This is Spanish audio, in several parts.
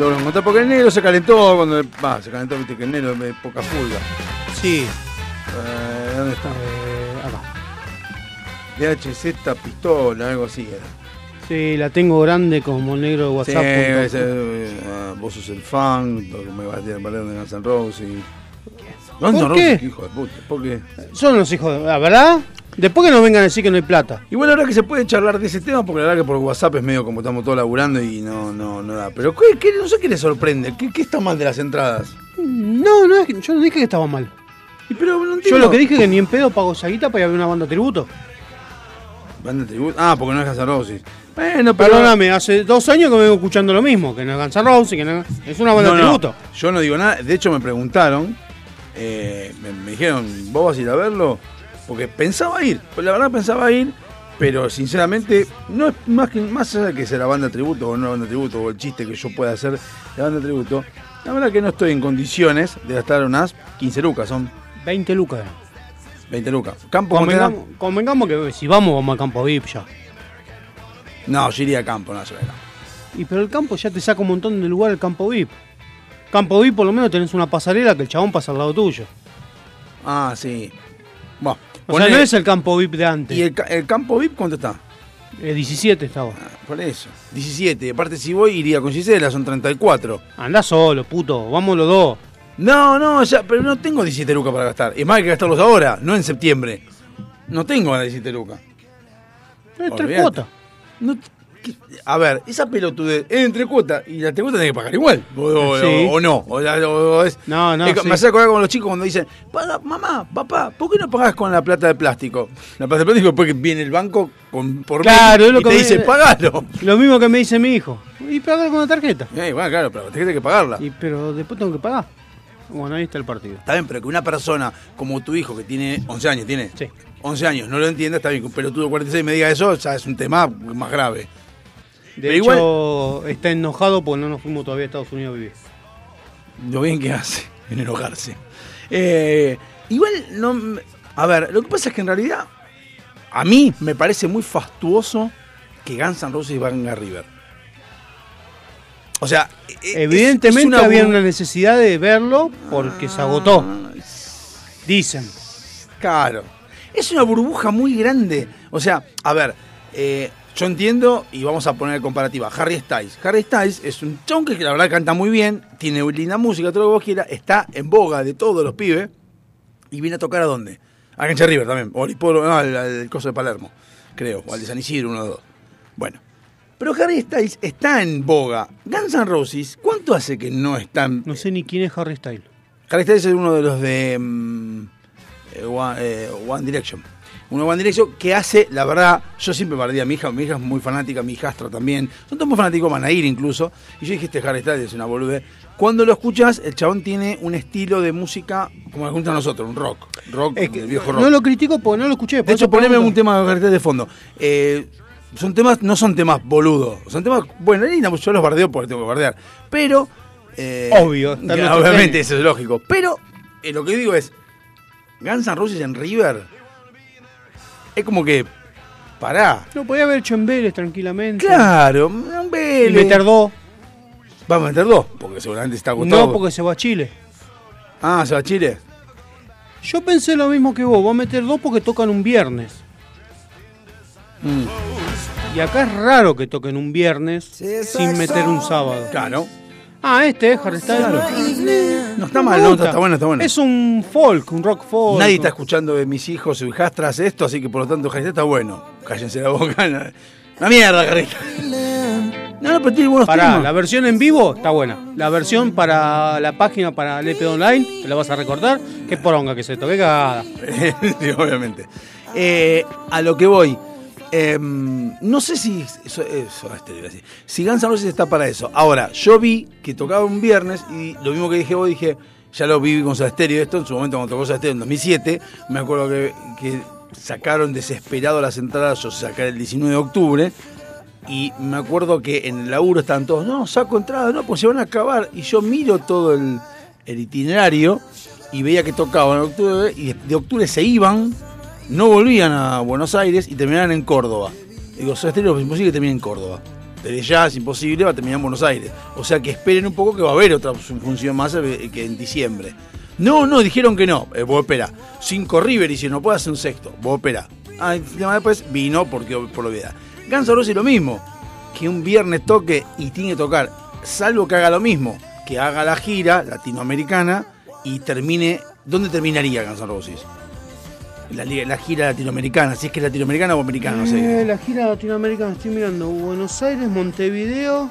Logro encontrar. Porque el negro se calentó cuando. Va, se calentó, viste que el negro es poca pulga. Sí, Eh, ¿Dónde está? eh, acá. DHZ pistola, algo así era. Sí, la tengo grande como el negro de Sí, WhatsApp. ese, eh, ah, vos sos el fan, me vas a tirar para de Guns N' Roses. y- Guns N' ¿Por Roses, qué? hijo de puta. Porque... Son los hijos de... ¿La verdad? Después que nos vengan a decir que no hay plata. Igual la verdad que se puede charlar de ese tema, porque la verdad que por WhatsApp es medio como estamos todos laburando y no, no, no da. Pero ¿qué, qué- no sé qué le sorprende, ¿Qué, qué está mal de las entradas? No, no, es que- yo no dije que estaba mal. Y pero no Yo lo que dije es que ni en pedo pago esa guita para ir a ver una banda tributo. Banda tributo. Ah, porque no es Roses. Bueno, pero... Perdóname, hace dos años que vengo escuchando lo mismo, que no es Guns Roses, que no es una banda No, no, tributo. yo no digo nada. De hecho, me preguntaron, eh, me, me dijeron, ¿vos vas a ir a verlo? Porque pensaba ir, pues la verdad pensaba ir, pero sinceramente, no es más que más allá de que sea la banda tributo o no la banda tributo o el chiste que yo pueda hacer de banda tributo, la verdad que no estoy en condiciones de gastar unas 15 lucas, son 20 lucas. 20 lucas. Campo. Convengamos, convengamos que si vamos, vamos al campo VIP ya. No, yo iría a campo, no, a campo. Y pero el campo ya te saca un montón de lugar el campo VIP. Campo VIP por lo menos tenés una pasarela que el chabón pasa al lado tuyo. Ah, sí. Bueno, O sea, poné- no es el campo VIP de antes. ¿Y el, ca- el campo VIP cuánto está? Eh, 17 estaba. Ah, Por eso. 17. Aparte, si voy, iría con Gisela, son 34. Andá solo, puto. Vamos los dos. No, no, ya, pero no tengo 17 lucas para gastar. Es más, hay que gastarlos ahora, no en septiembre. No tengo las 17 lucas. Es tres Olvídate. cuotas. No. A ver, esa pelotude es entre cuotas y la te cuota tenés que pagar igual. O, o- Sí. o no. O, la- o- o es, No, no, es sí. Me hace acordar con los chicos cuando dicen, "Paga, mamá, papá, ¿por qué no pagás con la plata de plástico? La plata de plástico después que viene el banco con, por Claro, lo y te me- dice, pagalo. Lo mismo que me dice mi hijo. Y pagar con la tarjeta. Eh, bueno, claro, pero tenés que pagarla. Y, pero después tengo que pagar. Bueno, ahí está el partido. Está bien, pero que una persona como tu hijo, que tiene 11 años, ¿tiene? Sí. 11 años, no lo entienda, está bien. que Un pelotudo de 46 me diga eso, ya es un tema más grave. De Pero hecho, está enojado porque no nos fuimos todavía a Estados Unidos a vivir. Lo bien que hace en enojarse. Eh, igual, no. A ver, lo que pasa es que en realidad, a mí me parece muy fastuoso que Guns N' Roses venga a River. O sea, e- e- Evidentemente es una había una necesidad de verlo porque se agotó. Ah, Dicen. Claro. Es una burbuja muy grande. O sea, a ver, eh, yo entiendo y vamos a poner comparativa. Harry Styles. Harry Styles es un chon que la verdad canta muy bien, tiene linda música, todo lo que vos quieras, está en boga de todos los pibes y viene a tocar a dónde? A Cancha River también, o al, no, al, al coso de Palermo, creo, o al de San Isidro, uno de dos. Bueno. Pero Harry Styles está en boga. Guns N' Roses, ¿cuánto hace que no están? No sé ni quién es Harry Styles. Harry Styles es uno de los de mm, eh, One, eh, One Direction. De One Direction que hace, la verdad, yo siempre perdí a mi hija, mi hija es muy fanática, mi hijastra también, son todos muy fanáticos, van a ir incluso. Y yo dije, este Harry Styles es una bolude. Cuando lo escuchas, el chabón tiene un estilo de música como nos gusta a nosotros, un rock. Rock, Es que el viejo rock. no lo critico porque no lo escuché. de hecho, poneme un tema de Harry Styles de fondo. Eh, son temas, no son temas boludos, son temas, bueno, y yo los bardeo porque tengo que bardear, pero... eh, Obvio, que obviamente eso es lógico, pero eh, lo que digo es, Guns N' Roses en River, es como que, pará, Lo podía haber hecho en Vélez tranquilamente. claro, Y Vélez. meter dos. Vamos a meter dos, porque seguramente está agotado. No, porque se va a Chile. Ah, se va a Chile. Yo pensé lo mismo que vos. Vos a meter dos porque tocan un viernes. Mm, Y acá es raro que toquen un viernes sin meter un sábado. claro. Ah, este es Harry Styles. No está mal, no, está, está bueno, está bueno. Es un folk, un rock folk. Nadie está escuchando de mis hijos o hijastras esto, así que por lo tanto Harry Styles está bueno. Cállense la boca. no. Una mierda, Harry Styles. No, no, pero tiene buenos Pará, temas. la versión en vivo está buena. La versión para la página, para el EP Online, te la vas a recortar. Qué poronga que se toque cagada. sí, obviamente. Eh, a lo que voy. Em, no sé si eso, eso este, iba a decir. si Guns Roses está para eso. Ahora, yo vi que tocaba un viernes y lo mismo que dije vos, dije, ya lo vi con Soda Stereo esto, en su momento cuando tocó Soda Stereo en 2007, me acuerdo que, sacaron desesperado las entradas, yo saqué el 19 de octubre, y me acuerdo que en el laburo estaban todos, no, saco entradas, no, pues se van a acabar, y yo miro todo el, el itinerario y veía que tocaban en octubre, y de octubre se iban, no volvían a Buenos Aires y terminaban en Córdoba. Digo, Soda Stereo es imposible que termine en Córdoba. Desde ya es imposible, va a terminar en Buenos Aires. O sea que esperen un poco que va a haber otra función más eh, que en diciembre. No, no, dijeron que no. Eh, vos espera. Cinco River y si no puede hacer un sexto. Vos espera. Ah, después vino porque por obviedad. Guns N' Roses lo mismo. Que un viernes toque y tiene que tocar. Salvo que haga lo mismo. Que haga la gira latinoamericana y termine. ¿Dónde terminaría Guns N' Roses? La, gira latinoamericana, si es que es latinoamericana o americana, no sé. Eh, la gira latinoamericana, estoy mirando Buenos Aires, Montevideo,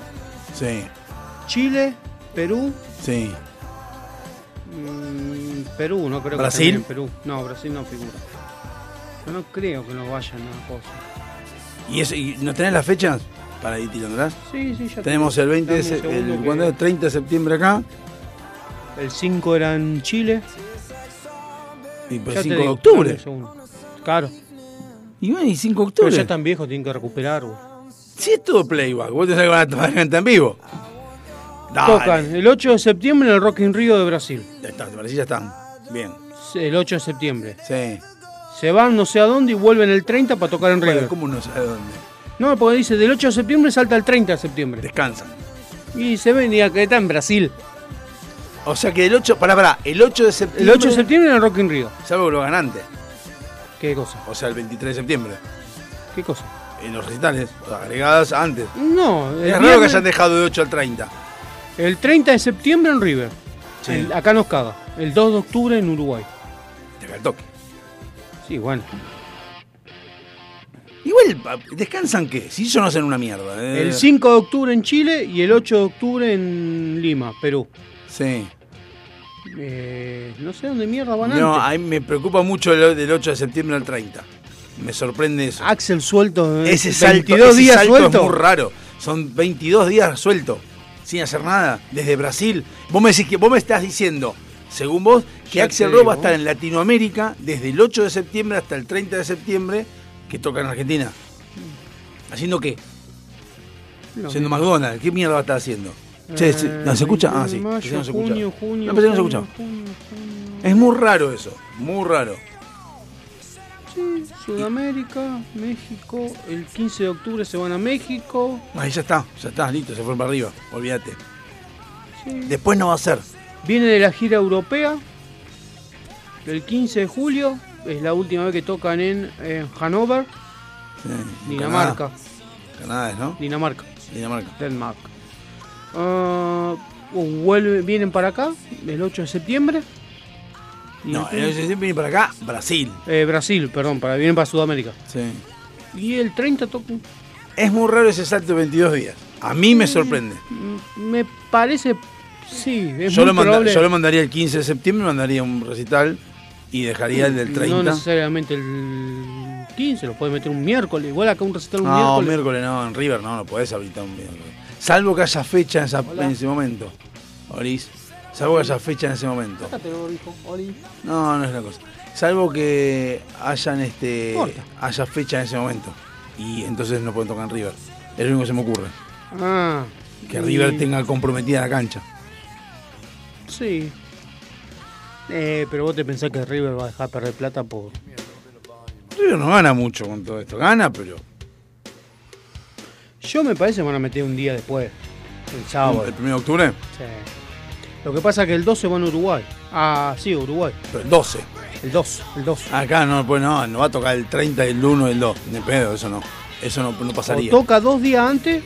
Sí, Chile, Perú. sí. mm, Perú, no creo que ¿Brasil? en Perú. No, Brasil no figura. Yo no creo que no vayan a cosa. ¿Y, eso, y no tenés las fechas para ir tirándolas? Sí, sí, ya Tenemos el 20 de Dame un se- el, segundo ¿cuándo que- es? 30 de septiembre acá El 5 era en Chile. Y pues Ya te 5 de digo, octubre. un segundo. Claro. Y bueno, y 5 de Pero octubre. ya están viejos, tienen que recuperar. Si es todo playback, vos te sabés que van a gente en vivo. Dale. Tocan el 8 de septiembre en el Rock in Rio de Brasil. Ya está, te parece ya están. Bien. El 8 de septiembre. Sí. Se van no sé a dónde y vuelven el 30 para tocar en Bueno, River. ¿Cómo no sabe dónde? No, porque dice del 8 de septiembre salta al 30 de septiembre. Descansan. Y se ven y que está en Brasil. O sea que el 8, pará, pará, el 8 de El septiembre. 8 de septiembre en el Rock in Rio. Salvo lo hagan antes. ¿Qué cosa? O sea, el 23 de septiembre. ¿Qué cosa? En los recitales, agregadas antes. No, el, Es raro que viernes- hayan dejado de 8 al 30. el 30 de septiembre en River. Sí. El- acá nos caga. El 2 de octubre en Uruguay. Te el toque. Sí, bueno. Igual, ¿descansan qué? Si ellos no hacen una mierda. eh. El 5 de octubre en Chile y el 8 de octubre en Lima, Perú. Sí. Eh, no sé dónde mierda van No, antes. a mí me preocupa mucho el del 8 de septiembre al 30. Me sorprende eso. Axel suelto. eh, ese salto, 22 ese días salto suelto. es muy raro. Son 22 días suelto, sin hacer nada, desde Brasil. Vos me, decís que, vos me estás diciendo, según vos, que Ya Axel te Rose va a estar en Latinoamérica desde el 8 de septiembre hasta el 30 de septiembre, que toca en Argentina. ¿Haciendo qué? No, Haciendo McDonald's. ¿Qué mierda va a estar haciendo? Che, sí, ¿no se escucha? Ah, sí. Mayo, no se escucha. junio, junio, No, pensé que no se junio, escuchaba. junio, junio. Es muy raro eso, muy raro. Sí, Sudamérica, México. El 15 de octubre se van a México. Ahí ya está, ya está, listo, se fueron para arriba, olvídate. Sí. Después no va a ser. Viene de la gira europea. El 15 de julio. Es la última vez que tocan en, en Hannover, Sí, en Dinamarca. Canadá, Canadá, ¿no? Dinamarca. Dinamarca. Denmark. Ah, vuelve- vienen para acá el 8 de septiembre. No, el 8 viene para acá, Brasil. eh, Brasil, perdón, para, vienen para Sudamérica. Sí. Y el 30 tocan. Es muy raro ese salto de 22 días. A mí me sorprende. Mm, Me parece, sí, es Yo muy lo, manda- probable. yo lo mandaría el 15 de septiembre, mandaría un recital y dejaría el del 30. No necesariamente el 15, lo puedes meter un miércoles. Igual acá un recital un No, miércoles. miércoles no, en River no, no podés habilitar un miércoles. Salvo que haya fecha en, esa- en ese momento. Oris. Salvo que haya fecha en ese momento. No, no es la cosa. Salvo que hayan este Corta. haya fecha en ese momento. Y entonces no pueden tocar en River. Es lo único que se me ocurre. Ah. Que y- River tenga comprometida la cancha. Sí. Eh, pero vos te pensás que River va a dejar perder plata por. River no gana mucho con todo esto. Gana, pero. Yo me parece que van a meter un día después. El sábado. ¿El 1 de octubre? Sí. Lo que pasa es que el 12 van a Uruguay. Ah, sí, Uruguay. Pero el 12. El 2, el 2. Acá no, pues no, no va a tocar el 30, el 1, el 2. Ni pedo, eso no. Eso no, no o pasaría. toca dos días antes.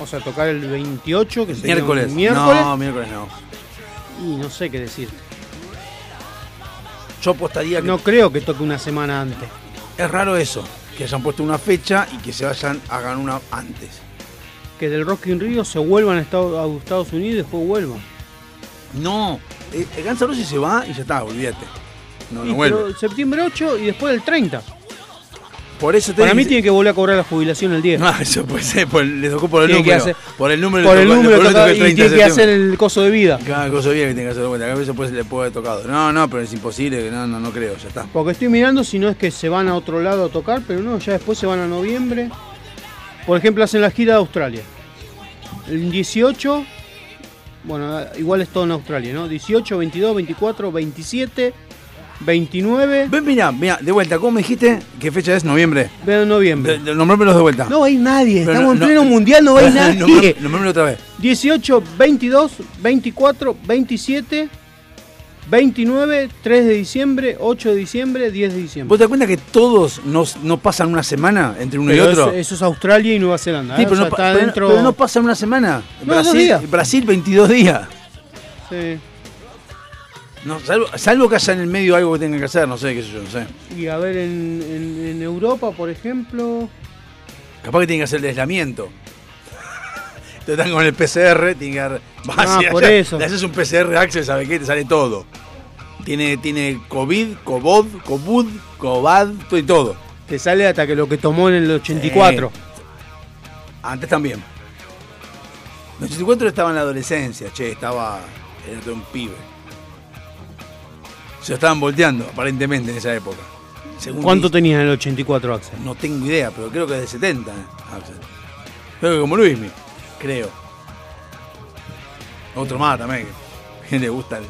O sea, tocar el 28, que sería un Miércoles. miércoles. No, miércoles no. Y no sé qué decir. Yo apostaría que No creo que toque una semana antes. es raro eso. Que hayan puesto una fecha y que se vayan, hagan una antes. Que del Rock in Rio se vuelvan a Estados, Unidos y después vuelvan. No, eh, el Guns N' Roses se va y ya está, olvídate. No, vuelve. septiembre 8 y después el 30. Por eso te Para mí tiene que volver a cobrar la jubilación el 10. No, eso puede ser, por, le tocó por el Tiene número. hacer- por el número, por el número tocó el y 30 tiene de que hacer el coso de vida. Cada cosa bien que tiene que hacerlo cuenta. A veces pues, le puede haber tocado. No, no, pero es imposible. que No, no, no creo, ya está. Porque estoy mirando si no es que se van a otro lado a tocar, pero no, ya después se van a noviembre. Por ejemplo, hacen la gira de Australia. El 18, bueno, igual es todo en Australia, ¿no? 18, 22, 24, 27, 29, Ven, mira, mira, de vuelta, ¿cómo me dijiste? ¿Qué fecha es? Noviembre. de noviembre. De, de, nombrámelos de vuelta. No hay nadie, Pero estamos no- en pleno no- mundial, no hay nadie. Nombrámelo otra vez. 18, 22, 24, 27, 29, 3 de diciembre, 8 de diciembre, 10 de diciembre. ¿Vos te das cuenta que todos nos, no pasan una semana entre uno Pero y otro? eso, eso es Australia y Nueva Zelanda. Sí, ¿eh? pero, O sea, no, pero- dentro- pero no pasan una semana. No, dos Brasil, días. Brasil, 22 días. Sí. No, salvo, salvo que haya en el medio algo que tengan que hacer, no sé, qué sé yo, no sé. Y a ver, en, en- en Europa, por ejemplo. Capaz que tienen que hacer el aislamiento. Te están con el PCR, tienen que dar. Ah, por eso. Le haces un PCR, Axel, ¿sabe qué? Te sale todo. Tiene, tiene COVID, COBOD, COBUD, COBAD, todo y todo. Te sale hasta que lo que tomó en el 84. Antes también. En el 84 estaba en la adolescencia, che, estaba. Era todo un pibe. Se lo estaban volteando, aparentemente, en esa época. Según ¿Cuánto tenías en el 84, Axel? No tengo idea, pero creo que es de 70, eh, Axel. Creo que como Luismi, creo. Otro más también, que le gusta el,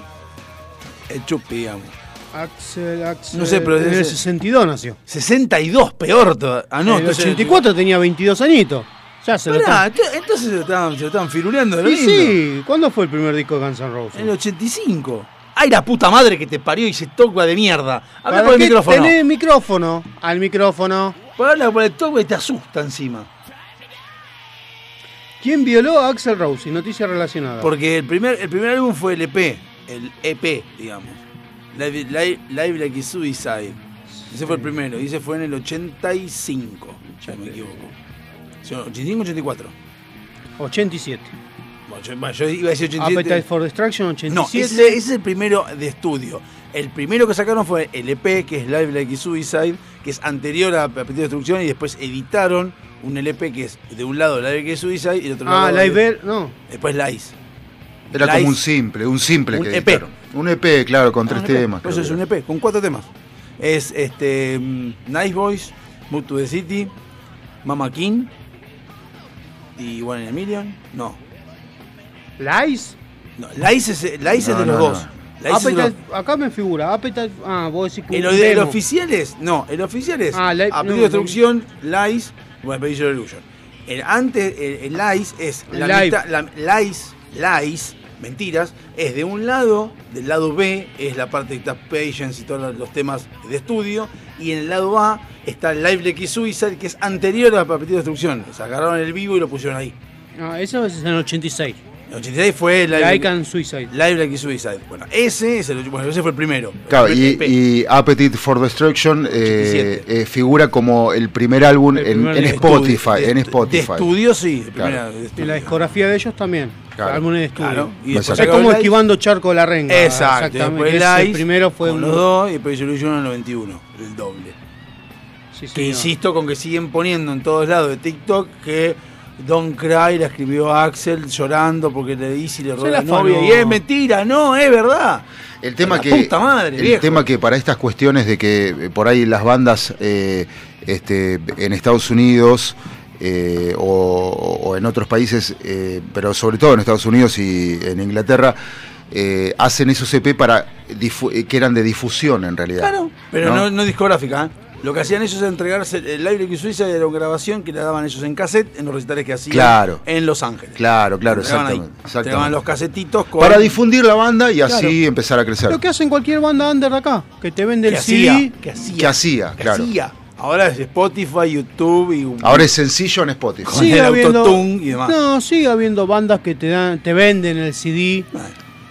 el chupi, digamos. Axel, Axel. No sé, pero en el ser- 62 nació. 62, peor todavía. Ah, no, en el entonces- 84 tenía 22 añitos. Ya se lo Pará, está- ent- entonces se lo estaban, se lo estaban firuleando de lo Sí, lindo. sí. ¿Cuándo fue el primer disco de Guns N' Roses? En el 85. ¡Ay, la puta madre que te parió y se toca de mierda! Habla ¿Para por el micrófono. tenés micrófono? Al micrófono. Habla por el toque y te asusta encima. ¿Quién violó a Axel Rose? Y noticia relacionada. Porque el primer, el primer álbum fue el EP. El EP, digamos. Live, Live, Live Like a Suicide. Ese fue el primero. Y ese fue en el 85. Si no me equivoco. Sí, 85 84. 87. Bueno, yo, bueno, yo iba a decir 87. Appetite for Destruction, 87. No, ese, ese es el primero de estudio. El primero que sacaron fue el EP, que es Live Like a Suicide, que es anterior a Apetito de Destrucción, y después editaron un LP que es de un lado Live Like a Suicide y del otro Ah, lado. Live Air, no. Después Lies. Era como un simple, un simple Un que EP. editaron. Un EP, claro, con tres Ah, EP. temas. Eso es que un EP, con cuatro temas. Es este mm, Nice Boys, Move to the City, Mama King y One in a Million. No. Lies. no Lies es, Lies es No, de los dos. es de los- Appetite, acá me figura. Appetite. Ah, vos decís que El, un el demo. oficial es. No, el oficial es. Ah, de Destrucción, Lies, bueno, Expedition Illusion. El antes, el, el Lies es. La mitad, la, lies, lies, mentiras, es de un lado, del lado B es la parte de está Patience y todos los temas de estudio, y en el lado A está Live a Suicide, que es anterior a Apetito de Destrucción. Se agarraron el vivo y lo pusieron ahí. Ah, eso es en el 86. El 86 fue Live, Like and Suicide. Live Like Suicide. Bueno, ese, es el, bueno, ese fue el primero. Claro, el y, primer EP. y Appetite for Destruction eh, 87. eh, figura como el primer álbum El en, primer en de Spotify. En de- Spotify. De estudio, sí. de Claro. de Y la discografía de ellos también. Claro. Álbumes de estudio. Claro. Y Es como esquivando charco la renga. Exacto. Exactamente. Lies, primero fue un. los dos y después en el 91, el doble. Sí, Que insisto con que siguen poniendo en todos lados de TikTok que Don't Cry la escribió Axel llorando porque le dice y le robó Se la novia. Y es mentira, no, es verdad. El tema La que puta madre, el viejo. tema que para estas cuestiones de que eh, por ahí las bandas eh, este, en Estados Unidos eh, o, o en otros países, eh, pero sobre todo en Estados Unidos y en Inglaterra, eh, hacen esos EP para difu- que eran de difusión en realidad. Claro, pero ¿no? no, no discográfica. ¿eh? Lo que hacían ellos era entregarse el Live Like Suiza era una grabación que la daban ellos en cassette en los recitales que hacían Claro. en Los Ángeles. Claro, claro, Entregaban ahí. exactamente. Exactamente. los casetitos con Para difundir la banda y así Claro. empezar a crecer. Lo que hacen cualquier banda under de acá. Que te vende que el CD. que hacía, Que hacía, que claro. hacía. Ahora es Spotify, YouTube y Ahora es sencillo en Spotify. Con el autotune y demás. No, sigue habiendo bandas que te dan, te venden el CD.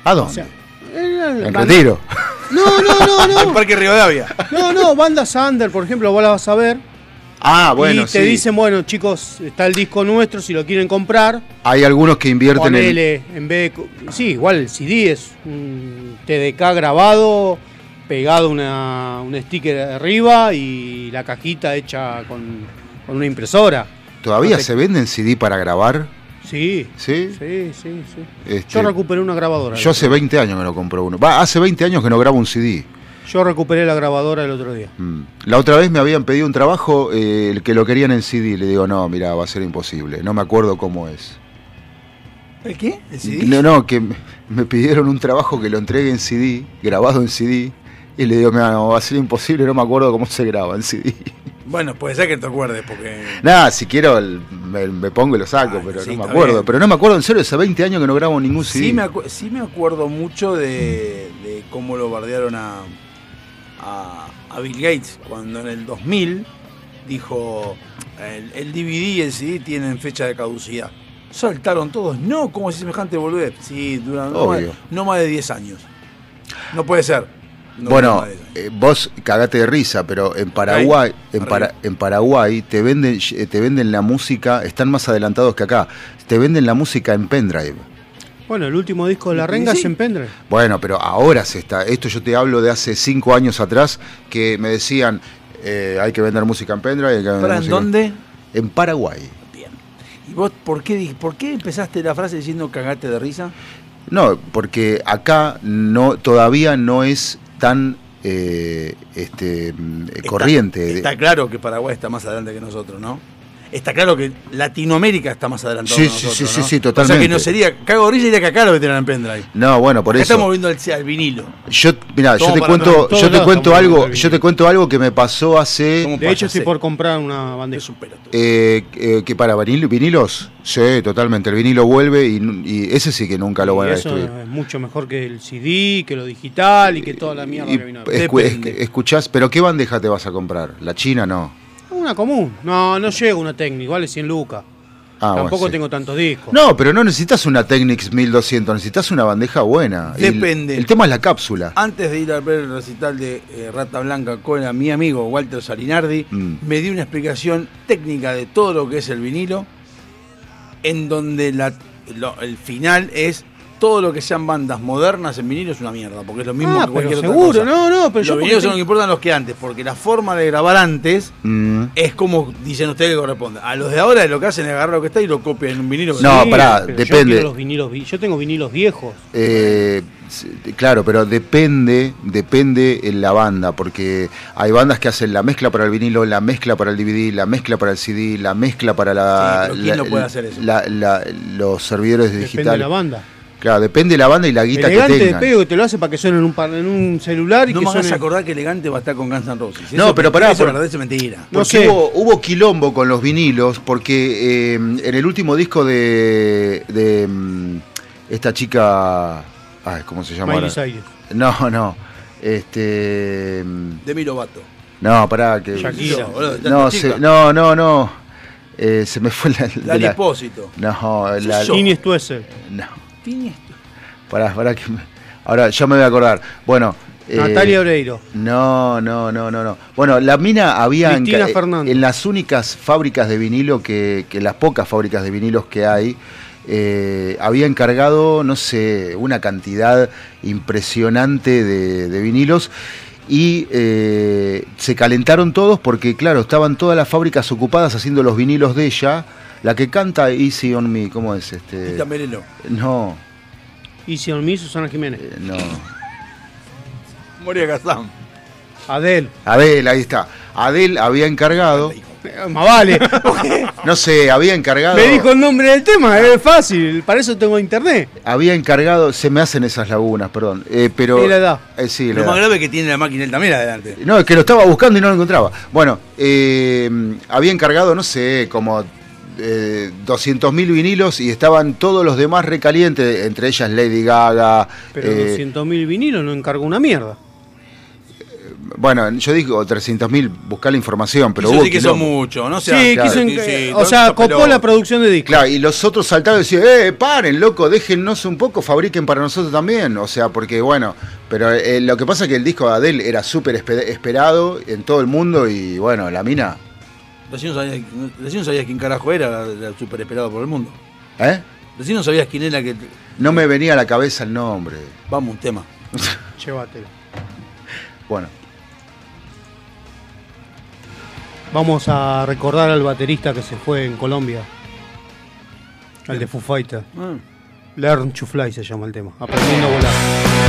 ¿A O dónde? sea, en banda- retiro. No, no, no, en no. Parque Rivadavia. No, no, bandas under, por ejemplo, vos las vas a ver. Ah, bueno, y te sí. dicen, bueno, chicos, está el disco nuestro, si lo quieren comprar, Hay algunos que invierten en. ponele, en vez de... Sí, igual el CD es un TDK grabado pegado una, un sticker arriba y la cajita hecha con, con una impresora. ¿Todavía No te- se venden CD para grabar? Sí, ¿Sí? sí, sí, sí. Este, Yo recuperé una grabadora. yo hace 20 años que no compro uno. Va, hace 20 años que no grabo un CD. Yo recuperé la grabadora el otro día. Mm. La otra vez me habían pedido un trabajo eh, el que lo querían en CD. Le digo, no, mira, va a ser imposible. No me acuerdo cómo es. ¿El qué? ¿El CD? No, no, que me- me pidieron un trabajo que lo entregue en CD, grabado en CD. Y le digo, mira, no, va a ser imposible, no me acuerdo cómo se graba en CD. Bueno, puede ser que te acuerdes, porque. Nada, si quiero el- me, me pongo y lo saco, Ay, pero sí, no me acuerdo. bien. Pero no me acuerdo, en serio, hace 20 años que no grabo ningún CD. Sí me, acu- sí me acuerdo mucho de, de cómo lo bardearon a, a, a Bill Gates cuando en el 2000 dijo el, el DVD y el CD tienen fecha de caducidad. Saltaron todos, no, ¿cómo es semejante volver? Sí, duran no no más de 10 años. No puede ser. No bueno, más de 10 años. eh, vos cagate de risa, pero en Paraguay, en, Arriba. Para- en Paraguay te venden, eh, te venden la música, están más adelantados que acá. Te venden la música en pendrive. Bueno, el último disco de La Renga sí. es en pendrive. Bueno, pero ahora se está. Esto yo te hablo de hace cinco años atrás que me decían eh, hay que vender música en pendrive. hay que vender ¿Para en dónde? En Paraguay. Bien. ¿Y vos por qué, por qué empezaste la frase diciendo cagate de risa? No, porque acá no todavía no es tan eh, este mm, Está- corriente. Está, claro que Paraguay está más adelante que nosotros, ¿no? Está claro que Latinoamérica está más adelantado Sí, sí, nosotros. sí, sí, ¿no? sí, O sea totalmente. que no sería. Cago de risa iría que acá lo metieran en pendrive. No, bueno, por Acá eso. estamos viendo el, al vinilo. Yo, mira, yo te cuento, yo te cuento algo, yo te cuento algo que me pasó hace. De hecho, estoy por comprar una bandeja. Es un pelotudo. eh, eh, que para vinil- vinilos, sí, totalmente. El vinilo vuelve y, ese sí que nunca lo van Y a eso destruir. es mucho mejor que el CD, que lo digital y que toda la mierda Y que vino. escu- Depende. es- escuchás, pero ¿qué bandeja te vas a comprar? La china no. Una común. No, no llega una técnica, vale 100 lucas. Ah, Tampoco bueno, sí. tengo tantos discos. No, pero no necesitas una Technics 1200, necesitas una bandeja buena. El- Depende. El, tema es la cápsula. Antes de ir a ver el recital de eh, Rata Blanca con a mi amigo Walter Salinardi, Mm. me dio una explicación técnica de todo lo que es el vinilo, en donde la, lo- el final es todo lo que sean bandas modernas en vinilo es una mierda, porque es lo mismo Ah, que cualquier pero otra seguro, cosa. no, no, pero los yo vinilos son lo que importan los que antes, porque la forma de grabar antes Mm. es como dicen ustedes que corresponde. A los de ahora lo que hacen es agarrar lo que está y lo copian en un vinilo. que No, sí, pará, pero Yo, depende. quiero los vinilos, vi- yo tengo vinilos viejos. Eh, claro, pero depende, depende en la banda, porque hay bandas que hacen la mezcla para el vinilo, la mezcla para el DVD, la mezcla para el CD, la mezcla para la, Sí, pero ¿quién la- no puede hacer eso? la- la- los servidores Depende de digitales. la banda. Claro, depende de la banda y la guita Elegante que de tengan. pego que te lo hace para que suene en un, en un celular y No que me suene... acordar que Elegante va a estar con Guns N' Roses. No, Eso- pero pará, Eso por- es verdad, eso es mentira. No Porque sé. hubo, hubo quilombo con los vinilos, porque eh, en el último disco de, de mm, esta chica. Ay, ¿Cómo se llama? Miley? Cyrus. No, no. Este. mm, Demi Lovato. No, pará, que. Shakira. No, se- no, no, no. Eh, se me fue la. la- Espósito. no, la. Stuessel. No, Tiene esto. pará, pará que me- Ahora, ya me voy a acordar. Bueno. eh, Natalia Oreiro. No, no, no, no, no. Bueno, la mina había en, en las únicas fábricas de vinilo que, que las pocas fábricas de vinilos que hay, eh, había encargado, no sé, una cantidad impresionante de, de vinilos y eh, se calentaron todos porque, claro, estaban todas las fábricas ocupadas haciendo los vinilos de ella. La que canta Easy on Me, ¿cómo es este? Tita Merelo. No, Easy on Me, Susana Jiménez. eh, no. Moria Kazam. Adel. Adel, ahí está. Adel había encargado, Eh, Más vale. no sé, había encargado. Me dijo el nombre del tema, es fácil. Para eso tengo internet. Había encargado, se me hacen esas lagunas, perdón. eh, pero, la edad. Eh, sí, la Lo más grave es que tiene la máquina él también adelante. No, es que lo estaba buscando y no lo encontraba. Bueno, eh, había encargado, no sé, como eh, 200.000 vinilos y estaban todos los demás recalientes, entre ellas Lady Gaga. Pero eh, 200.000 vinilos no encargo una mierda. bueno, yo digo 300.000, buscar la información, pero Quiso hubo que son muchos, no sea, sí, claro, quiso sí, enca- sí, o sea, tonto, copó pero- la producción de discos. Claro, y los otros saltaron y decían, eh, paren, loco, déjennos un poco, fabriquen para nosotros también. O sea, porque bueno, pero eh, lo que pasa es que el disco de Adele era súper espe- esperado en todo el mundo y bueno, la mina, Recién no sabías, recién no sabías quién carajo era, era súper esperado por el mundo. ¿eh? Recién no sabías quién era que. No me venía a la cabeza el nombre. Vamos, un tema. Llévatelo. Bueno, Vamos a recordar al baterista que se fue en Colombia. Al de Foo Fighter. Ah. Learn to Fly se llama el tema. Aprendiendo a volar.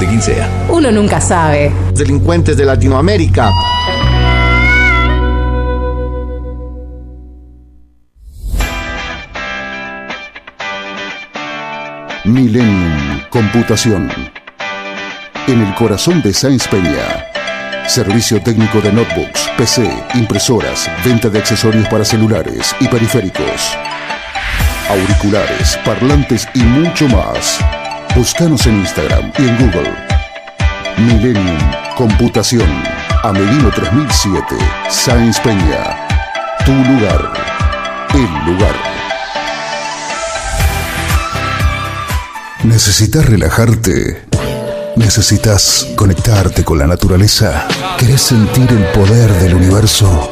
de quien sea. Uno nunca sabe. delincuentes de Latinoamérica. Millennium Computación. En el corazón de Sáenz Peña. Servicio técnico de notebooks, PC, impresoras, venta de accesorios para celulares y periféricos. auriculares, parlantes y mucho más. Búscanos en Instagram y en Google. Millennium Computación. Amelino 3007. Sáenz Peña. Tu lugar. El lugar. ¿Necesitas relajarte? ¿Necesitas conectarte con la naturaleza? ¿Querés sentir el poder del universo?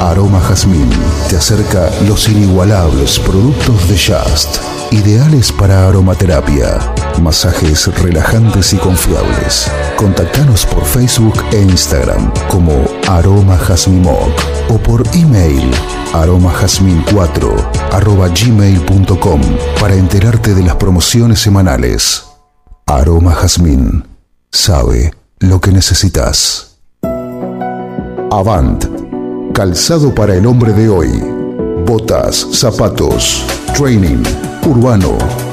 Aroma Jazmín te acerca los inigualables productos de Just, ideales para aromaterapia, masajes relajantes y confiables. Contactanos por Facebook e Instagram como Aroma Jazmimoc o por email aromajazmin4 arroba gmail.com para enterarte de las promociones semanales. Aroma Jazmín sabe lo que necesitas. Avant, calzado para el hombre de hoy. Botas, zapatos, training, urbano.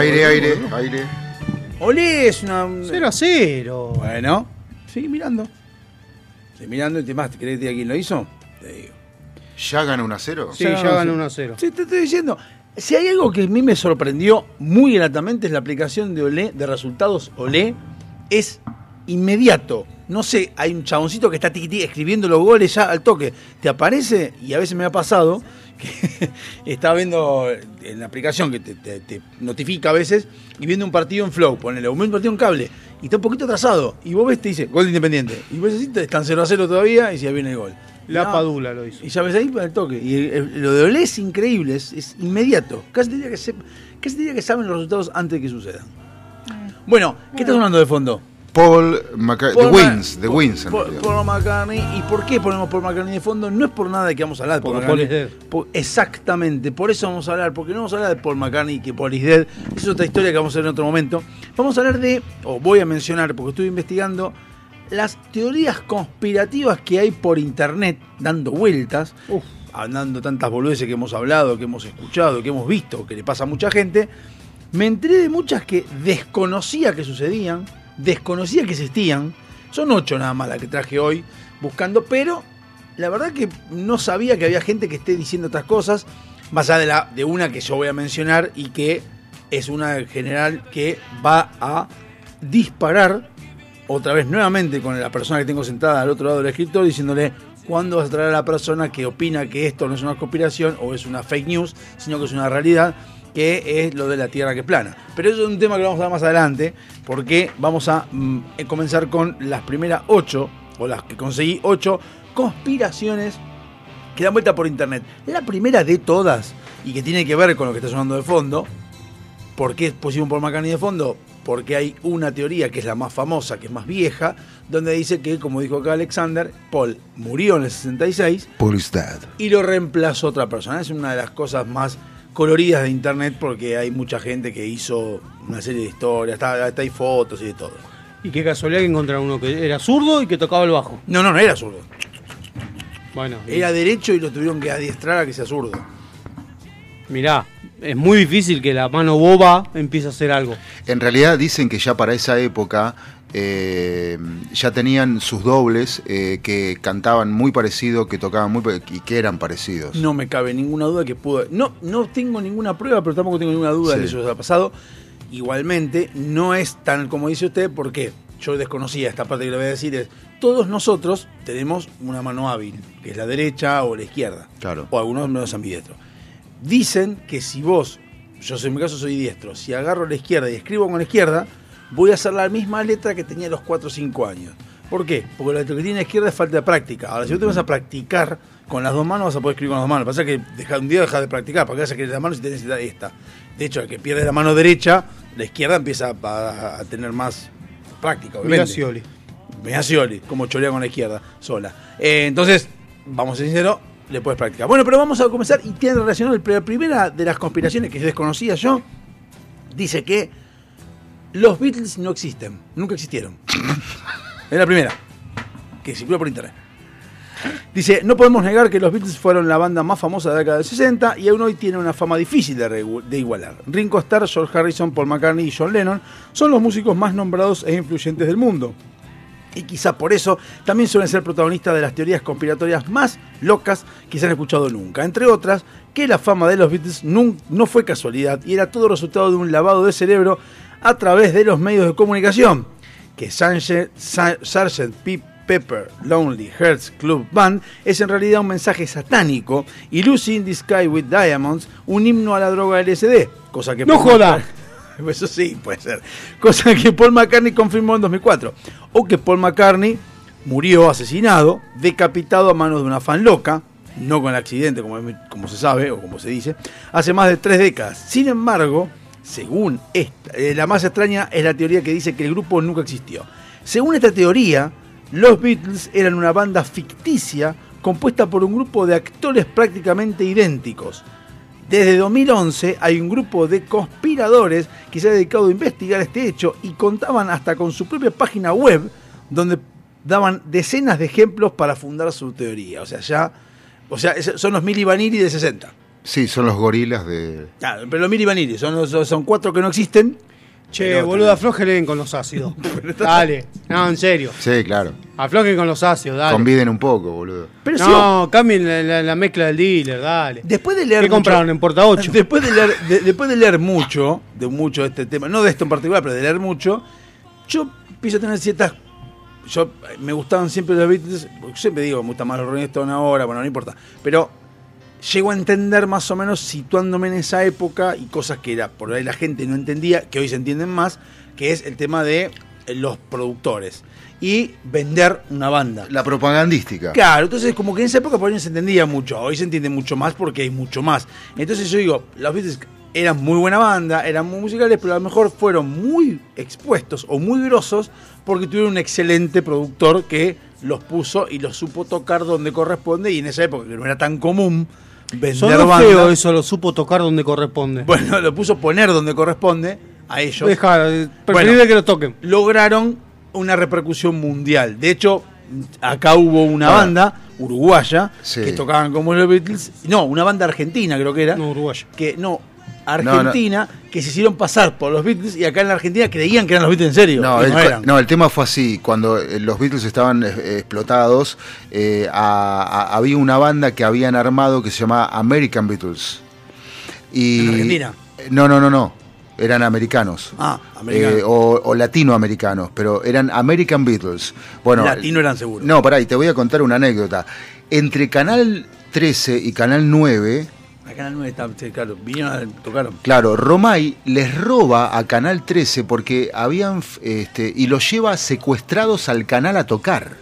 Aire, aire, aire. Olé es una. 0 a 0. Bueno, sigue mirando. Sigue mirando y te más, ¿te querés decir a quién lo hizo? Te digo. ¿Ya gana 1 a 0? Sí, ya ganó 1 a 0. Sí, te estoy diciendo. Si hay algo que a mí me sorprendió muy gratamente es la aplicación de Olé, de resultados Olé, es inmediato. No sé, hay un chaboncito que está tiqui, tiqui, escribiendo los goles ya al toque. Te aparece, y a veces me ha pasado, que estaba viendo en la aplicación que te, te- te notifica a veces, y viendo un partido en Flow, ponele, o un partido en cable, y está un poquito atrasado. Y vos ves, te dice, gol de Independiente. Y vos decís, están 0 a 0 todavía, y ya viene el gol. La No, Padula lo hizo. y ya ves ahí para el toque. Y el- el- lo de Olé es increíble, es, es inmediato. Casi te, diría que se- casi te diría que saben los resultados antes de que sucedan. Bueno, ¿qué estás sonando de fondo? Paul McCartney. The Wins, The Wins Paul. Paul McCartney. ¿Y por qué ponemos Paul McCartney de fondo? No es por nada de que vamos a hablar de Paul McCartney. exactamente, por eso vamos a hablar, porque no vamos a hablar de Paul McCartney y que Paul is dead. Es otra historia que vamos a ver en otro momento. Vamos a hablar de, o voy a mencionar, porque estuve investigando, las teorías conspirativas que hay por internet dando vueltas. Uf. Hablando tantas boludeces que hemos hablado, que hemos escuchado, que hemos visto, que le pasa a mucha gente. Me enteré de muchas que desconocía que sucedían, desconocía que existían. Son ocho nada más las que traje hoy buscando, pero la verdad que no sabía que había gente que esté diciendo estas cosas, más allá de, una que yo voy a mencionar y que es una general que va a disparar otra vez nuevamente con la persona que tengo sentada al otro lado del escritorio diciéndole cuándo vas a traer a la persona que opina que esto no es una conspiración o es una fake news, sino que es una realidad, que es lo de la Tierra que es plana. Pero eso es un tema que vamos a dar más adelante, porque vamos a mm, comenzar con las primeras ocho, o las que conseguí ocho, conspiraciones que dan vuelta por internet. La primera de todas, y que tiene que ver con lo que está sonando de fondo, ¿Por qué pusimos Paul McCartney de fondo? Porque hay una teoría que es la más famosa, que es más vieja, donde dice que, como dijo acá Alexander, Paul murió en el 66 Paul is dead. y lo reemplazó otra persona. Es una de las cosas más coloridas de internet porque hay mucha gente que hizo una serie de historias, hasta, hasta hay fotos y de todo. Y qué casualidad que encontraron uno que era zurdo y que tocaba el bajo. No, no, no era zurdo. Bueno, Era derecho y lo tuvieron que adiestrar a que sea zurdo. mirá, es muy difícil que la mano boba empiece a hacer algo. En realidad dicen que ya para esa época eh, ya tenían sus dobles eh, que cantaban muy parecido, que tocaban muy y que eran parecidos. No me cabe ninguna duda que pudo. No, no tengo ninguna prueba, pero tampoco tengo ninguna duda de que eso haya pasado. Igualmente, no es tan como dice usted, porque yo desconocía esta parte que le voy a decir, es todos nosotros tenemos una mano hábil, que es la derecha o la izquierda, Claro. o algunos menos ambidiestros. Dicen que si vos, yo en mi caso soy diestro, si agarro la izquierda y escribo con la izquierda, voy a hacer la misma letra que tenía a los 4 o 5 años. ¿Por qué? Porque lo que tiene la izquierda es falta de práctica. Ahora, si vos te vas a practicar con las dos manos, vas a poder escribir con las dos manos. Pasa que deja, un día dejas de practicar, porque vas a querer la mano si tenés esta. De hecho, el que pierde la mano derecha, la izquierda empieza a, a tener más práctica. Mira obviamente. Scioli. Mira Scioli, como cholea con la izquierda, sola. Eh, entonces, vamos a ser sinceros, le puedes practicar. Bueno, pero vamos a comenzar y tiene relacionado. el- La primera de las conspiraciones que desconocía yo dice que los Beatles no existen, nunca existieron. es la primera, que circula por internet. Dice, no podemos negar que los Beatles fueron la banda más famosa de la década del 60 y aún hoy tiene una fama difícil de, igualar. Ringo Starr, George Harrison, Paul McCartney y John Lennon son los músicos más nombrados e influyentes del mundo. Y quizá por eso también suelen ser protagonistas de las teorías conspiratorias más locas que se han escuchado nunca. Entre otras, que la fama de los Beatles no fue casualidad y era todo resultado de un lavado de cerebro a través de los medios de comunicación. Que Sgt. Sa- Sgt. P. Pepper Lonely Hearts Club Band es en realidad un mensaje satánico y Lucy in the Sky with Diamonds un himno a la droga LSD. Cosa que ¡No joda! Eso sí, puede ser. Cosa que Paul McCartney confirmó en 2004. O que Paul McCartney murió asesinado, decapitado a manos de una fan loca, no con accidente como, como se sabe o como se dice, hace más de tres décadas. Sin embargo, según esta, eh, la más extraña es la teoría que dice que el grupo nunca existió. Según esta teoría, los Beatles eran una banda ficticia compuesta por un grupo de actores prácticamente idénticos. Desde 2011 hay un grupo de conspiradores que se ha dedicado a investigar este hecho y contaban hasta con su propia página web donde daban decenas de ejemplos para fundar su teoría. O sea, ya, o sea, son los Mili Vanilli de 60. Sí, son los gorilas de. Claro, pero los Vanilli son, los- son cuatro que no existen. Che, Pero boludo, aflojelen con los ácidos. Dale. No, en serio. Sí, claro. Aflojen con los ácidos, dale. Conviden un poco, boludo. Pero sí, no, cambien la, la- la mezcla del dealer, dale. Después de leer ¿Qué mucho- compraron? ¿En Porta 8? Después de leer, de- después de leer mucho, de mucho de este tema, no de esto en particular, pero de leer mucho, yo empiezo a tener ciertas. Yo eh, me gustaban siempre los Beatles, siempre digo, me gustan más los Rolling Stones ahora, bueno, no importa. Pero llego a entender más o menos situándome en esa época y cosas que era por ahí la gente no entendía, que hoy se entienden más, que es el tema de eh, los productores y vender una banda. La propagandística. Claro, entonces como que en esa época por ahí no se entendía mucho, hoy se entiende mucho más porque hay mucho más. Entonces yo digo, los Beatles eran muy buena banda, eran muy musicales, pero a lo mejor fueron muy expuestos o muy grosos porque tuvieron un excelente productor que los puso y los supo tocar donde corresponde y en esa época que no era tan común vender Sonó banda, feo eso, lo supo tocar donde corresponde. bueno, lo puso poner donde corresponde a ellos Deja, eh, preferible Bueno. que lo toquen. lograron una repercusión mundial. De hecho, acá hubo una Ah. banda uruguaya Sí. que tocaban como los Beatles. No, una banda argentina creo que era. No, uruguayo. Que no, Argentina, que se hicieron pasar por los Beatles y acá en la Argentina creían que eran los Beatles en serio. No, el, no el tema fue así. Cuando eh, los Beatles estaban eh, explotados, eh, a- a- había una banda que habían armado que se llamaba American Beatles. Y, ¿En Argentina? No, no, no, no. Eran americanos. Ah, americanos. Eh, o, o latinoamericanos, pero eran American Beatles. Bueno, Latino eran seguro. No, pará, y te voy a contar una anécdota. Entre Canal 13 y Canal 9, El 9 está, claro, vinieron, a- tocaron. Claro, Romay les roba a Canal 13 porque habían este, y los lleva secuestrados al canal a tocar.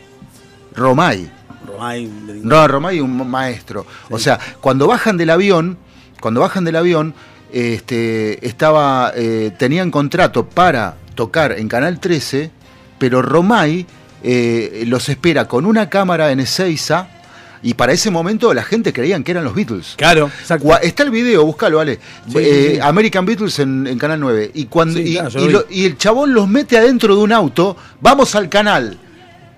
Romay. Romay, No, Romay un maestro. O sea, cuando bajan del avión, cuando bajan del avión, este, estaba, eh, tenían contrato para tocar en Canal 13, pero Romay eh, los espera con una cámara en Ezeiza y para ese momento la gente creían que eran los Beatles. Claro, exacto. Está el video, búscalo, vale. Sí, Eh, sí. American Beatles en, en Canal 9. Y, cuando, Sí, y, claro, yo y lo lo- vi. y el chabón los mete adentro de un auto, vamos al canal.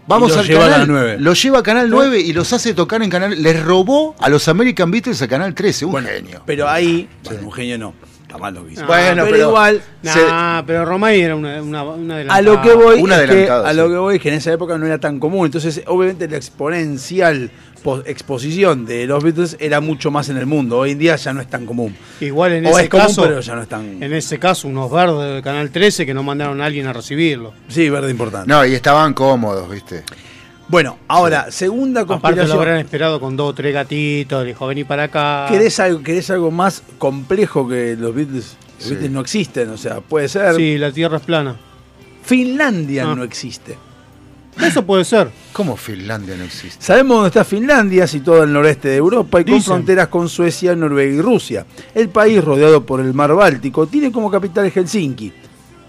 Vamos al lleva a canal. la 9. Los lleva a Canal 9 y los hace tocar en Canal. Les robó a los American Beatles a Canal 13. Un Bueno, genio. Pero ahí, bueno, un genio no. está mal lo que hizo. Ah, Bueno, pero, pero- igual, Nah, pero Romay era una, una, una a lo que voy es que, a lo que voy es que en esa época no era tan común. Entonces, obviamente, la exponencial po- exposición de los Beatles era mucho más en el mundo. Hoy en día ya no es tan común. Igual en o ese es común, caso, pero ya no es tan. en ese caso, unos verdes del Canal 13 que no mandaron a alguien a recibirlo. Sí, verde importante. No, y estaban cómodos, ¿viste? Bueno, ahora, segunda Aparte lo conspiración. habrán esperado con dos o tres gatitos, dijo, vení para acá. ¿Querés algo, querés algo más complejo que los Beatles? Los Sí. Beatles no existen, o sea, puede ser. Sí, la Tierra es plana. Finlandia Ah. no existe. Eso puede ser. ¿Cómo Finlandia no existe? Sabemos dónde está Finlandia, situada al noreste de Europa y con fronteras con Suecia, Noruega y Rusia. El país, rodeado por el mar Báltico, tiene como capital Helsinki.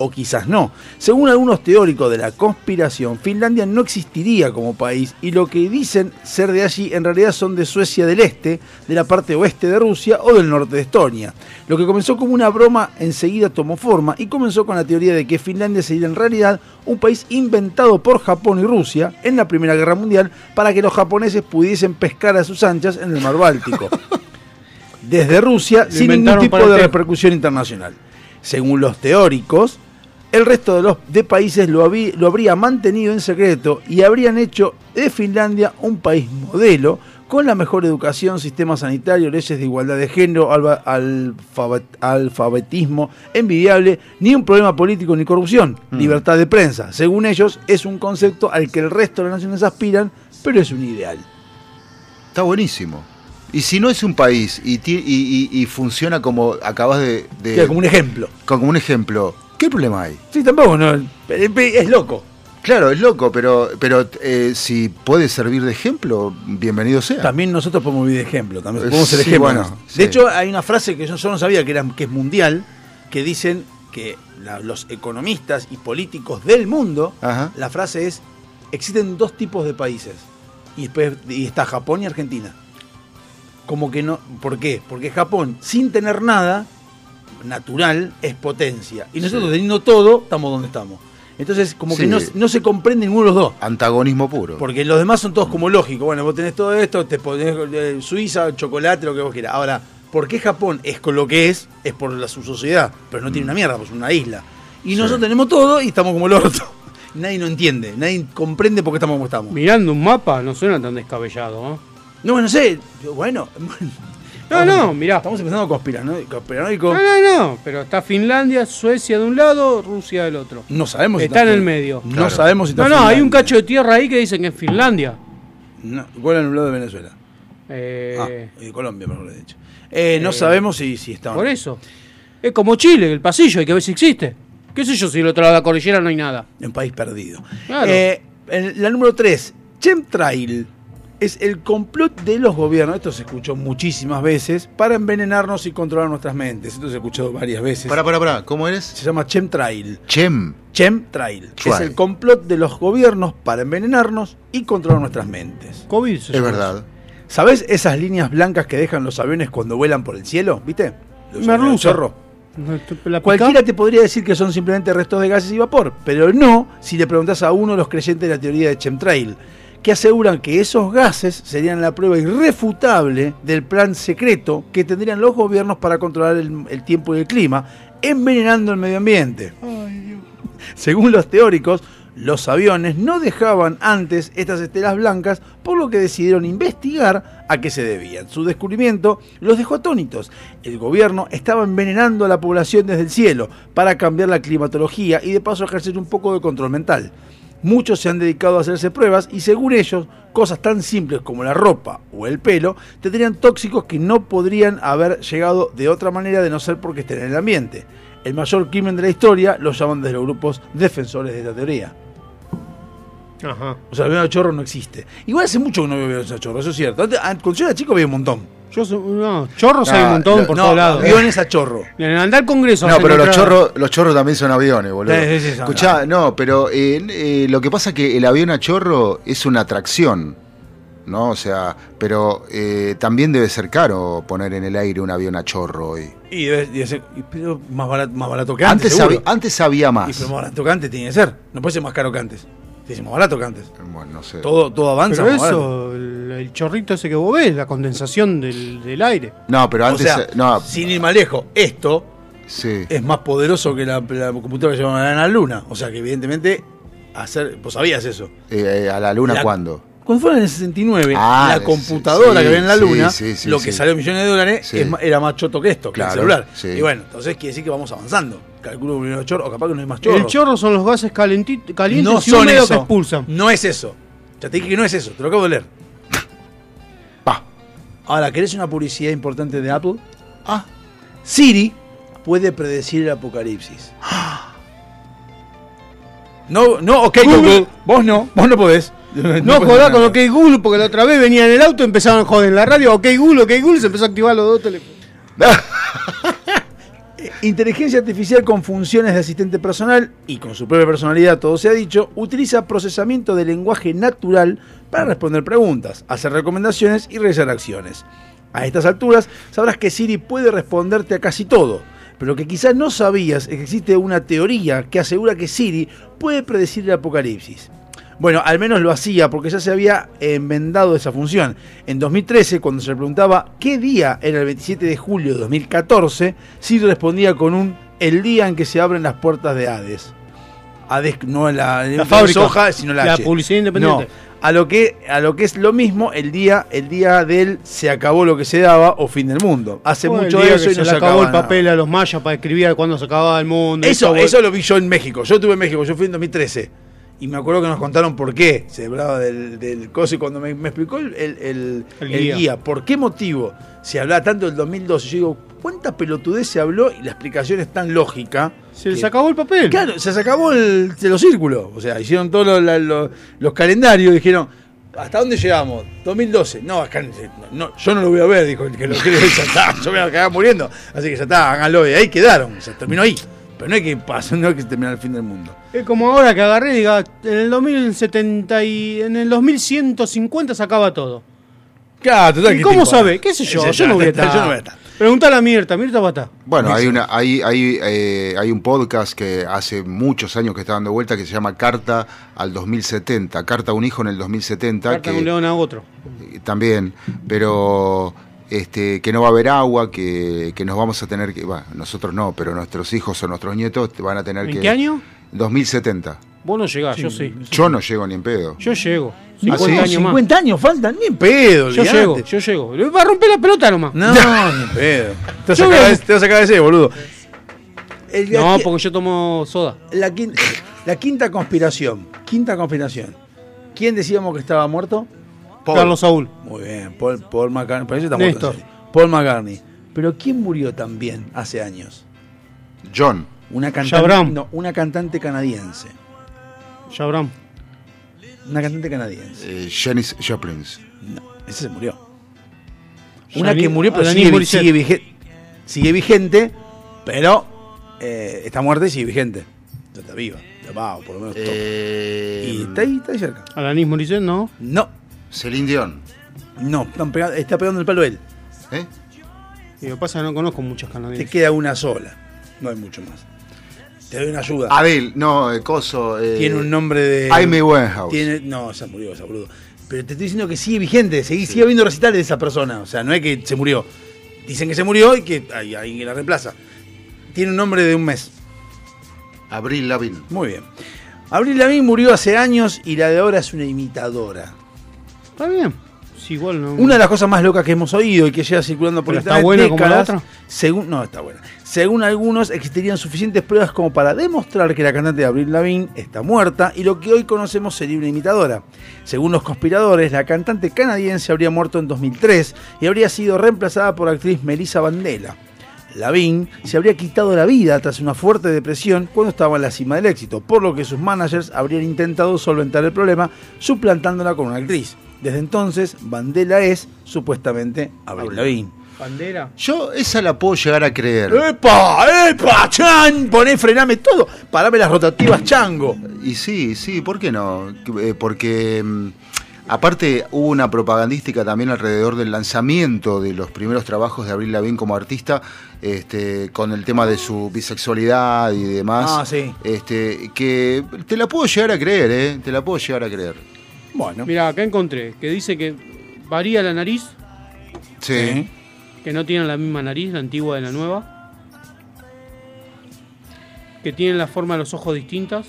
O quizás no. Según algunos teóricos de la conspiración, Finlandia no existiría como país y lo que dicen ser de allí en realidad son de Suecia del Este, de la parte oeste de Rusia o del norte de Estonia. Lo que comenzó como una broma enseguida tomó forma y comenzó con la teoría de que Finlandia sería en realidad un país inventado por Japón y Rusia en la Primera Guerra Mundial para que los japoneses pudiesen pescar a sus anchas en el mar Báltico. Desde Rusia, sin ningún tipo de repercusión internacional. Según los teóricos, el resto de los de países lo, habí- lo habría mantenido en secreto y habrían hecho de Finlandia un país modelo con la mejor educación, sistema sanitario, leyes de igualdad de género, alfabet- alfabetismo envidiable, ni un problema político ni corrupción, libertad de prensa. Según ellos, es un concepto al que el resto de las naciones aspiran, pero es un ideal. Está buenísimo. Y si no es un país y, y- y- y funciona como acabas de... de- como un ejemplo. como un ejemplo, ¿qué problema hay? Sí, tampoco, no, es loco. Claro, es loco, pero, pero eh, si puede servir de ejemplo, bienvenido sea. También nosotros podemos vivir de ejemplo, también Eh, podemos ser sí, ejemplo. bueno. De hecho, hay una frase que yo, yo no sabía que, era, que es mundial, que dicen que la- los economistas y políticos del mundo, Ajá. la frase es, existen dos tipos de países, y, después, y está Japón y Argentina. Como que no, ¿por qué? Porque Japón, sin tener nada natural, es potencia. Y nosotros teniendo todo, estamos donde estamos. Entonces, como que no, no se comprende ninguno de los dos. Antagonismo puro. Porque los demás son todos como lógicos. Bueno, vos tenés todo esto, te ponés eh, Suiza, chocolate, lo que vos quieras. Ahora, ¿por qué Japón es con lo que es? Es por la, su sociedad. Pero no tiene una mierda, pues es una isla. Y nosotros tenemos todo y estamos como el orto. Nadie no entiende, nadie comprende por qué estamos como estamos. Mirando un mapa no suena tan descabellado. ¿no? No, no sé. Bueno. No, no, mirá. Estamos empezando a conspirar, ¿no? Conspiranoico. No, no, no, pero está Finlandia, Suecia de un lado, Rusia del otro. No sabemos si Está en el medio. No Claro. sabemos si está No, no, hay un cacho de tierra ahí que dicen que es Finlandia. No, igual en el lado de Venezuela. Eh, ah, y de Colombia, mejor dicho. Eh, no eh, sabemos si, si está. Por eso. Es como Chile, el pasillo, hay que ver si existe. ¿Qué sé yo si del otro lado de la cordillera no hay nada? En país perdido. Claro. Eh, en la número 3, Chemtrail es el complot de los gobiernos, esto se escuchó muchísimas veces, para envenenarnos y controlar nuestras mentes. Esto se ha escuchado varias veces. Pará, pará, pará. ¿Cómo eres? Se llama Chemtrail. Chem. Chemtrail. Es el complot de los gobiernos para envenenarnos y controlar nuestras mentes. COVID se Es verdad. ¿Sabes esas líneas blancas que dejan los aviones cuando vuelan por el cielo? ¿Viste? Merluza. chorro. Cualquiera te podría decir que son simplemente restos de gases y vapor, pero no si le preguntas a uno de los creyentes de la teoría de Chemtrail, que aseguran que esos gases serían la prueba irrefutable del plan secreto que tendrían los gobiernos para controlar el, el tiempo y el clima, envenenando el medio ambiente. Según los teóricos, los aviones no dejaban antes estas estelas blancas, por lo que decidieron investigar a qué se debían. Su descubrimiento los dejó atónitos. El gobierno estaba envenenando a la población desde el cielo para cambiar la climatología y de paso ejercer un poco de control mental. Muchos se han dedicado a hacerse pruebas y según ellos, cosas tan simples como la ropa o el pelo tendrían tóxicos que no podrían haber llegado de otra manera de no ser porque estén en el ambiente. El mayor crimen de la historia lo llaman desde los grupos defensores de esta teoría. Ajá. O sea, el a chorro no existe. Igual hace mucho que no veo chorro, eso es cierto. Antes, an- cuando yo era chico había un montón. Yo soy- no, chorros hay un montón lo- por no, todos lados. aviones a chorro. En el andar congreso. No, pero los chorros, los chorros también son aviones, boludo. Sí, sí, sí, son Escuchá, no, pero eh, eh, lo que pasa es que el avión a chorro es una atracción, ¿no? O sea, pero eh, también debe ser caro poner en el aire un avión a chorro hoy. Y debe, debe ser y- pero más, barato, más barato que antes. Antes, había, antes había Y más. pero más barato que antes tiene que ser. No puede ser más caro que antes. Tiene que ser más barato que antes. Bueno, no sé. Todo, todo avanza. Pero más barato. eso, el, chorrito ese que vos ves, la condensación del, del aire. No, pero O antes. sea, no, sin ir más lejos, esto Sí. es más poderoso que la, la computadora que llevaban a la luna. O sea que evidentemente hacer, vos sabías eso. Eh, eh, ¿A la luna La- cuándo? Cuando fueron en el 69, Ah, la computadora sí, que había en la luna, sí, lo que salió millones de dólares, es era más choto que esto, que el celular. Y bueno, entonces quiere decir que vamos avanzando. Calculo primero chorro, o capaz que no hay más chorro. El chorro son los gases calientes no y son eso. que expulsan. No es eso. Ya te dije que no es eso, te lo acabo de leer. Ahora, ¿querés una publicidad importante de Apple? Ah, Siri puede predecir el apocalipsis. No, no, ok, Google. Google. Vos no, vos no podés. No podés jodá con. OK Google, porque la otra vez venía en el auto y empezaban a joder en la radio, OK Google, OK Google, se empezó a activar los dos teléfonos. Inteligencia artificial con funciones de asistente personal y con su propia personalidad, todo se ha dicho, utiliza procesamiento de lenguaje natural para responder preguntas, hacer recomendaciones y realizar acciones. A estas alturas sabrás que Siri puede responderte a casi todo, pero lo que quizás no sabías es que existe una teoría que asegura que Siri puede predecir el apocalipsis. Bueno, al menos lo hacía porque ya se había enmendado esa función. En 2013, cuando se le preguntaba qué día era el 27 de julio de 2014, Siri respondía con un el día en que se abren las puertas de Hades. Hades no la, fábrica. soja, sino la, La H. publicidad independiente. No, a lo que a lo que es lo mismo el día el día del se acabó lo que se daba o fin del mundo. Hace mucho de que eso y se no se acabó el papel a los mayas para escribir cuando se acababa el mundo. eso, eso lo vi yo en México. Yo estuve en México, yo fui en 2013. Y me acuerdo que nos contaron por qué se hablaba del, del coso. Y cuando me, me explicó el, el- el- El el guía. guía. por qué motivo se hablaba tanto del 2012, yo digo, ¿cuánta pelotudez se habló? Y la explicación es tan lógica. Se les acabó el papel. Claro, se acabó el, de los círculos. O sea, hicieron todos los, los- los calendarios. Dijeron, ¿hasta dónde llegamos? 2012. No, acá, no, yo no lo voy a ver, dijo el que lo quiere ver. Ya está, yo me voy a quedar muriendo. Así que ya está, háganlo. Y ahí quedaron. Se terminó ahí. Pero no hay que pasar, no hay que terminar el fin del mundo. Es como ahora que agarré diga, en el 2070 y en el 2150 se acaba todo. Claro, total, ¿Y ¿qué cómo sabe? ¿Qué sé yo? Sí, Yo no voy a está, estar. Yo no voy a estar. Preguntale a Mirta, Mirta estar. Bueno, hay una, hay, hay, eh, hay un podcast que hace muchos años que está dando vuelta que se llama Carta al 2070, Carta a un hijo en el 2070, Carta que un león a otro. eh, también, pero este, que no va a haber agua, que, que nos vamos a tener que, bueno, nosotros no, pero nuestros hijos o nuestros nietos van a tener ¿En que... qué año? 2070. Vos no llegás, yo sí. Yo no llego ni en pedo. Yo llego. ¿Ah, 50 sí? años más. 50 años faltan, ni en pedo. Yo olvidate. llego, yo llego. Le va a romper la pelota nomás. No, ni en pedo. Te vas a de- te vas a ese, boludo. El- No, porque yo tomo soda. la, quin- la quinta conspiración. Quinta conspiración. ¿Quién decíamos que estaba muerto? Paul. Carlos Saúl. Muy bien, Paul, Paul McCartney. Parece que está muerto. Néstor. Paul McCartney. Pero ¿quién murió también hace años? John. Una cantante, no, una cantante canadiense. Shabram. Una cantante canadiense. eh, Janis Joplin. No, ese se murió. Una que murió, pero Alanis sigue, sigue, vige- sigue vigente, pero eh, está muerta y sigue vigente. Ya está viva, ya va, por lo menos. todo. Eh, y está ahí, está ahí cerca. Alanis Morissette, no. No, Celine Dion. no, está pegando el palo él. ¿Eh? Y lo que pasa es que no conozco muchas Te canadienses. queda una sola. No hay mucho más. Te doy una ayuda. Adele, no, eh, Coso. eh, tiene un nombre de. Amy Winehouse. Tiene, no, se murió, se boludo. Pero te estoy diciendo que sigue vigente, sigue, sigue habiendo recitales de esa persona. O sea, no es que se murió. Dicen que se murió y que hay alguien que la reemplaza. Tiene un nombre de un mes. Abril Lavigne. Muy bien. Abril Lavigne murió hace años y la de ahora es una imitadora. Está bien. Sí, igual no. Una de las cosas más locas que hemos oído y que lleva circulando por ¿Pero está internet buena como la décadas, otra? Según, no, está buena. Según algunos, existirían suficientes pruebas como para demostrar que la cantante de Abril Lavigne está muerta y lo que hoy conocemos sería una imitadora. Según los conspiradores, la cantante canadiense habría muerto en 2003 y habría sido reemplazada por la actriz Melissa Bandela. Lavigne se habría quitado la vida tras una fuerte depresión cuando estaba en la cima del éxito, por lo que sus managers habrían intentado solventar el problema suplantándola con una actriz. Desde entonces, Bandela es supuestamente Avril Lavigne. Bandera. Yo esa la puedo llegar a creer. ¡Epa! ¡Epa! ¡Chan! Poné, frename todo. Parame las rotativas, chango. Y sí, sí, ¿por qué no? Eh, Porque mm, aparte hubo una propagandística también alrededor del lanzamiento de los primeros trabajos de Abril Lavigne como artista, este, con el tema de su bisexualidad y demás. Ah, sí. Este, que te la puedo llegar a creer, ¿eh? Te la puedo llegar a creer. Bueno. Mira, acá encontré que dice que varía la nariz, Sí. Sí. que no tienen la misma nariz, la antigua de la nueva. que tienen la forma de los ojos distintas.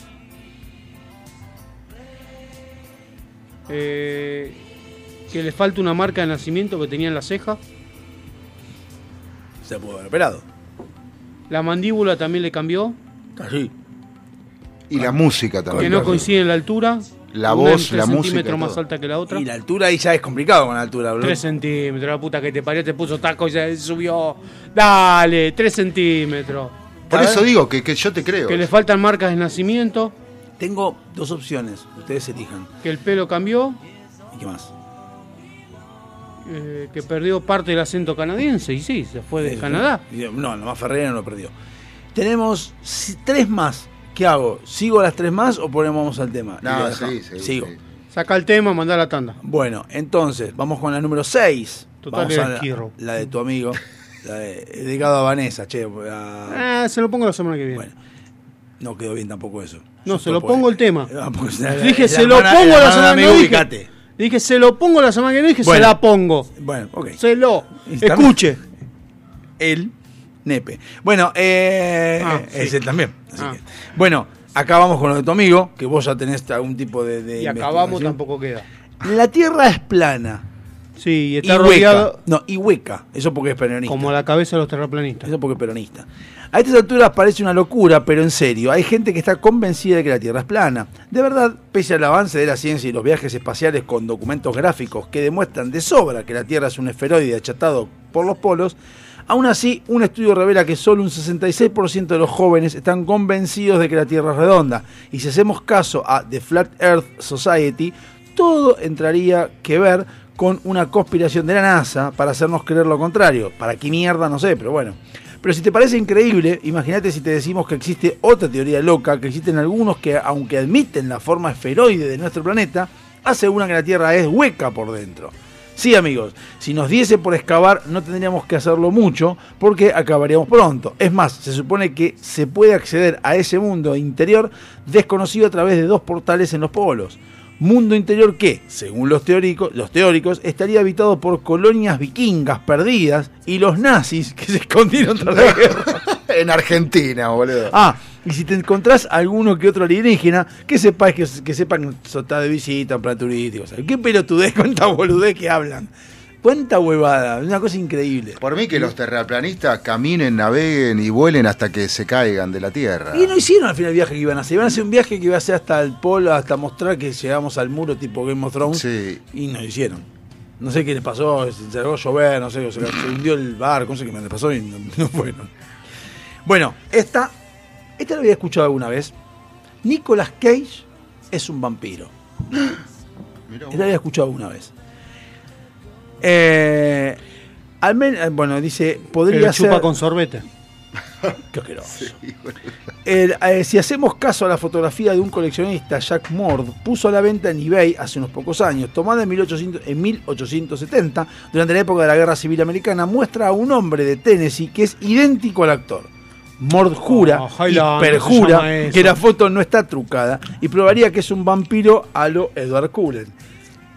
Eh, que le falta una marca de nacimiento que tenía en la ceja. Se pudo haber operado. La mandíbula también le cambió, Así. Y la música también. que no coincide en la altura. La Una voz, tres la música, centímetros más todo. alta que la otra. Y la altura ahí ya es complicado con la altura, boludo. 3 centímetros, la puta que te parió, te puso taco y se subió. Dale, 3 centímetros. Por eso ver. digo que, que yo te creo. Que le faltan marcas de nacimiento, Tengo dos opciones. Ustedes elijan. que el pelo cambió, ¿Y qué más? eh, que perdió parte del acento canadiense, y sí, se fue de Canadá. No, nomás Ferreira no lo perdió. Tenemos tres más. ¿Qué hago? ¿Sigo las tres más o ponemos al tema? No, sí, sí, Sigo. sí. Saca el tema, manda la tanda. Bueno, entonces, vamos con la número 6. Total, vamos a la, de tu amigo. La de, dedicado a Vanessa, che. a- Ah, se lo pongo la semana que viene. Bueno, no quedó bien tampoco eso. no, Yo se lo pongo el tema. Ah, la- Dije, se lo pongo la semana que viene. Dije, se lo pongo la semana que viene, dije, se la pongo. Bueno, ok. Se lo. Escuche. El nepe. Bueno, eh, Ah, es sí. él también. así Ah. que- Bueno, acá vamos con lo de tu amigo, que vos ya tenés algún tipo de. de Y acabamos, tampoco queda. La Tierra es plana. Sí, y Y está hueca. rodeado No, y hueca. Eso porque es peronista. como la cabeza de los terraplanistas. Eso porque es peronista. A estas alturas parece una locura, pero en serio, hay gente que está convencida de que la Tierra es plana. De verdad, pese al avance de la ciencia y los viajes espaciales con documentos gráficos que demuestran de sobra que la Tierra es un esferoide achatado por los polos, aún así, un estudio revela que solo un 66% de los jóvenes están convencidos de que la Tierra es redonda. Y si hacemos caso a The Flat Earth Society, todo entraría que ver con una conspiración de la NASA para hacernos creer lo contrario. ¿Para qué mierda? No sé, pero bueno. Pero si te parece increíble, imagínate si te decimos que existe otra teoría loca, que existen algunos que, aunque admiten la forma esferoide de nuestro planeta, aseguran que la Tierra es hueca por dentro. Sí, amigos, si nos diese por excavar no tendríamos que hacerlo mucho porque acabaríamos pronto. Es más, se supone que se puede acceder a ese mundo interior desconocido a través de dos portales en los polos. Mundo interior que, según los teóricos, los teóricos, estaría habitado por colonias vikingas perdidas y los nazis que se escondieron tras la guerra. en Argentina, boludo. Ah, y si te encontrás alguno que otro alienígena, que sepas que, que sepan que está de visita, plan turístico. ¿sabes? ¿Qué pelotudez, cuánta boludez que hablan? Cuánta huevada, una cosa increíble. Por mí que los terraplanistas caminen, naveguen y vuelen hasta que se caigan de la Tierra. Y no hicieron al final el viaje que iban a hacer. Iban a hacer un viaje que iba a ser hasta el polo, hasta mostrar que llegamos al muro tipo Game of Thrones. Sí. Y no hicieron. No sé qué les pasó, se largó a llover, no sé, se, se hundió el barco, no sé qué me les pasó y no, no fueron. Bueno, esta, esta la había escuchado alguna vez. Nicolas Cage es un vampiro. Esta la había escuchado alguna vez. Eh, al menos, bueno, dice, podría Pero ser... chupa con sorbete. Qué asqueroso. El, eh, si hacemos caso a la fotografía de un coleccionista, Jack Mord, puso a la venta en eBay hace unos pocos años, tomada en, 1800 en 1870, durante la época de la Guerra Civil Americana, muestra a un hombre de Tennessee que es idéntico al actor. Mord jura Ah, y perjura que la foto no está trucada y probaría que es un vampiro a lo Edward Cullen.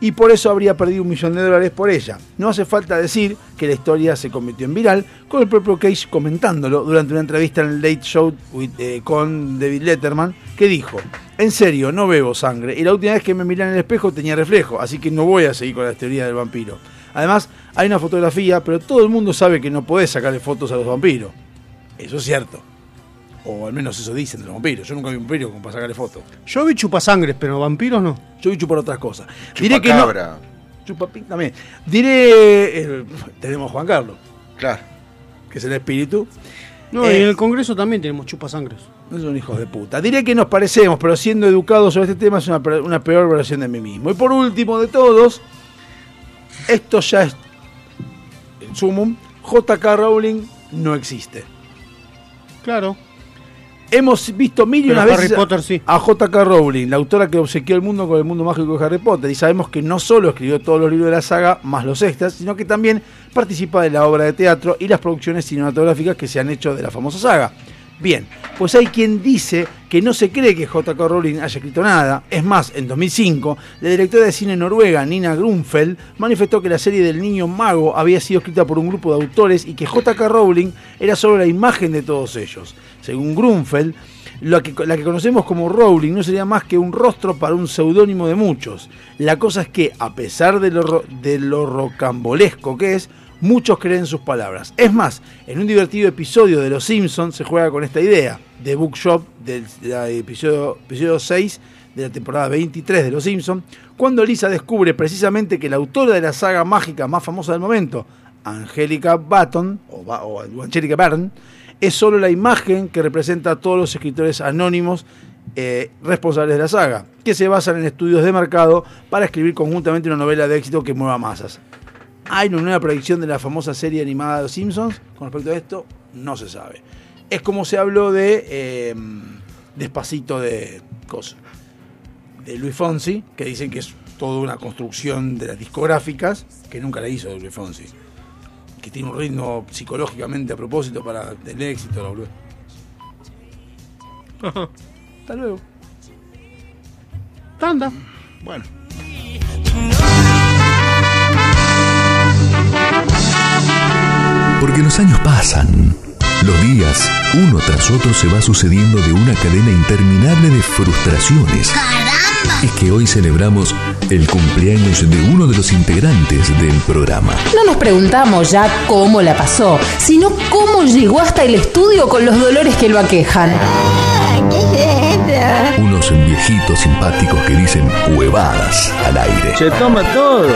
Y por eso habría perdido un millón de dólares por ella. No hace falta decir que la historia se convirtió en viral, con el propio Cage comentándolo durante una entrevista en el Late Show with- eh, con David Letterman, que dijo, en serio, no bebo sangre, y la última vez que me miré en el espejo tenía reflejo, así que no voy a seguir con la teoría del vampiro. Además, hay una fotografía, pero todo el mundo sabe que no podés sacarle fotos a los vampiros. Eso es cierto. O al menos eso dicen de los vampiros. Yo nunca vi un vampiro como para sacarle fotos. Yo vi chupasangres, pero vampiros no. Yo vi chupar otras cosas. Diré que no. Chupacabra. Chupapín también. Diré. eh, tenemos a Juan Carlos, Claro. que es el espíritu. No, Eh, y en el Congreso también tenemos chupasangres. No son hijos de puta. Diré que nos parecemos, pero siendo educados sobre este tema es una, pe- una peor versión de mí mismo. Y por último de todos, esto ya es el sumum. J.K. Rowling no existe. Claro. Hemos visto mil y unas Harry veces Potter sí. a J.K. Rowling, la autora que obsequió el mundo con el mundo mágico de Harry Potter. Y sabemos que no solo escribió todos los libros de la saga, más los extras, sino que también participa de la obra de teatro y las producciones cinematográficas que se han hecho de la famosa saga. Bien, pues hay quien dice que no se cree que J.K. Rowling haya escrito nada. Es más, en 2005, la directora de cine noruega Nina Grunfeld manifestó que la serie del niño mago había sido escrita por un grupo de autores y que J.K. Rowling era solo la imagen de todos ellos. Según Grunfeld, la que conocemos como Rowling no sería más que un rostro para un seudónimo de muchos. La cosa es que, a pesar de lo rocambolesco que es, muchos creen sus palabras. Es más, en un divertido episodio de Los Simpsons se juega con esta idea. The Bookshop del episodio, episodio 6 de la temporada 23 de Los Simpsons, cuando Lisa descubre precisamente que la autora de la saga mágica más famosa del momento, Angélica Baton, o, Angélica es solo la imagen que representa a todos los escritores anónimos eh, responsables de la saga, que se basan en estudios de mercado para escribir conjuntamente una novela de éxito que mueva masas. ¿Hay una nueva predicción de la famosa serie animada de Los Simpsons? Con respecto a esto, no se sabe. Es como se habló de eh, Despacito de Cosa, de Luis Fonsi, que dicen que es toda una construcción de las discográficas, que nunca la hizo Luis Fonsi. Que tiene un ritmo psicológicamente a propósito para el éxito, la boludo. Hasta luego. Tanda. Bueno. Porque los años pasan. Los días, uno tras otro, se va sucediendo de una cadena interminable de frustraciones. Es que hoy celebramos el cumpleaños de uno de los integrantes del programa. No nos preguntamos ya cómo la pasó, sino cómo llegó hasta el estudio con los dolores que lo aquejan. Unos viejitos simpáticos que dicen huevadas al aire. Se toma todo.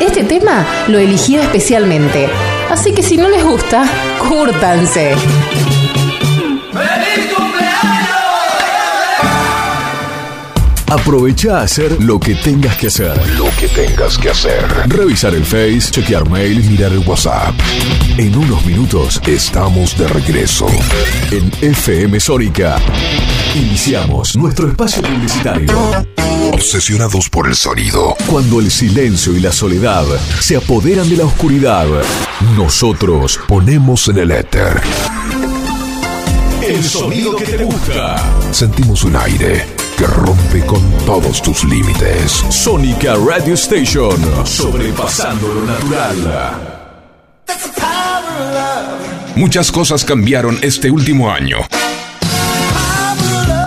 Este tema lo eligió especialmente, así que si no les gusta, cúrtanse. Aprovecha a hacer lo que tengas que hacer. Lo que tengas que hacer. Revisar el Face, chequear mail, Mirar el WhatsApp. En unos minutos Estamos de regreso. en FM Sónica. Iniciamos nuestro espacio publicitario. Obsesionados por el sonido. Cuando el silencio y la soledad se apoderan de la oscuridad, nosotros Ponemos en el éter. el sonido que te gusta. Sentimos un aire que rompe con todos tus límites. Sónica Radio Station, sobrepasando lo natural. Muchas cosas cambiaron este último año.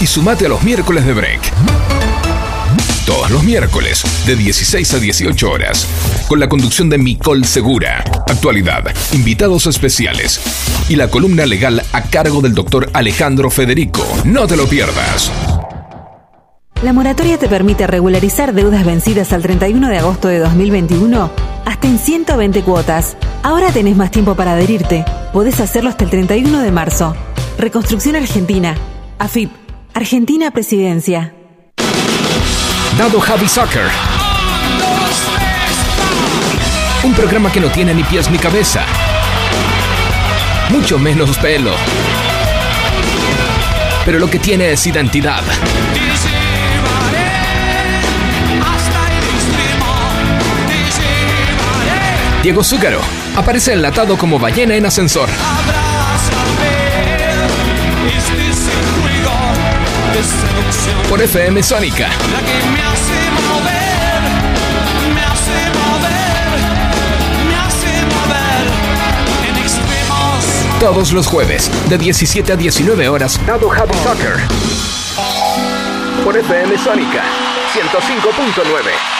y sumate a los miércoles de break. Todos los miércoles, de 16 a 18 horas, con la conducción de Micol Segura, actualidad, invitados especiales y la columna legal a cargo del doctor Alejandro Federico. No te lo pierdas. La moratoria te permite regularizar deudas vencidas al 31 de agosto de 2021 hasta en 120 cuotas. Ahora tenés más tiempo para adherirte. Podés hacerlo hasta el 31 de marzo. Reconstrucción Argentina. AFIP. Argentina Presidencia. Dado Javi Soccer. Un programa que no tiene ni pies ni cabeza. Mucho menos pelo. Pero lo que tiene es identidad. Diego Zúcaro aparece enlatado como ballena en ascensor. Por FM Sónica. La que me hace mover, me hace mover, me hace mover en extremos. Todos los jueves, de 17 a 19 horas, Dado Happy Soccer. Por FM Sónica, 105.9.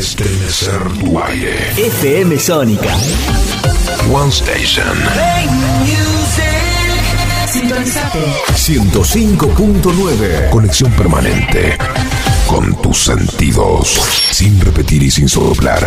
Estremecer tu aire. FM Sónica. One Station. Sintonizate. 105.9. Conexión permanente con tus sentidos. Sin repetir y sin soplar.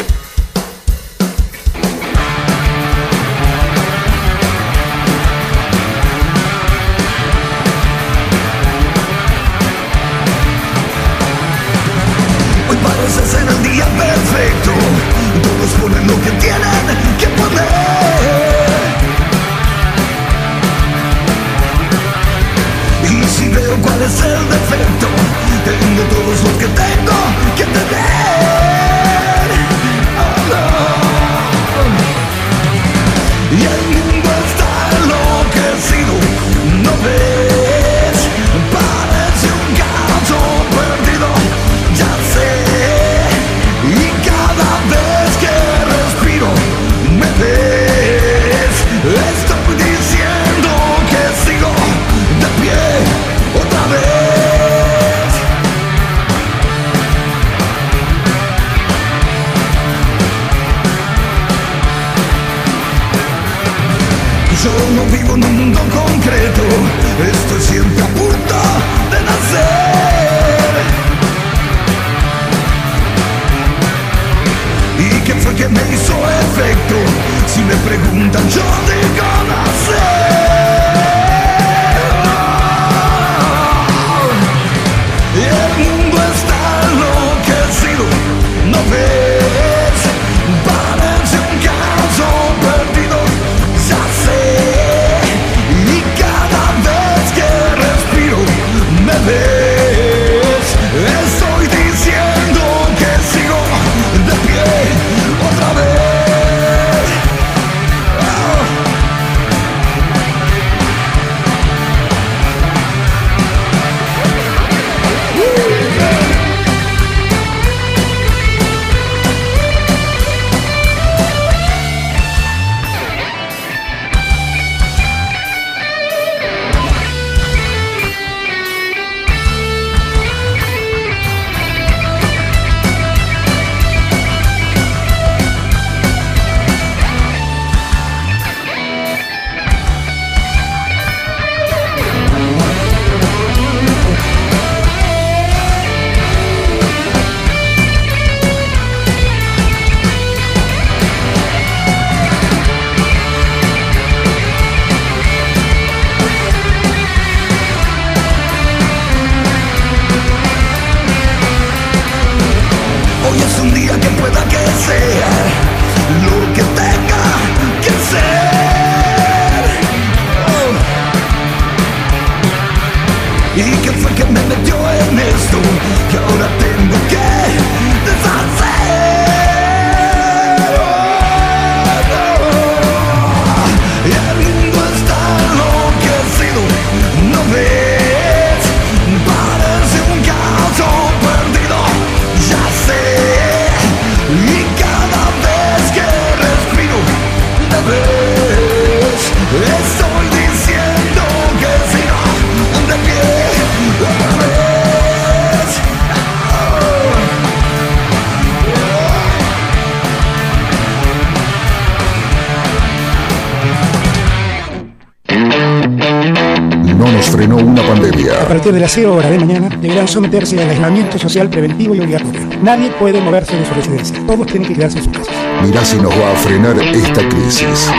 Deberán someterse al aislamiento social preventivo y obligatorio. Nadie puede moverse de su residencia. Todos tienen que quedarse en sus casas. Mirá si nos va a frenar esta crisis.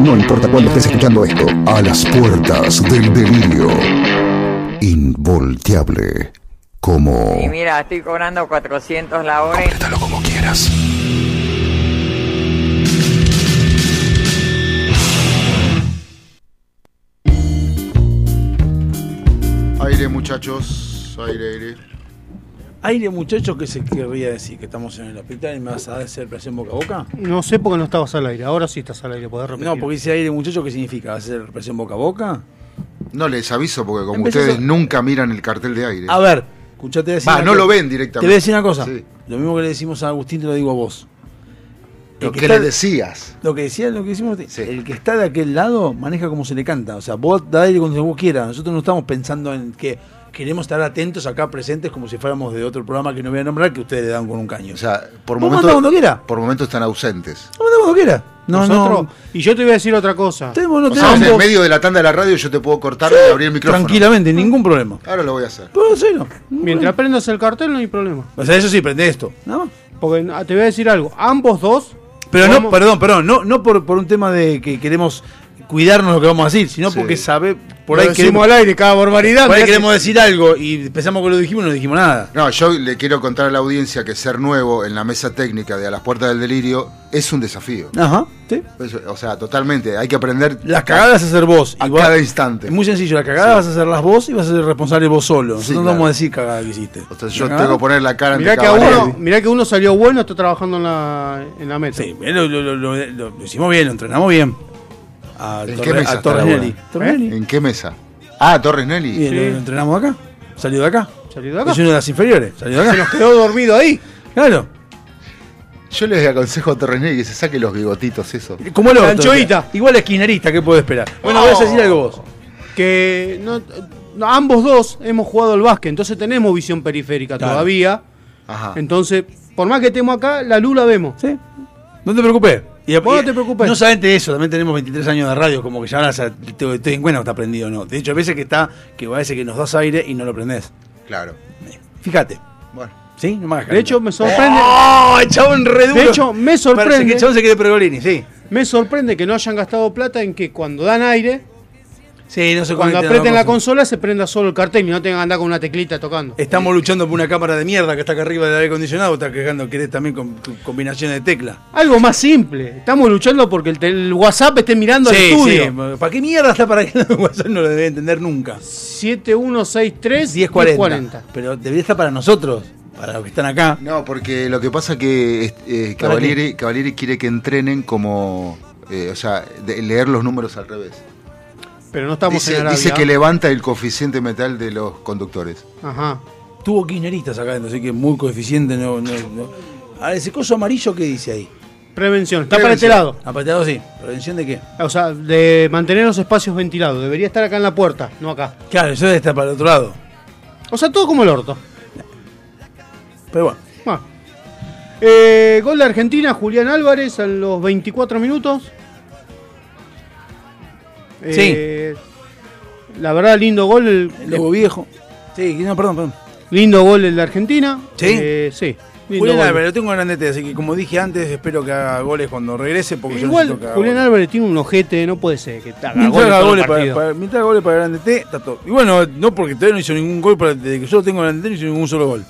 No importa cuándo estés escuchando esto, a las puertas del delirio. Involteable. Como... Y mira, estoy cobrando 400 la hora. Complétalo como quieras. Muchachos. Aire, aire. Aire, muchachos, ¿qué se querría decir? ¿Que estamos en el hospital y me vas a hacer presión boca a boca? No sé porque no estabas al aire. Ahora sí estás al aire, podés repetir. No, porque dice aire, muchachos, ¿qué significa? ¿Vas a hacer presión boca a boca? No les aviso porque como ustedes a- nunca miran el cartel de aire. A ver, escuchate decir. Va, una no cosa. lo ven Te directamente. voy a decir una cosa. Sí. Lo mismo que le decimos a Agustín, te lo digo a vos. El Lo que que está- le decías. Lo que decía, lo que decimos, el que está de aquel lado maneja como se le canta. O sea, vos da aire cuando vos quieras. Nosotros no estamos pensando en que queremos estar atentos acá presentes como si fuéramos de otro programa que no voy a nombrar que ustedes le dan con un caño. O sea, por momentos. cuando quiera. Por momentos están ausentes. Vos cuando quiera. No, Nosotros- no. Y yo te voy a decir otra cosa. Tenemos, no O sea, tenemos en vos- medio de la tanda de la radio yo te puedo cortar y abrir el micrófono. Tranquilamente, ningún problema. Ahora lo voy a hacer. Puedo hacerlo. Mientras prendas el cartel no hay problema. O sea, eso sí, prende esto. ¿no? Porque ah, te voy a decir algo. Ambos dos. Pero no, perdón, perdón, no, no por, por un tema de que queremos cuidarnos lo que vamos a decir, sino Sí. porque sabe, por Lo ahí queremos, al aire cada barbaridad. por ahí que- queremos decir algo y pensamos que lo dijimos y no dijimos nada. No, yo le quiero contar a la audiencia que ser nuevo en la mesa técnica de A las Puertas del Delirio es un desafío. Ajá, sí. O sea, totalmente. Hay que aprender. Las cagadas vas a hacer vos. A cada instante. Es muy sencillo, las cagadas vas a hacer las vos y vas a ser responsable vos solo. Nosotros Sí, no claro. vamos a decir cagada que hiciste. Entonces yo ¿La tengo que poner la cara ante Mirá que, a Cavalieri. uno, mirá que uno salió bueno, está trabajando en la, en la meta. Sí, lo, lo- lo- lo- lo- lo hicimos bien, lo entrenamos bien. A, ¿En Torre- qué mesa a Torres Nelly. ¿En qué mesa? Ah, Torres Nelly. Y lo, lo entrenamos acá. Salió de acá. Salió de acá. Es una de las inferiores. Salió de acá. Se nos quedó dormido ahí. Claro. Yo les aconsejo a Torres Nelly que se saque los bigotitos. Como el La otro. anchoita. Igual esquinerista, ¿qué puedo esperar? Bueno, No. voy a decir algo vos. Que no, no, ambos dos hemos jugado al básquet, entonces tenemos visión periférica Claro. todavía. Ajá. Entonces, por más que estemos acá, la luz la vemos. Sí. No te preocupes. Y, no te preocupes. No solamente de eso, también tenemos 23 años de radio, como que ya ahora te- estoy en cuenta que está prendido o no. De hecho, a veces que está, que a veces que nos das aire y no lo prendés. Claro. Fíjate. Bueno. ¿Sí? No me hagas De hecho, me sorprende. ¡Oh! El chabón re duro. De hecho, me Parece que sorprende. el chabón se quiere Pergolini, sí. Me sorprende que no hayan gastado plata en que cuando dan aire, Sí, no se cuando aprieten a la consola se prenda solo el cartel y no tengan que andar con una teclita tocando. Estamos luchando por una cámara de mierda que está acá arriba del aire acondicionado. Está quejando que también con con combinaciones de tecla. Algo más simple. Estamos luchando porque el, WhatsApp esté mirando el Sí, estudio. sí. ¿Para qué mierda está para que el WhatsApp no lo debe entender nunca? 7163 1040. Pero debería estar para nosotros, para los que están acá. No, porque lo que pasa que eh, eh, ¿Para Cavalieri, Cavalieri quiere que entrenen como. eh, o sea, de- leer los números al revés. Pero no estamos dice, en Arabia. dice que levanta el coeficiente metal de los conductores. Ajá. Tuvo kirchneristas acá, así que muy coeficiente. No, no, no. Ahora, ese coso amarillo, ¿qué dice ahí? Prevención. Está para este Prevención. lado. Ah, para este lado sí. ¿Prevención de qué? O sea, de mantener los espacios ventilados. Debería estar acá en la puerta, no acá. Claro, eso debe estar para el otro lado. O sea, todo como el orto. Pero bueno. Bueno. Eh, gol de Argentina, Julián Álvarez a los 24 minutos. Eh, La verdad, lindo gol. El, El lobo viejo. Sí, no, perdón, perdón. Lindo gol el de Argentina. ¿Sí? Eh, sí. lindo Julián gol. Álvarez, lo tengo grandete, así que como dije antes, espero que haga goles cuando regrese. Porque yo Igual, haga Julián goles. Álvarez tiene un ojete, no puede ser que haga Mientras goles haga goles para, para- mientras haga goles para Grande T, está todo. Y bueno, no porque todavía no hizo ningún gol, para, desde que yo lo tengo Grande T no hizo ningún solo gol.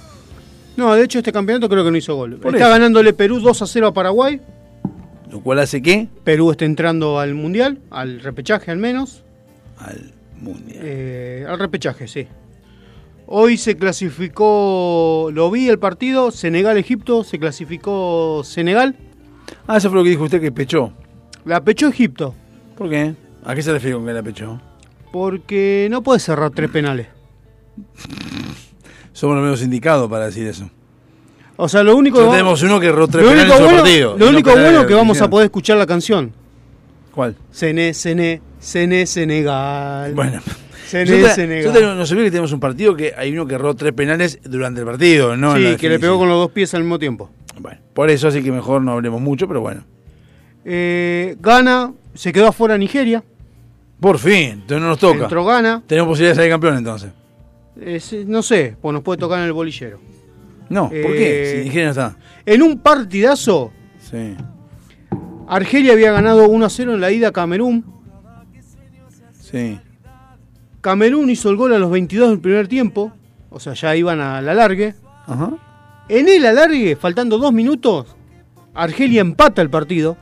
No, de hecho este campeonato creo que no hizo gol. Por está eso. ganándole Perú 2 a 0 a Paraguay. Lo cual hace que Perú está entrando al Mundial, al repechaje al menos. al Mundial. Eh, al repechaje, sí. Hoy se clasificó, lo vi el partido, Senegal-Egipto, se clasificó Senegal. Ah, eso fue lo que dijo usted que pechó. La pechó Egipto, ¿Por qué? ¿A qué se refiere con que la pechó? porque no puede cerrar tres penales. Somos los menos indicados para decir eso. O sea, lo único, tenemos uno que erró tres lo penales único bueno, partido. lo único bueno de que vamos a poder escuchar la canción. ¿Cuál? Cené, Cené, Cené, Senegal. Bueno. Cené, Senegal. te- nos olvidó que tenemos un partido que hay uno que erró tres penales durante el partido, ¿no? sí, que le pegó con los dos pies al mismo tiempo. Bueno, por eso así que mejor no hablemos mucho, pero bueno. Eh, Gana, se quedó afuera Nigeria. Por fin, entonces no nos toca. Entró gana. Tenemos posibilidad de salir campeón entonces. Es- no sé, pues nos puede tocar en el bolillero. No, ¿por Eh, qué? Si está. En un partidazo, Sí. Argelia había ganado 1 a 0 en la ida a Camerún. Sí. Camerún hizo el gol a los 22 del primer tiempo. O sea, ya iban al alargue. Ajá. En el alargue, faltando dos minutos, Argelia empata el partido.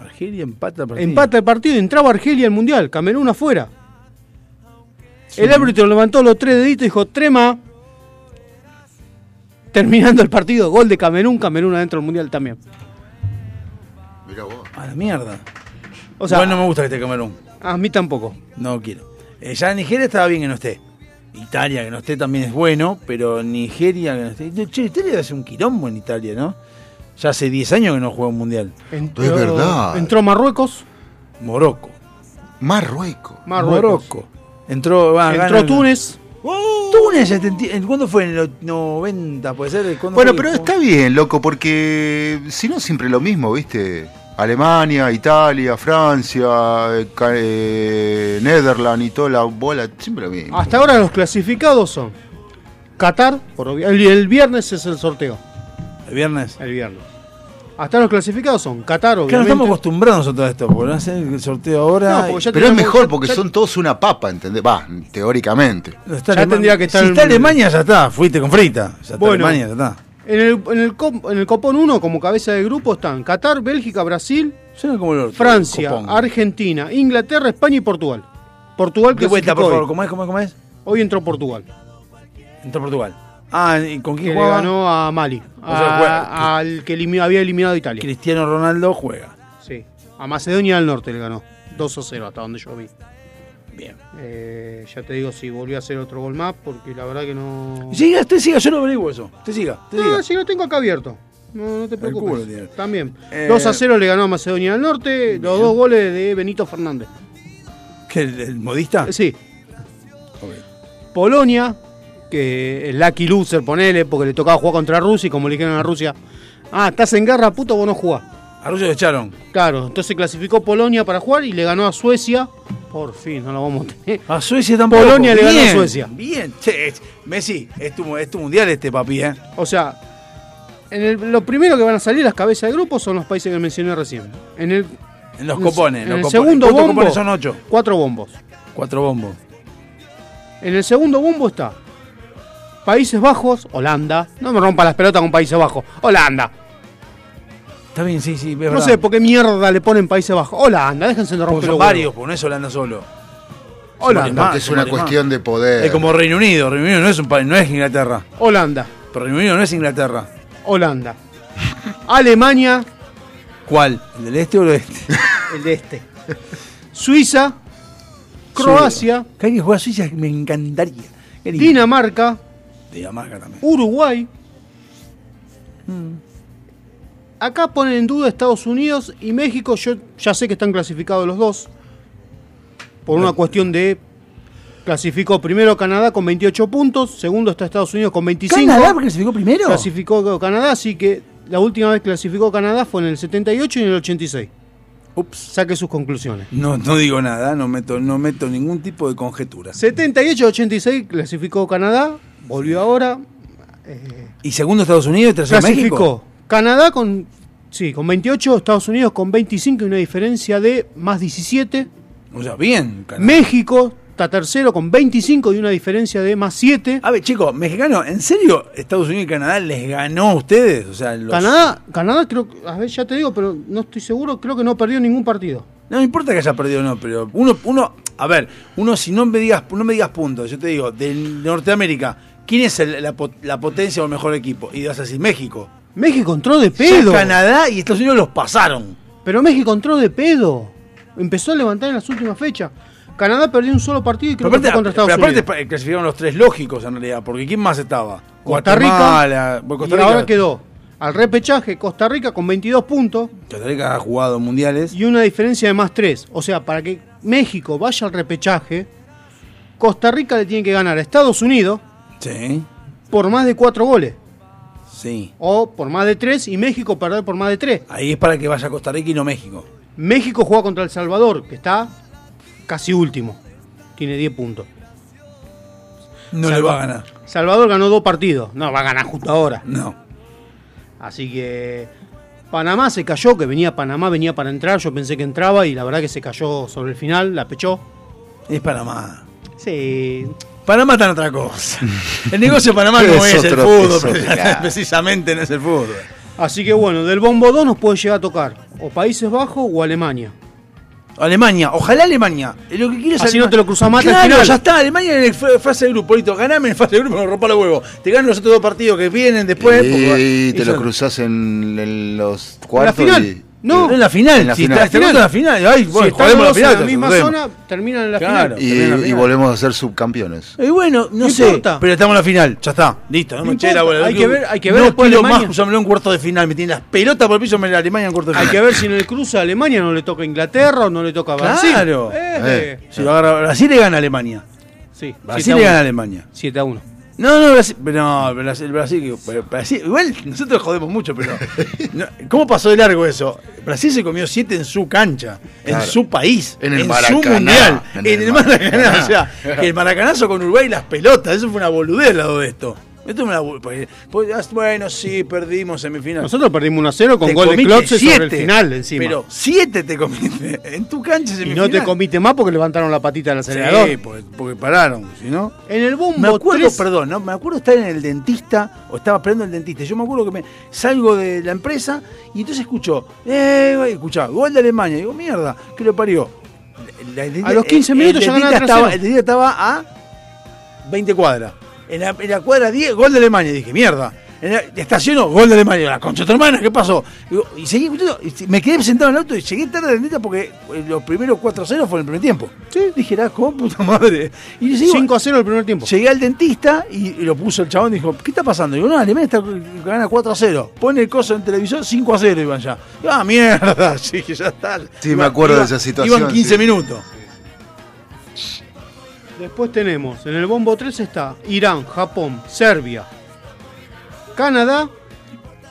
Argelia empata el partido. Empata el partido entraba Argelia al mundial. Camerún afuera. El árbitro levantó los tres deditos y dijo: Trema. Terminando el partido, gol de Camerún, Camerún adentro del mundial también. A la mierda. O sea, no me gusta que esté Camerún. A mí tampoco. No quiero. Eh, ya Nigeria estaba bien que no esté. Italia que no esté también es bueno, pero Nigeria que no esté. Che, Italia hace un quilombo en Italia, ¿no? Ya hace 10 años que no juega un mundial. Entró, Entró Marruecos. Morocco. Marruecos. Marruecos. Morocco. Entró, va, Entró Túnez. Túnez, ya te enti- ¿en ¿cuándo fue? ¿En los 90? ¿Puede ser? ¿Cuándo Bueno, fue pero está bien, loco, porque si no siempre lo mismo, ¿viste? Alemania, Italia, Francia, eh, eh, Netherlands y toda la bola, siempre lo mismo. Hasta ahora los clasificados son Qatar, por el, el viernes es el sorteo. ¿El viernes? El viernes. Hasta los clasificados son Qatar, Claro, obviamente. estamos acostumbrados a esto, porque no hacen el sorteo ahora. No, Pero es mejor porque ya- son todos una papa, ¿entendés? Va, teóricamente. Está ya Alema- tendría que estar Si el- está Alemania, ya está. Fuiste con frita. Ya está Bueno. Alemania, ya está. En el, en, el cop- en el Copón 1, como cabeza de grupo, están Qatar, Bélgica, Brasil, Suena como el orto, Francia, copón. Argentina, Inglaterra, España y Portugal. Portugal De vuelta, por favor. hoy. ¿Cómo es? ¿Cómo es? ¿Cómo es? Hoy entró Portugal, Entró Portugal. Ah, ¿y con que quién le jugaba? ganó a Mali, sea, juega- al que elimi- había eliminado a Italia. Cristiano Ronaldo juega. Sí, a Macedonia del Norte le ganó. 2 a 0 hasta donde yo vi. Bien. Eh, ya te digo si volvió a hacer otro gol más, porque la verdad que no. Siga, usted siga, yo no averiguo eso. Usted siga, usted siga. No, si lo tengo acá abierto. No, no te culo preocupes. tiene. También. Eh, 2 a 0 le ganó a Macedonia del Norte. Los dos goles de Benito Fernández. ¿Qué, el, el modista? Sí. Polonia, que es Lucky Loser, ponele, porque le tocaba jugar contra Rusia y como le dijeron a Rusia, ah, estás en guerra, puto, vos no jugás. A Rusia lo echaron. Claro, entonces clasificó Polonia para jugar y le ganó a Suecia. Por fin, no lo vamos a tener. A Suecia tampoco. Polonia le ganó a Suecia. Bien. Che, Messi, es tu, es tu mundial este papi, ¿eh? O sea, en el- lo primero que van a salir las cabezas de grupo son los países que mencioné recién. En el, En los el- copones. En los el copones. segundo ¿Cuántos bombo, copones son ocho? cuatro bombos. Cuatro bombos. En el segundo bombo está Países Bajos, Holanda. No me rompa las pelotas con Países Bajos. Holanda. Está bien, sí, sí. es No verdad. sé por qué mierda le ponen Países Bajos. Holanda, déjense de romper son varios, porque no es Holanda solo. Holanda. Porque es una cuestión de poder. Es como Reino Unido. Reino Unido no es un país, no es Inglaterra. Holanda. Pero Reino Unido no es Inglaterra. Holanda. Alemania, ¿Cuál? ¿El del este o el oeste? el de este. Suiza, Croacia, Que hay que jugar a Suiza me encantaría. Qué también. Uruguay. Acá ponen en duda Estados Unidos y México. Yo ya sé que están clasificados los dos. Por una cuestión de. Clasificó primero Canadá con 28 puntos. Segundo está Estados Unidos con 25. ¿Canadá clasificó primero? Clasificó Canadá, así que la última vez que clasificó Canadá fue en el 78 y en el 86. Ups. Saque sus conclusiones. No, no digo nada, no meto, no meto ningún tipo de conjetura. 78-86 clasificó Canadá, volvió ahora, ¿Y segundo Estados Unidos y tercero clasificó México? Canadá con, sí, con 28, Estados Unidos con 25 y una diferencia de más 17. O sea, bien. Canadá. México está tercero con 25 y una diferencia de más 7. A ver, chicos, mexicano, ¿en serio Estados Unidos y Canadá les ganó a ustedes? O sea, los- Canadá, Canadá creo, que- a ver, ya te digo, pero no estoy seguro, creo que no perdió ningún partido. No me importa que haya perdido o no, pero uno, uno, a ver, uno si no me digas, no me digas puntos, yo te digo, de Norteamérica, ¿quién es el- la, pot- la potencia o el mejor equipo? Y vas a decir México. México entró de Ya pedo. Canadá y Estados Unidos los pasaron. Pero México entró de pedo. Empezó a levantar en las últimas fechas. Canadá perdió un solo partido y creo Pero que aparte, fue contra Estados pero aparte Unidos. clasificaron los tres lógicos en realidad, porque ¿quién más estaba? Costa Rica, Guatemala, Costa y Rica- ahora quedó al repechaje Costa Rica con 22 puntos Costa Rica ha jugado mundiales. y una diferencia de más 3. O sea, para que México vaya al repechaje, Costa Rica le tiene que ganar a Estados Unidos Sí, por más de 4 goles. sí. O por más de 3 y México perder por más de 3. Ahí es para que vaya Costa Rica y no México. México juega contra El Salvador, que está casi último. Tiene 10 puntos. No le va a ganar. Salvador ganó dos partidos. No va a ganar justo ahora. No. Así que Panamá se cayó, que venía Panamá, venía para entrar. Yo pensé que entraba y la verdad que se cayó sobre el final, la pechó. Es Panamá. Sí. Panamá está en otra cosa. El negocio de Panamá no Es es, el fútbol, precisamente no es el fútbol. Así que bueno, del bombo 2 nos puede llegar a tocar o Países Bajos o Alemania. Alemania, ojalá Alemania. Eh, Lo que quiero es Así no te lo cruzás más al Claro, final. ya está. Alemania en el fa- fase de grupo, listo. Ganame en fase de grupo, me rompa los huevos. Te ganan los otros dos partidos que vienen después. porque- y te lo cruzas en, en los cuartos. final. y- No, en la final. En la si final. está- te gusta la final. Ay, bueno, si jodemos los la final. en la misma jodemos. zona, terminan en la Claro. final. Y, Termina la y final. volvemos a ser subcampeones. Y bueno, no, No sé, importa. pero estamos en la final, ya está, listo, no, No me eché la importa, bola. hay que ver- hay que ver No quiero más usámelo en cuarto de final, me tienen las pelotas por el piso, la Alemania en cuarto de Hay final. que ver si en el cruce a Alemania no le toca a Inglaterra o no le toca a Brasil. Claro. Eh, Si lo agarra Brasil le gana a Alemania. Sí, Brasil le gana a Alemania. 7 a 1. No, no, Brasil, no, Brasil, Brasil, Brasil- igual nosotros jodemos mucho, pero no, ¿cómo pasó de largo eso? Brasil se comió siete en su cancha, Claro. en su país, En el su Maracaná, mundial, en en, el el Maracaná, Maracaná. o sea, que el maracanazo con Uruguay y las pelotas, eso fue una boludez al lado de esto. Esto pues, pues, ah, bueno, sí, perdimos semifinal. Nosotros perdimos 1 a 0 con Te gol de Klotze sobre el final encima. Pero siete te comiste en tu cancha y semifinal. no te comiste más porque levantaron la patita del acelerador. Sí, porque, porque pararon, si no. En el bombo Me acuerdo, 3, perdón, ¿no? me acuerdo estar en el dentista, o estaba esperando el dentista. Yo me acuerdo que me salgo de la empresa y entonces escucho, eh, güey, escuchá, gol de Alemania. digo, mierda, que lo parió. La- la- A los 15 el- minutos el ya dentista estaba, 3-0. El dentista estaba a 20 cuadras. En la, en la cuadra 10, gol de Alemania. Dije, mierda. En la- estaciono, gol de Alemania. La concha de tu hermana, ¿qué pasó? Digo, y seguí, escuchando, y me quedé sentado en el auto y llegué tarde al dentista porque eh, los primeros 4-0 fueron en el primer tiempo. Sí. Dije, era como puta madre. Y seguí- 5 a 0 el primer tiempo. Llegué al dentista y, y lo puso el chabón y dijo, ¿qué está pasando? Digo, no, Alemania está, gana 4 a 0. Pone el coso en televisor, 5 a 0 iban ya. Ah, mierda, sí, que ya está. Sí, me acuerdo de esa situación, Iban 15 sí. minutos. Después tenemos, en el bombo 3 está Irán, Japón, Serbia, Canadá.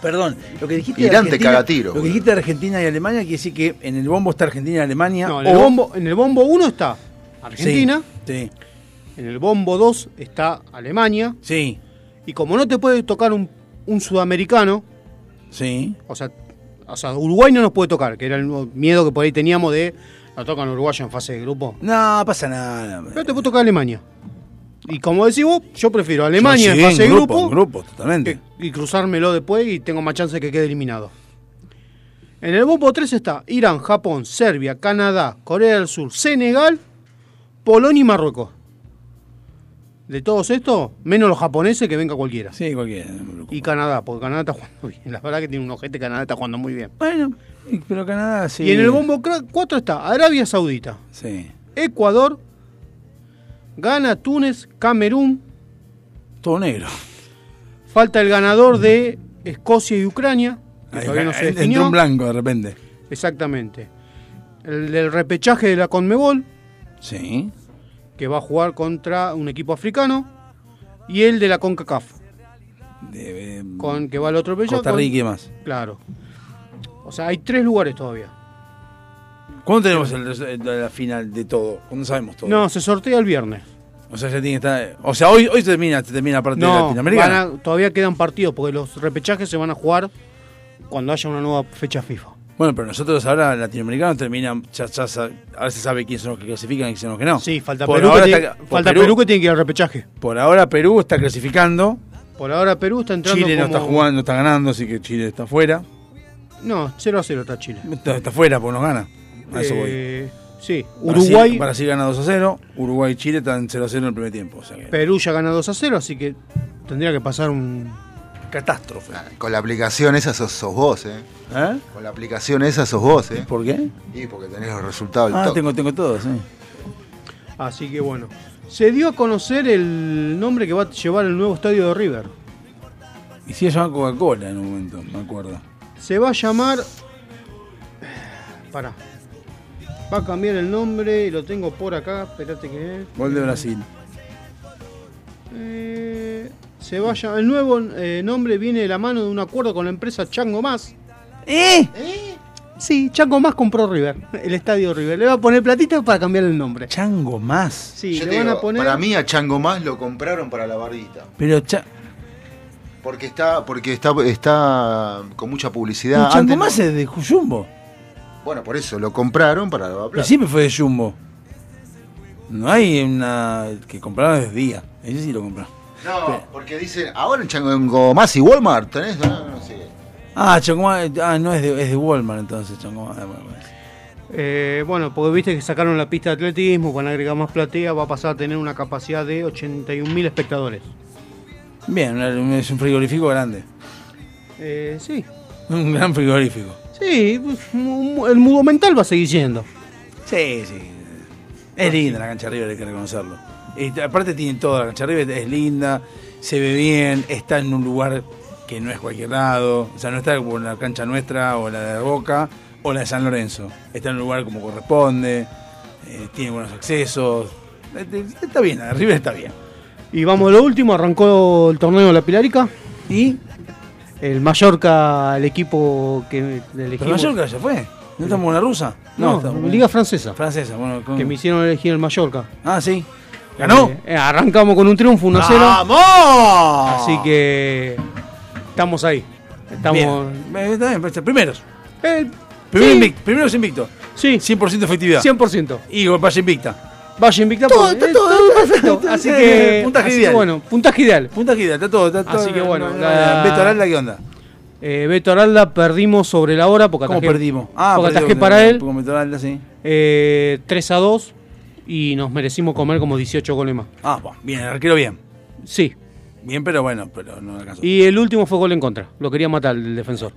Perdón, lo que dijiste Irán te de caga tiro, Lo que boludo. dijiste de Argentina y Alemania quiere decir que en el bombo está Argentina y Alemania. No, en el, bombo, en el bombo 1 está Argentina, Sí, en el bombo 2 está Alemania. sí, Y como no te puede tocar un, un sudamericano, sí. o sea, o sea, Uruguay no nos puede tocar, que era el miedo que por ahí teníamos de la tocan uruguayo en fase de grupo. No, pasa nada. Pero te puede tocar Alemania. Y como decís vos, yo prefiero Alemania en fase de grupo, grupo, en grupo, totalmente. que- y cruzármelo después y tengo más chance de que quede eliminado. En el bombo 3 está Irán, Japón, Serbia, Canadá, Corea del Sur, Senegal, Polonia y Marruecos. De todos estos, menos los japoneses que venga cualquiera. Sí, cualquiera. Y Canadá, porque Canadá está jugando bien. La verdad que tiene un ojete, Canadá está jugando muy bien. Bueno, pero Canadá sí. Y en el bombo 4 está Arabia Saudita, Sí. Ecuador, Ghana, Túnez, Camerún. Todo negro. Falta el ganador de Escocia y Ucrania, que Ahí, todavía no se en- definió. Entró un blanco de repente. Exactamente. El del repechaje de la Conmebol, Sí. que va a jugar contra un equipo africano. Y el de la CONCACAF, De, con que va al otro repechaje. Costa Rica y más. Claro. O sea, hay tres lugares todavía. ¿Cuándo tenemos el, resu- el- la final de todo? ¿Cuándo sabemos todo? No, se sortea el viernes. O sea, ya tiene que estar. O sea, hoy, hoy se termina, termina la parte de No, Latinoamericana. van a- todavía quedan partidos porque los repechajes se van a jugar cuando haya una nueva fecha FIFA. Bueno, pero nosotros ahora latinoamericanos terminan, ya, ya ahora se sabe quiénes son los que clasifican y quiénes son los que no. Sí, falta, Por Perú, ahora que tiene, está- por falta Perú, que tiene que ir al repechaje. Por ahora Perú está clasificando. Por ahora Perú está entrando Chile no está jugando, no está ganando, así que Chile está fuera. No, 0 a 0 está Chile. Está, está fuera porque no gana. A eso voy. Eh, sí, Brasil- Uruguay, Brasil gana 2 a 0. Uruguay y Chile están 0 a 0 en el primer tiempo. O sea que. Perú ya gana 2 a 0, así que tendría que pasar un... Catástrofe. Con la aplicación esa sos, sos vos, ¿eh? ¿Eh? Con la aplicación esa sos vos, ¿eh? ¿Por qué? Y porque tenés los resultados. Ah, tengo, tengo todo, sí. Así que bueno. Se dio a conocer el nombre que va a llevar el nuevo estadio de River. Y si se llama Coca-Cola en un momento, me acuerdo. Se va a llamar... Pará. Va a cambiar el nombre y lo tengo por acá. Espérate que... Gol de Brasil. Eh, se vaya, el nuevo eh, nombre viene de la mano de un acuerdo con la empresa Chango Más. ¿Eh? Sí, Chango Más compró River, el estadio River. Le va a poner platita para cambiar el nombre. Chango Más. Sí, Yo le van digo, a poner. Para mí a Chango Más lo compraron para la bardita. Pero cha- Porque está, porque está, está con mucha publicidad. Antes no- Más es de Jumbo. Bueno, por eso lo compraron para la Pero plata. siempre fue de Jumbo. No hay una que compraron desde día. Ese sí lo compraron. No, porque dicen, ahora en Chango Más y Walmart tenés, ah, no sé. Ah, Chango Más. Ah, no, es de, es de Walmart entonces. Eh, bueno, porque viste que sacaron la pista de atletismo, van a agregar más platea, va a pasar a tener una capacidad de 81.000 espectadores. Bien, es un frigorífico grande. Eh, sí, Un gran frigorífico. sí, mu- el mudo mental va a seguir siendo. Sí, sí. Es linda la cancha River, hay que reconocerlo. Y aparte tiene toda la cancha River, es linda, se ve bien, está en un lugar que no es cualquier lado. O sea, no está como en la cancha nuestra o la de Boca o la de San Lorenzo. Está en un lugar como corresponde, eh, tiene buenos accesos. Eh, Está bien, la de River está bien. Y vamos a lo último, arrancó el torneo de la Pilarica. ¿Y? El Mallorca, el equipo que Pero elegimos. Mallorca ya fue. ¿No estamos en la rusa? No, estamos- Liga Francesa. Francesa, bueno. con- Que me hicieron elegir el Mallorca. Ah, sí. ¿Ganó? Eh, eh, arrancamos con un triunfo 1 a 0. ¡Vamos! Así que estamos ahí. Estamos. Bien. Eh, Está bien, primeros. Eh, Primero sí, invicto. Primeros invicto. Sí. 100% efectividad. 100%. Y Vaya invicta. Vaya invicta. Todo, está eh, todo, perfecto. Así que. Puntaje así que ideal. bueno, puntaje ideal. Puntaje ideal, está todo. Está todo Así que bueno, no, no, la- Beto Aralda, ¿qué onda? Eh, Beto Aralda perdimos sobre la hora porque ¿Cómo atajé, perdimos? Ah, porque atajé para él. Con Beto Aralda, sí. eh, 3 a 2 y nos merecimos comer como 18 goles más. Ah, bueno, bien, el arquero bien. Sí. Bien, pero bueno, pero no alcanzó. Y el último fue gol en contra. Lo quería matar el defensor.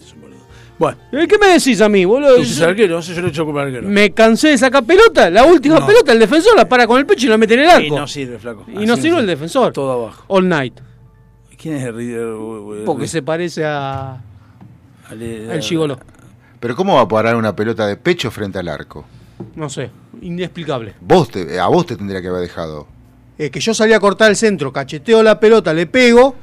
Bueno, Eh, ¿Qué me decís a mí, boludo? tú sos arquero, no sé, yo le he hecho culpa al arquero. Me cansé de sacar pelota. La última No. pelota, el defensor la para con el pecho y la mete en el arco. Y no sirve, flaco. Y no sirve el defensor. Todo abajo. All night. ¿Quién es el River? Porque se parece a. al al Gigolo. Pero ¿cómo va a parar una pelota de pecho frente al arco? No sé. Inexplicable. Vos te- a vos te tendría que haber dejado. Eh, que yo salí a cortar el centro, cacheteo la pelota, le pego.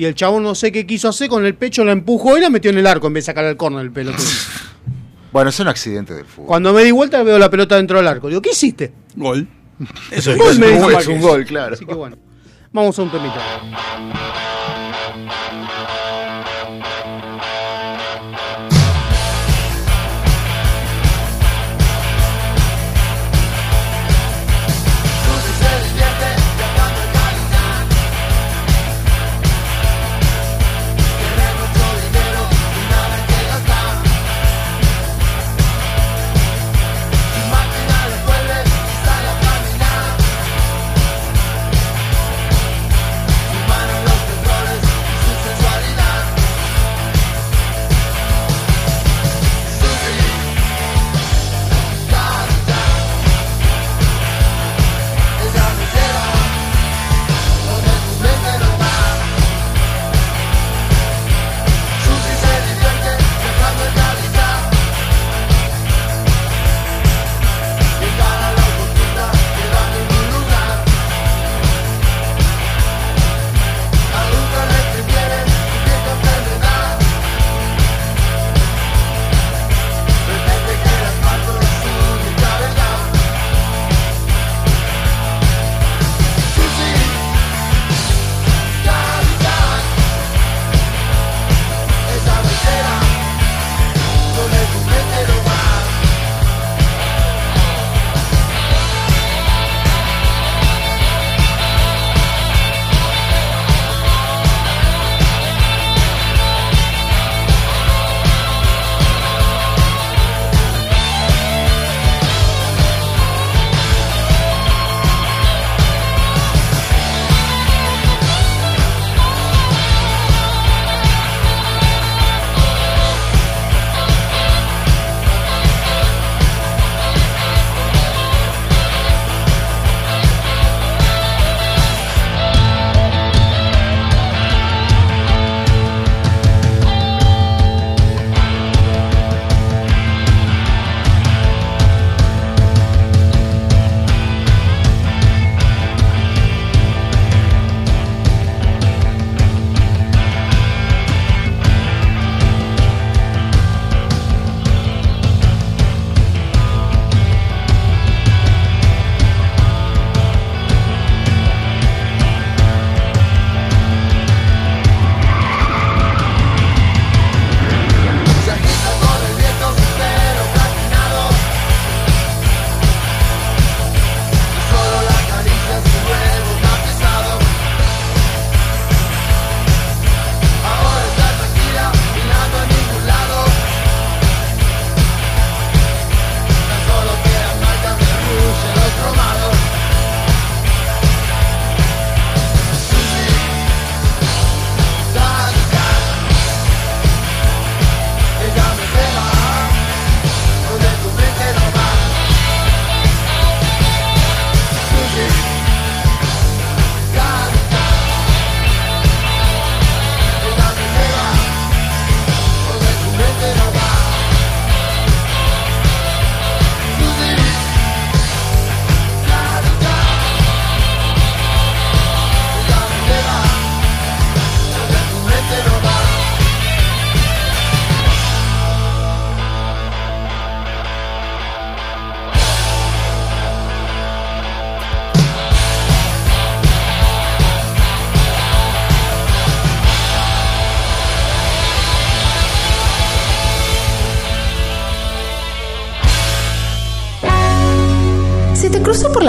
Y el chabón no sé qué quiso hacer, con el pecho la empujó y la metió en el arco en vez de sacar al córner el pelotón. Bueno, son accidentes del fútbol. Cuando me di vuelta veo la pelota dentro del arco. Digo, ¿qué hiciste? Gol. Eso Gol, es, me un gol, es un gol, claro. Así que bueno. Vamos a un temita.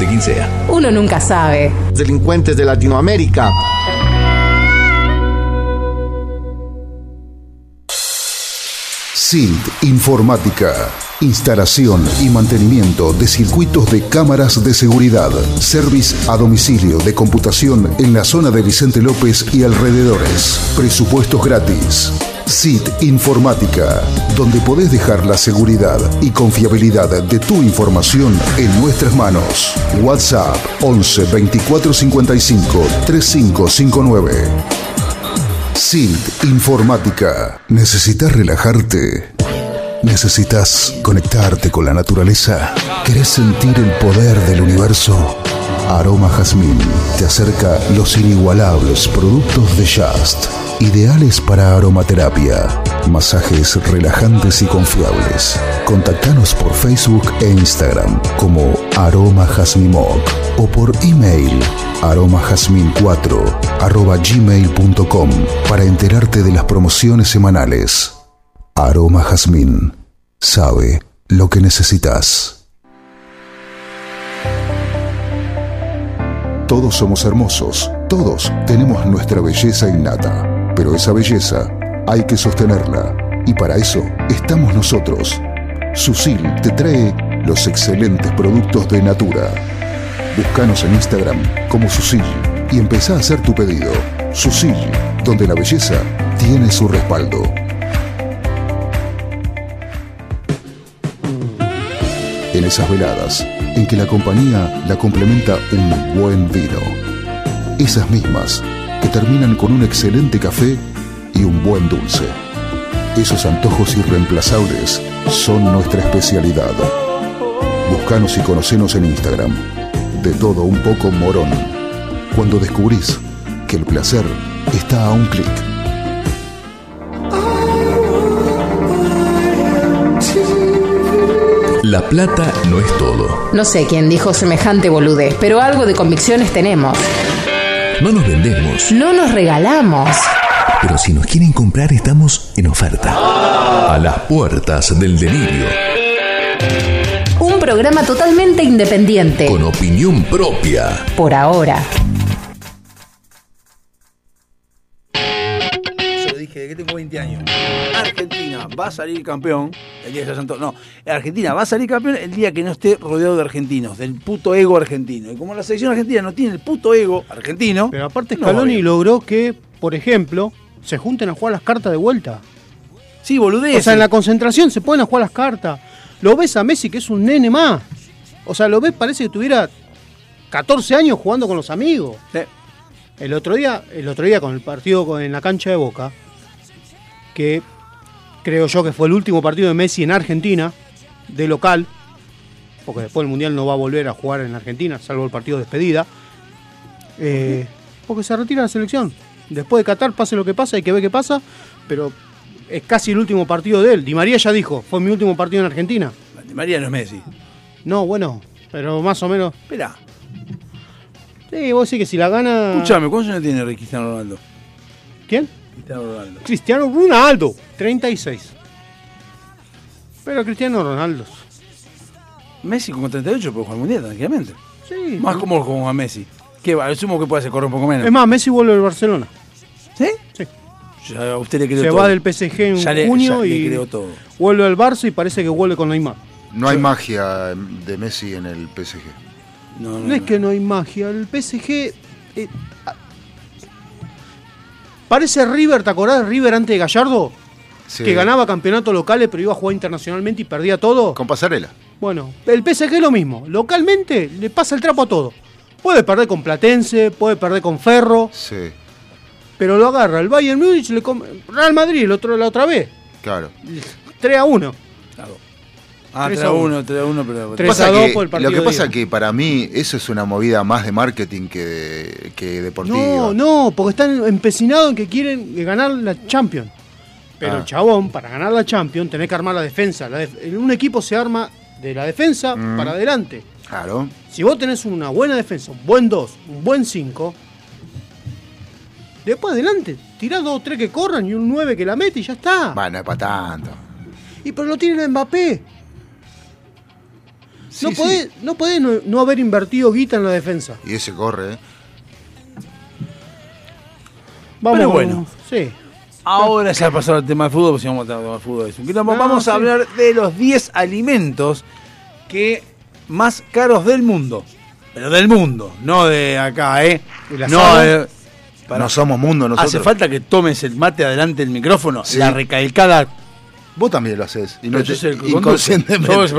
de quien sea. Uno nunca sabe. Delincuentes de Latinoamérica. SILT Informática. Instalación y mantenimiento de circuitos de cámaras de seguridad. Service a domicilio de computación en la zona de Vicente López y alrededores. Presupuestos gratis. SIT Informática, donde podés dejar la seguridad y confiabilidad de tu información en nuestras manos. WhatsApp 11 24 55 3559. SILT Informática. ¿Necesitas relajarte? ¿Necesitas conectarte con la naturaleza? ¿Querés sentir el poder del universo? Aroma Jazmín te acerca los inigualables productos de Just, ideales para aromaterapia, masajes relajantes y confiables. Contactanos por Facebook e Instagram como Aroma o por email aromajazmin4 arroba gmail.com para enterarte de las promociones semanales. Aroma Jazmín sabe lo que necesitas. Todos somos hermosos, todos tenemos nuestra belleza innata, pero esa belleza hay que sostenerla y para eso estamos nosotros. Susil te trae los excelentes productos de Natura. Búscanos en Instagram como Susil y empezá a hacer tu pedido. Susil, donde la belleza tiene su respaldo. En esas veladas en que la compañía la complementa un buen vino. Esas mismas que terminan con un excelente café y un buen dulce. Esos antojos irreemplazables son nuestra especialidad. Buscanos y conocenos en Instagram. De todo un poco morón. Cuando descubrís que el placer está a un clic. La plata no es todo. No sé quién dijo semejante boludez, pero algo de convicciones tenemos. No nos vendemos, No nos regalamos. pero si nos quieren comprar estamos en oferta. A las puertas del delirio, Un programa totalmente independiente. con opinión propia. Por ahora. Yo dije, que tengo 20 años. Va a salir campeón el día Santo. No, Argentina va a salir campeón el día que no esté rodeado de argentinos, del puto ego argentino. Y como la selección argentina no tiene el puto ego argentino. Pero aparte Scaloni logró que, por ejemplo, se junten a jugar las cartas de vuelta. Sí, boludez. O sea, en la concentración se pueden a jugar las cartas. Lo ves a Messi que es un nene más. O sea, lo ves, parece que tuviera 14 años jugando con los amigos. El otro día, el otro día con el partido en la cancha de Boca, que creo yo que fue el último partido de Messi en Argentina, de local, porque después el Mundial no va a volver a jugar en Argentina, salvo el partido de despedida, eh, porque se retira la selección. Después de Qatar, pase lo que pase, hay que ver qué pasa, pero es casi el último partido de él. Di María ya dijo, fue mi último partido en Argentina. Di María no es Messi. No, bueno, pero más o menos. Espera. Sí, vos sí que si la gana. Escúchame, ¿cuántos años tiene Cristiano Ronaldo? ¿Quién? Cristiano Ronaldo. Cristiano Ronaldo, 36. Pero Cristiano Ronaldo. Messi con 38 puede jugar al mundial, tranquilamente. Sí. Más como con a Messi. Que va, asumo que puede hacer correr un poco menos. Es más, Messi vuelve al Barcelona. ¿Sí? Sí. Ya a usted le creo Se todo. va del PSG en Ya le- junio ya le y creo todo. vuelve al Barça y parece que vuelve con Neymar. No hay magia de Messi en el PSG. No, No, es que no hay magia. El PSG. eh, parece River, ¿te acordás de River antes de Gallardo? Sí. Que ganaba campeonatos locales pero iba a jugar internacionalmente y perdía todo. Con pasarela. Bueno, el PSG es lo mismo. Localmente le pasa el trapo a todo. Puede perder con Platense, puede perder con Ferro, Sí, pero lo agarra el Bayern Múnich, le come- Real Madrid el otro, la otra vez. claro. 3 a 1. Ah, 3 3 a 1, 3 a 1, pero. Tres Pasa a dos que- por el partido lo que pasa ida. que para mí eso es una movida más de marketing que, de- que deportiva. No, no, porque están empecinados en que quieren ganar la Champions. Pero Ah. chabón, para ganar la Champions, tenés que armar la defensa. La def- un equipo se arma de la defensa Mm. para adelante. Claro. Si vos tenés una buena defensa, un buen 2, un buen 5, después adelante, tirás dos o tres que corran y un 9 que la mete y ya está. Bueno, es para tanto. Y pero lo tienen a Mbappé. Sí, no, sí. podés, no podés no, no haber invertido guita en la defensa. Y ese corre, ¿eh? Vamos, Pero bueno. Sí. Ahora ya pasó el tema del fútbol, pues si vamos a hablar del fútbol. es un quilombo. No, vamos sí. a hablar de los 10 alimentos que más caros del mundo. Pero del mundo, no de acá, ¿eh? ¿El No, eh, para- No somos mundo nosotros. Hace falta que tomes el mate adelante del micrófono, Sí. la recalcada. Vos también lo haces. Y no te- inconscientemente. Vos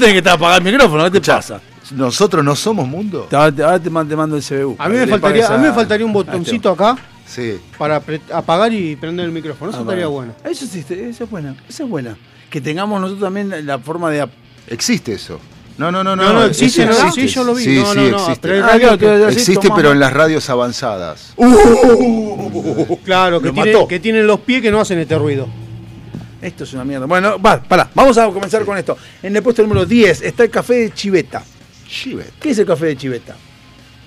tenés que estar apagar el micrófono, ¿qué te Escuchá, pasa? Nosotros no somos mundo. Te- Ahora te, te mando el CBU. A mí, me faltaría, a mí me faltaría un a botoncito acá Sí. para apagar y prender el micrófono. Eso Ah, estaría bueno. bueno. Eso sí, esa es buena, esa es buena. Que tengamos nosotros también la forma de... Existe eso. No, no, no, no. No, no, existe, eso ¿no? existe. Sí, yo lo vi. Sí, No, sí, no, no, existe. Ah, claro, que- Existe, pero en las radios avanzadas. Claro, que, tiene- que tienen los pies que no hacen este ruido. Esto es una mierda. Bueno, va, pará, vamos a comenzar con esto. En el puesto número 10 está el café de chiveta. Chivet. ¿Qué es el café de chiveta?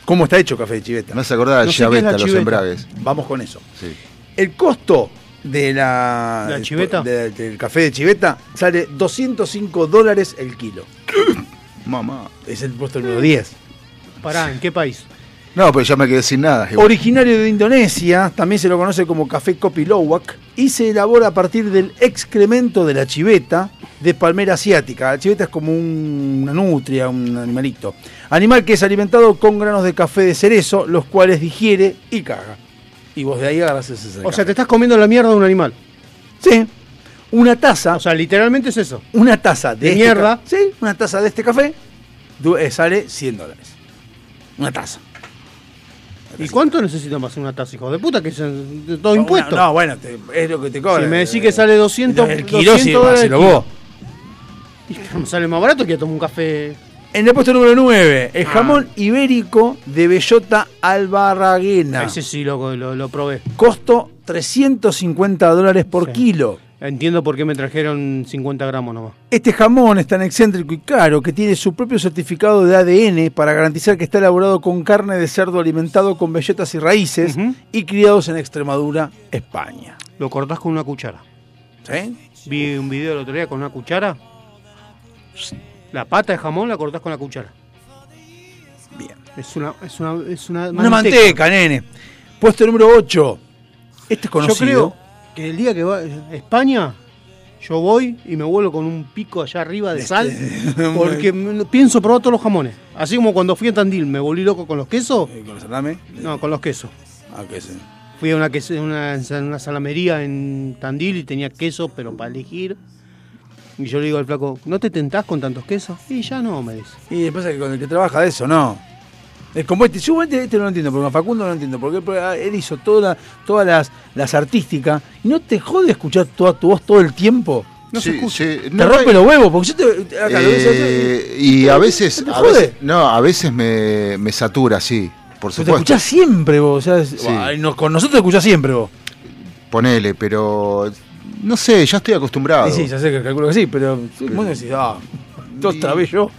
¿Cómo está hecho el café de chiveta? Me hace acordar No sé qué es la Chaveta, los chiveta. embragues. Vamos con eso. Sí. El costo de la, ¿La chiveta? de- del café de chiveta sale 205 dólares el kilo. Mamá. Es el puesto número 10. Pará, ¿en qué país? No, pero ya me quedé sin nada. igual. Originario de Indonesia, también se lo conoce como café Kopi Luwak y se elabora a partir del excremento de la chiveta de palmera asiática. La chiveta es como un- una nutria, un animalito. Animal que es alimentado con granos de café de cerezo, los cuales digiere y caga. Y vos de ahí agarras ese O sea, te estás comiendo la mierda de un animal. Sí. Una taza, O sea, literalmente es eso. una taza de, de este mierda. Sí, una taza de este café eh, sale 100 dólares. Una taza. ¿Y cuánto necesitan para hacer una taza, hijo de puta? Que es todo Una- impuesto. No, bueno, te- es lo que te cobra. si me decís que sale 200, El kilo, 200 sí, dólares. hacelo el kilo. vos. Y sale más barato que tomar un café. En el puesto número 9, el Ah. jamón ibérico de bellota albarraguena. Ese sí lo, lo, lo probé. Costo 350 dólares por Sí. kilo. Entiendo por qué me trajeron 50 gramos nomás. Este jamón es tan excéntrico y caro que tiene su propio certificado de ADN para garantizar que está elaborado con carne de cerdo alimentado con bellotas y raíces y criados en Extremadura, España. Lo cortás con una cuchara. ¿Sí? Vi un video el otro día con una cuchara. La pata de jamón la cortás con la cuchara. Bien. Es una, es una, es una, Una manteca, nene. Puesto número 8. Este es Yo conocido. creo que el día que va a España, yo voy y me vuelvo con un pico allá arriba de sal. Porque pienso probar todos los jamones. Así como cuando fui a Tandil me volví loco con los quesos. Eh, ¿Con el salame? No, con los quesos. Ah, qué sé. Fui a una, una, una salamería en Tandil y tenía queso, pero para elegir. Y yo le digo al flaco, ¿no te tentás con tantos quesos? Y ya no, me dice. Y pasa que con el que trabaja de eso, no. Es como este, yo este, este no lo entiendo, porque Facundo no lo entiendo, porque él hizo toda, todas las, las artísticas y no te jode escuchar toda tu voz todo el tiempo. No se escucha. Te no, rompe los huevos, porque yo te. Acá lo ves Eh, y a veces, ¿Te a jode? veces, no, a veces me, me satura, sí, por Pero te supuesto. escuchás siempre vos, o sea, es- Sí. Con nosotros te escuchás siempre vos. Ponele, pero no sé, ya estoy acostumbrado. Y sí, ya sé que calculo que sí, pero sí, vos decís, ah, otra vez yo.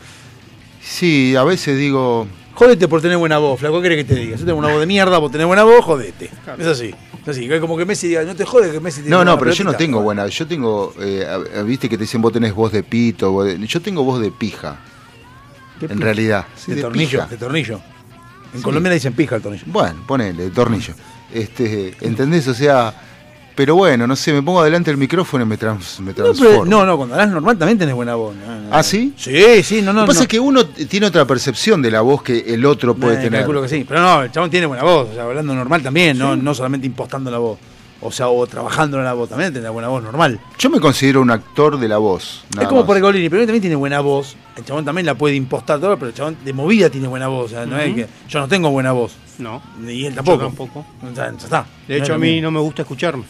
Sí, a veces digo, Jodete por tener buena voz, flaco, ¿qué querés que te diga? Yo tengo una voz de mierda por tener buena voz, jodete. Es así. Es así, como que Messi diga, no te jode que Messi tiene no, no, pero yo no pelotita". tengo buena, yo tengo, eh, viste que te dicen vos tenés voz de pito, voz de- yo tengo voz de pija, ¿Qué en pija? realidad. Sí, de, de tornillo, pija. de tornillo. En Sí. Colombia le dicen pija al tornillo. Bueno, ponele, de tornillo. Este, ¿entendés? O sea, pero bueno, no sé, me pongo adelante del micrófono y me, trans, me No, transformo. pero- no, no, cuando hablas normal también tenés buena voz. No, no. ¿Ah, sí? Sí, sí, no, no. Lo que pasa no. es que uno tiene otra percepción de la voz que el otro puede Eh, tener. Calculo que sí. Pero no, el chabón tiene buena voz. O sea, hablando normal también, no, no solamente impostando la voz. O sea, o trabajando en la voz también, tiene buena voz normal. Yo me considero un actor de la voz. es como por Pergolini, pero él también tiene buena voz. El chabón también la puede impostar todo, pero el chabón de movida tiene buena voz. O sea, no es que yo no tengo buena voz. No. Y él tampoco. Yo tampoco. O sea, ya está. De No hecho, a mí mismo. no me gusta escucharme.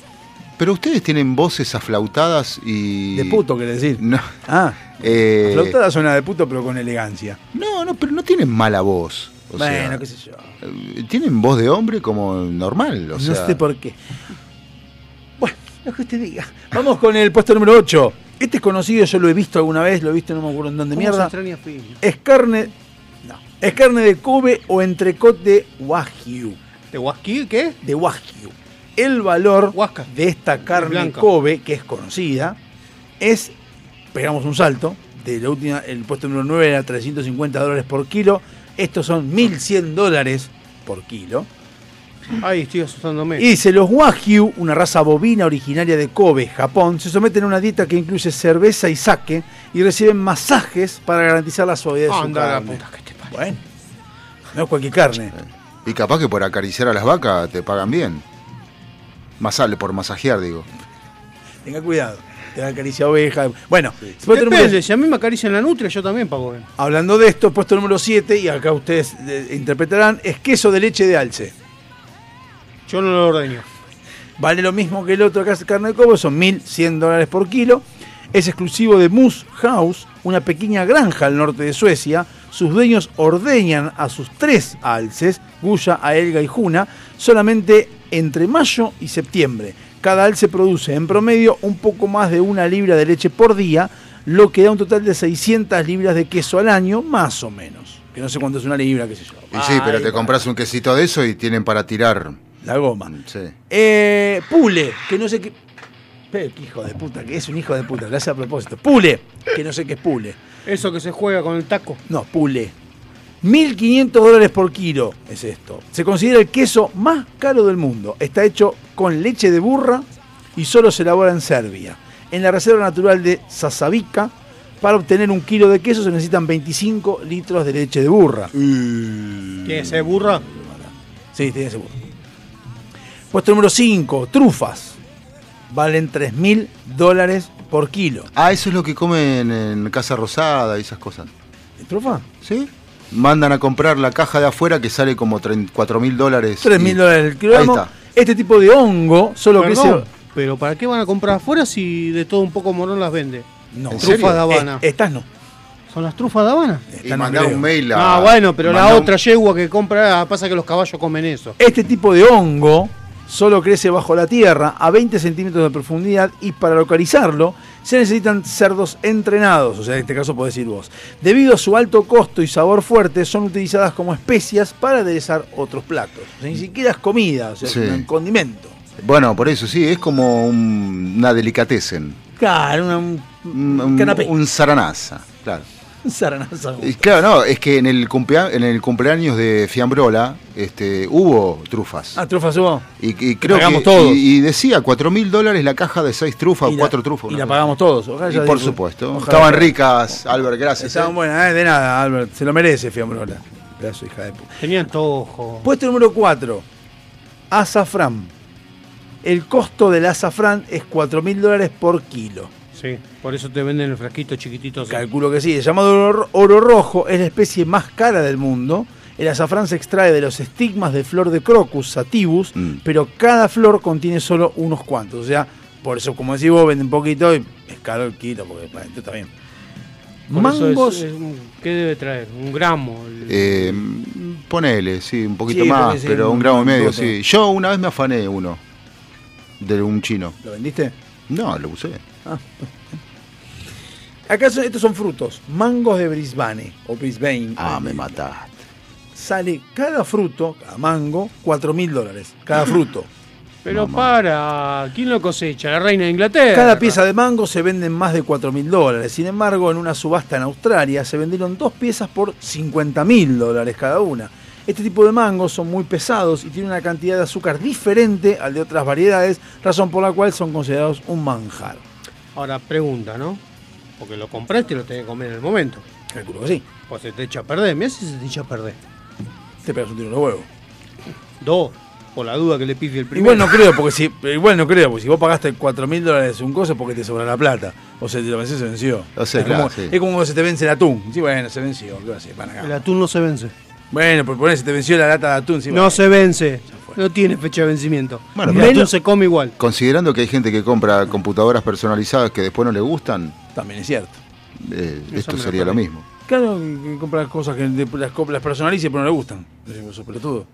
Pero ustedes tienen voces aflautadas y. De puto, quiere decir. No. Ah, eh, flautada suena de puto, pero con elegancia. No, no, pero no tienen mala voz. O bueno, sea, qué sé yo. eh, tienen voz de hombre como normal. O no sea, sé por qué. Bueno, lo que usted diga. Vamos con el puesto número 8. Este es conocido, yo lo he visto alguna vez, lo he visto no me acuerdo en dónde ¿Cómo se mierda. Es carne. No. Es carne de Kobe o entrecot de Wagyu. ¿De Wagyu qué? De Wagyu. El valor Huasca. de esta carne blanca. Kobe, que es conocida, es. Pegamos un salto. De la última, el puesto número 9 era 350 dólares por kilo. Estos son 1100 dólares por kilo. Ay, estoy asustándome. Y dice, los Wagyu, una raza bovina originaria de Kobe, Japón, se someten a una dieta que incluye cerveza y sake y reciben masajes para garantizar la suavidad de su Anda la carne. puta que te. Bueno, no es cualquier carne. Y capaz que por acariciar a las vacas te pagan bien. Más sale por masajear, digo. Tenga cuidado. Te da acaricia oveja. Bueno, número- si a mí me acarician la nutria, yo también pago bien. hablando de esto, puesto número 7, y acá ustedes eh, interpretarán, es queso de leche de alce. Yo no lo ordeño. Vale lo mismo que el otro acá es carne de cobo, son 1.100 dólares por kilo. Es exclusivo de Moose House, una pequeña granja al norte de Suecia. Sus dueños ordeñan a sus tres alces, Guya, Aelga y Juna, solamente entre mayo y septiembre. Cada alce produce en promedio un poco más de una libra de leche por día, lo que da un total de 600 libras de queso al año, más o menos. Que no sé cuánto es una libra, qué sé yo. Y sí, pero te compras un quesito de eso y tienen para tirar. La goma. Sí. Eh, Pule, que no sé qué. Pero qué hijo de puta, que es un hijo de puta, lo hace a propósito. Pule, que no sé qué es Pule. Eso que se juega con el taco. No, Pule. 1.500 dólares por kilo es esto. Se considera el queso más caro del mundo. Está hecho con leche de burra y solo se elabora en Serbia. En la Reserva Natural de Sasavica, para obtener un kilo de queso se necesitan 25 litros de leche de burra. ¿Qué es? ¿eh, burra? Sí, tiene seguro. Puesto número 5, trufas. Valen 3.000 dólares por kilo. Ah, eso es lo que comen en Casa Rosada y esas cosas. ¿Trufa? ¿Sí? Mandan a comprar la caja de afuera que sale como 4 mil dólares. 3.000 y- dólares el Ahí kilogramo. está. Este tipo de hongo solo Perdón, crece... pero ¿para qué van a comprar afuera si de todo un poco Morón las vende? No, Trufas de Habana. Eh, estas no. ¿Son las trufas de Habana? Y no mandar un mail a. Ah, bueno, pero la un- otra yegua que compra, ah, pasa que los caballos comen eso. Este tipo de hongo solo crece bajo la tierra a 20 centímetros de profundidad y para localizarlo se necesitan cerdos entrenados, o sea, en este caso podés decir vos. Debido a su alto costo y sabor fuerte, son utilizadas como especias para aderezar otros platos. O sea, ni siquiera es comida, o sea, Sí. es un condimento. Bueno, por eso sí, es como un- una delicatessen. Claro, una- un, Un, canapé. un saranaza, claro. Claro, no, es que en el, cumplea- en el cumpleaños de Fiambrola este, hubo trufas. Ah, trufas hubo. y, y creo pagamos que, todos. Y, y decía 4 mil dólares la caja de 6 trufas Y o la- 4 trufas. Y la pagamos todos. Ojalá Y por digo- supuesto. ojalá Estaban ricas, Albert, gracias. Estaban ¿eh? buenas, eh, de nada, Albert. Se lo merece, Fiambrola. Pedazo hija de puta. Tenían antojo. Puesto número 4. Azafrán. El costo del azafrán es 4 mil dólares por kilo. Sí, por eso te venden el frasquito chiquitito. así. Calculo que sí. El llamado oro, oro rojo es la especie más cara del mundo. El azafrán se extrae de los estigmas de flor de crocus sativus, Mm. pero cada flor contiene solo unos cuantos. O sea, por eso, como decís vos, venden poquito y es caro el kilo, porque para esto está bien. Por eso es- Mangos. es un- ¿Qué debe traer? Un gramo. el- Eh, ponele, sí, un poquito Sí, más, pero un un gramo y medio, sí. Yo una vez me afané uno de un chino. ¿Lo vendiste? No, lo usé. Acá son- estos son frutos. Mangos de Brisbane o Brisbane. Ah, me mataste. Sale cada fruto, cada mango, 4 mil dólares. Cada fruto. Pero para, ¿quién lo cosecha? La reina de Inglaterra. Cada pieza de mango se vende en más de 4 mil dólares. Sin embargo, en una subasta en Australia se vendieron dos piezas por 50 mil dólares cada una. Este tipo de mangos son muy pesados y tienen una cantidad de azúcar diferente al de otras variedades, razón por la cual son considerados un manjar. Ahora, pregunta, ¿no? Porque lo compraste y lo tenés que comer en el momento. Calculo que sí. Pues se te echa a perder. Mira si se te echa a perder. Te pegas un tiro en los huevos. Dos, por la duda que le pifie el primero. Igual no creo, porque si, igual no creo, porque si vos pagaste 4 mil dólares un coso es porque te sobra la plata. O sea, te lo venció, se venció. O sea, es, claro, como, sí. es como cuando se te vence el atún. Sí, bueno, se venció. ¿Qué va a hacer? Para acá. El atún no se vence. Bueno, por poner, se te venció la lata de atún. sí, No se vence. No tiene fecha de vencimiento. Bueno, el pero- atún se come igual. Considerando que hay gente que compra computadoras personalizadas que después no le gustan, También es cierto. eh, esto sería lo mismo. Claro, que compras cosas que de- las, las personaliza pero no le gustan. Eso pelotudo.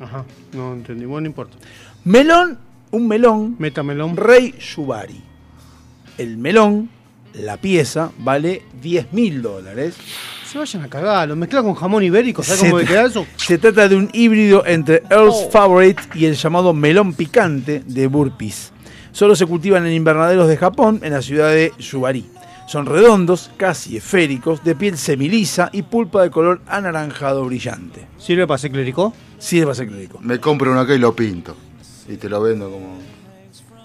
Ajá, no entendí. Bueno, no importa. Melón, un melón, Metamelón. Rey Yubari. El melón, la pieza, vale 10 mil dólares. Se vayan a cagar, lo mezcla con jamón ibérico, ¿sabes Se cómo queda eso? Se trata de un híbrido entre Earl's Favorite y el llamado melón picante de Burpees. Solo se cultivan en invernaderos de Japón, en la ciudad de Yubari. Son redondos, casi esféricos, de piel semilisa y pulpa de color anaranjado brillante. ¿Sirve para hacer clericó? Sirve para ser clérico. Me compro uno acá y lo pinto. Y te lo vendo como.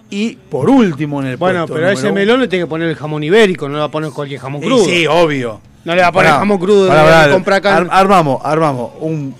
Y por último en el Bueno, puesto pero a ese melón le tiene que poner el jamón ibérico, no le va a poner cualquier jamón Y crudo. Sí, obvio. No le va a poner jamón crudo pará, de- pará, de comprar acá. ar- armamos, armamos un,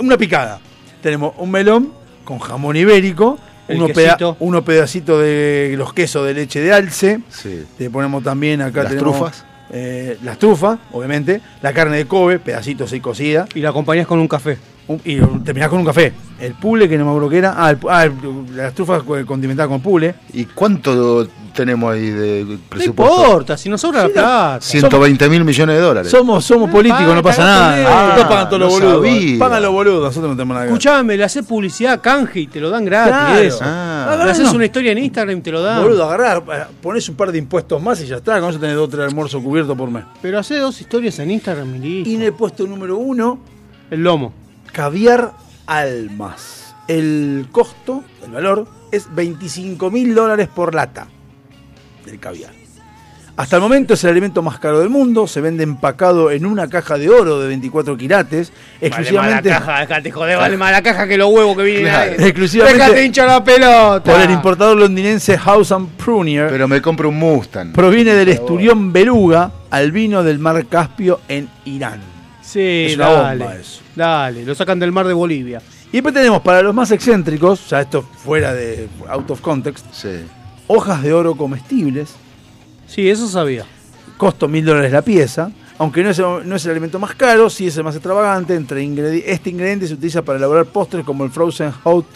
una picada. Tenemos un melón con jamón ibérico, unos, quesito. unos pedacitos de los quesos de leche de alce. Sí. Le ponemos también acá Las tenemos, trufas. eh, las trufas, obviamente. La carne de Kobe, pedacitos y cocida. Y la acompañás con un café. Un- y terminás con un café. El pule, que no me acuerdo qué era. Ah, el ah, el- las trufas co- condimentadas con pule. ¿Y cuánto tenemos ahí de No presupuesto? importa, si nos sobra la plata. 120 mil millones de dólares. Somos, somos políticos, no pasa nada. Todos pagan todos los no boludos. Pagan los boludos, nosotros no tenemos nada. Escuchame, le haces publicidad canje y te lo dan gratis. Claro. eso. Ah. le haces no. una historia en Instagram y te lo dan. Boludo, agarrar, pones un par de impuestos más y ya está. Con eso tenés dos o tres almuerzos cubiertos por mes. Pero hace dos historias en Instagram listo. Y en el puesto número uno, El lomo. Caviar almas. El costo, el valor, es 25 mil dólares por lata del caviar. Hasta el momento es el alimento más caro del mundo. Se vende empacado en una caja de oro de 24 quilates. Exclusivamente. Vale más la caja, dejate joder, vale más la caja que los huevos que vienen Claro, ahí. exclusivamente- Déjate hinchar la pelota. Por el importador londinense House and Prunier. Pero me compro un Mustang. proviene del esturión beluga albino del mar Caspio en Irán. Sí, Es una dale. bomba eso. Dale, lo sacan del mar de Bolivia. Y después tenemos para los más excéntricos, ya esto fuera de out of context, Sí. hojas de oro comestibles, Sí, eso sabía. costo mil dólares la pieza, aunque no es, no es el alimento más caro, sí es el más extravagante. Entre ingredi- este ingrediente se utiliza para elaborar postres como el Frozen Hot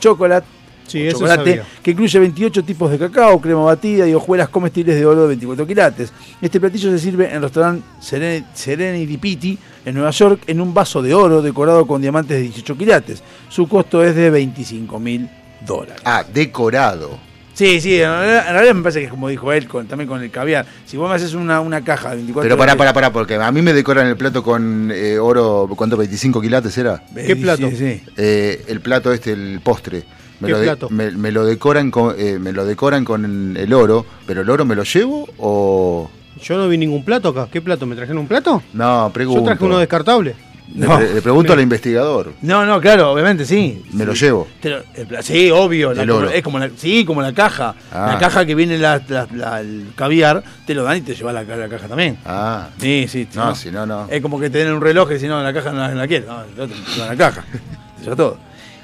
Chocolate, Sí, chocolate, sabía. que incluye 28 tipos de cacao, crema batida y hojuelas comestibles de oro de 24 quilates. Este platillo se sirve en el restaurante Seren- Serenity Pity en Nueva York en un vaso de oro decorado con diamantes de 18 quilates. Su costo es de 25 mil dólares. Ah, decorado. Sí, sí, en realidad, en realidad me parece que es como dijo él, con, también con el caviar. Si vos me haces una, una caja de 24 Pero pará, pará, pará, porque a mí me decoran el plato con eh, oro, ¿cuánto? ¿25 quilates era? ¿Qué sí, plato? sí. Eh, el plato este, el postre. Me ¿Qué lo, de- plato? me, me lo decoran con, eh, me lo decoran con el oro, pero el oro me lo llevo o Yo no vi ningún plato acá. ¿Qué plato? ¿Me trajeron un plato? no, pregunto. Yo traje uno descartable. Le, No. pre- le pregunto al investigador. No, no, claro, obviamente sí. Me lo llevo. Te lo- el pla- sí, obvio. la- El oro. es como la, sí, como la caja. Ah. La caja que viene la, la- la- el caviar, te lo dan y te llevas la, la caja también. Ah, Sí, sí. no, si no, no. Es como que te den un reloj y si no, la caja no la, no la quiero. No, te da la caja. Eso es todo.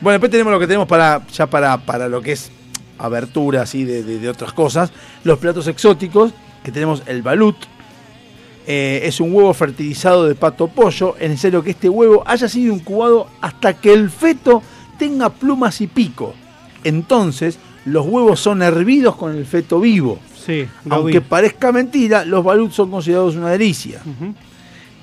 Bueno, después tenemos lo que tenemos para ya para, para lo que es abertura así de, de- de otras cosas. Los platos exóticos, que tenemos el balut. Eh, es un huevo fertilizado de pato pollo. Es necesario que este huevo haya sido incubado hasta que el feto tenga plumas y pico. Entonces, los huevos son hervidos con el feto vivo. Sí, Aunque vi. parezca mentira, los baluts son considerados una delicia.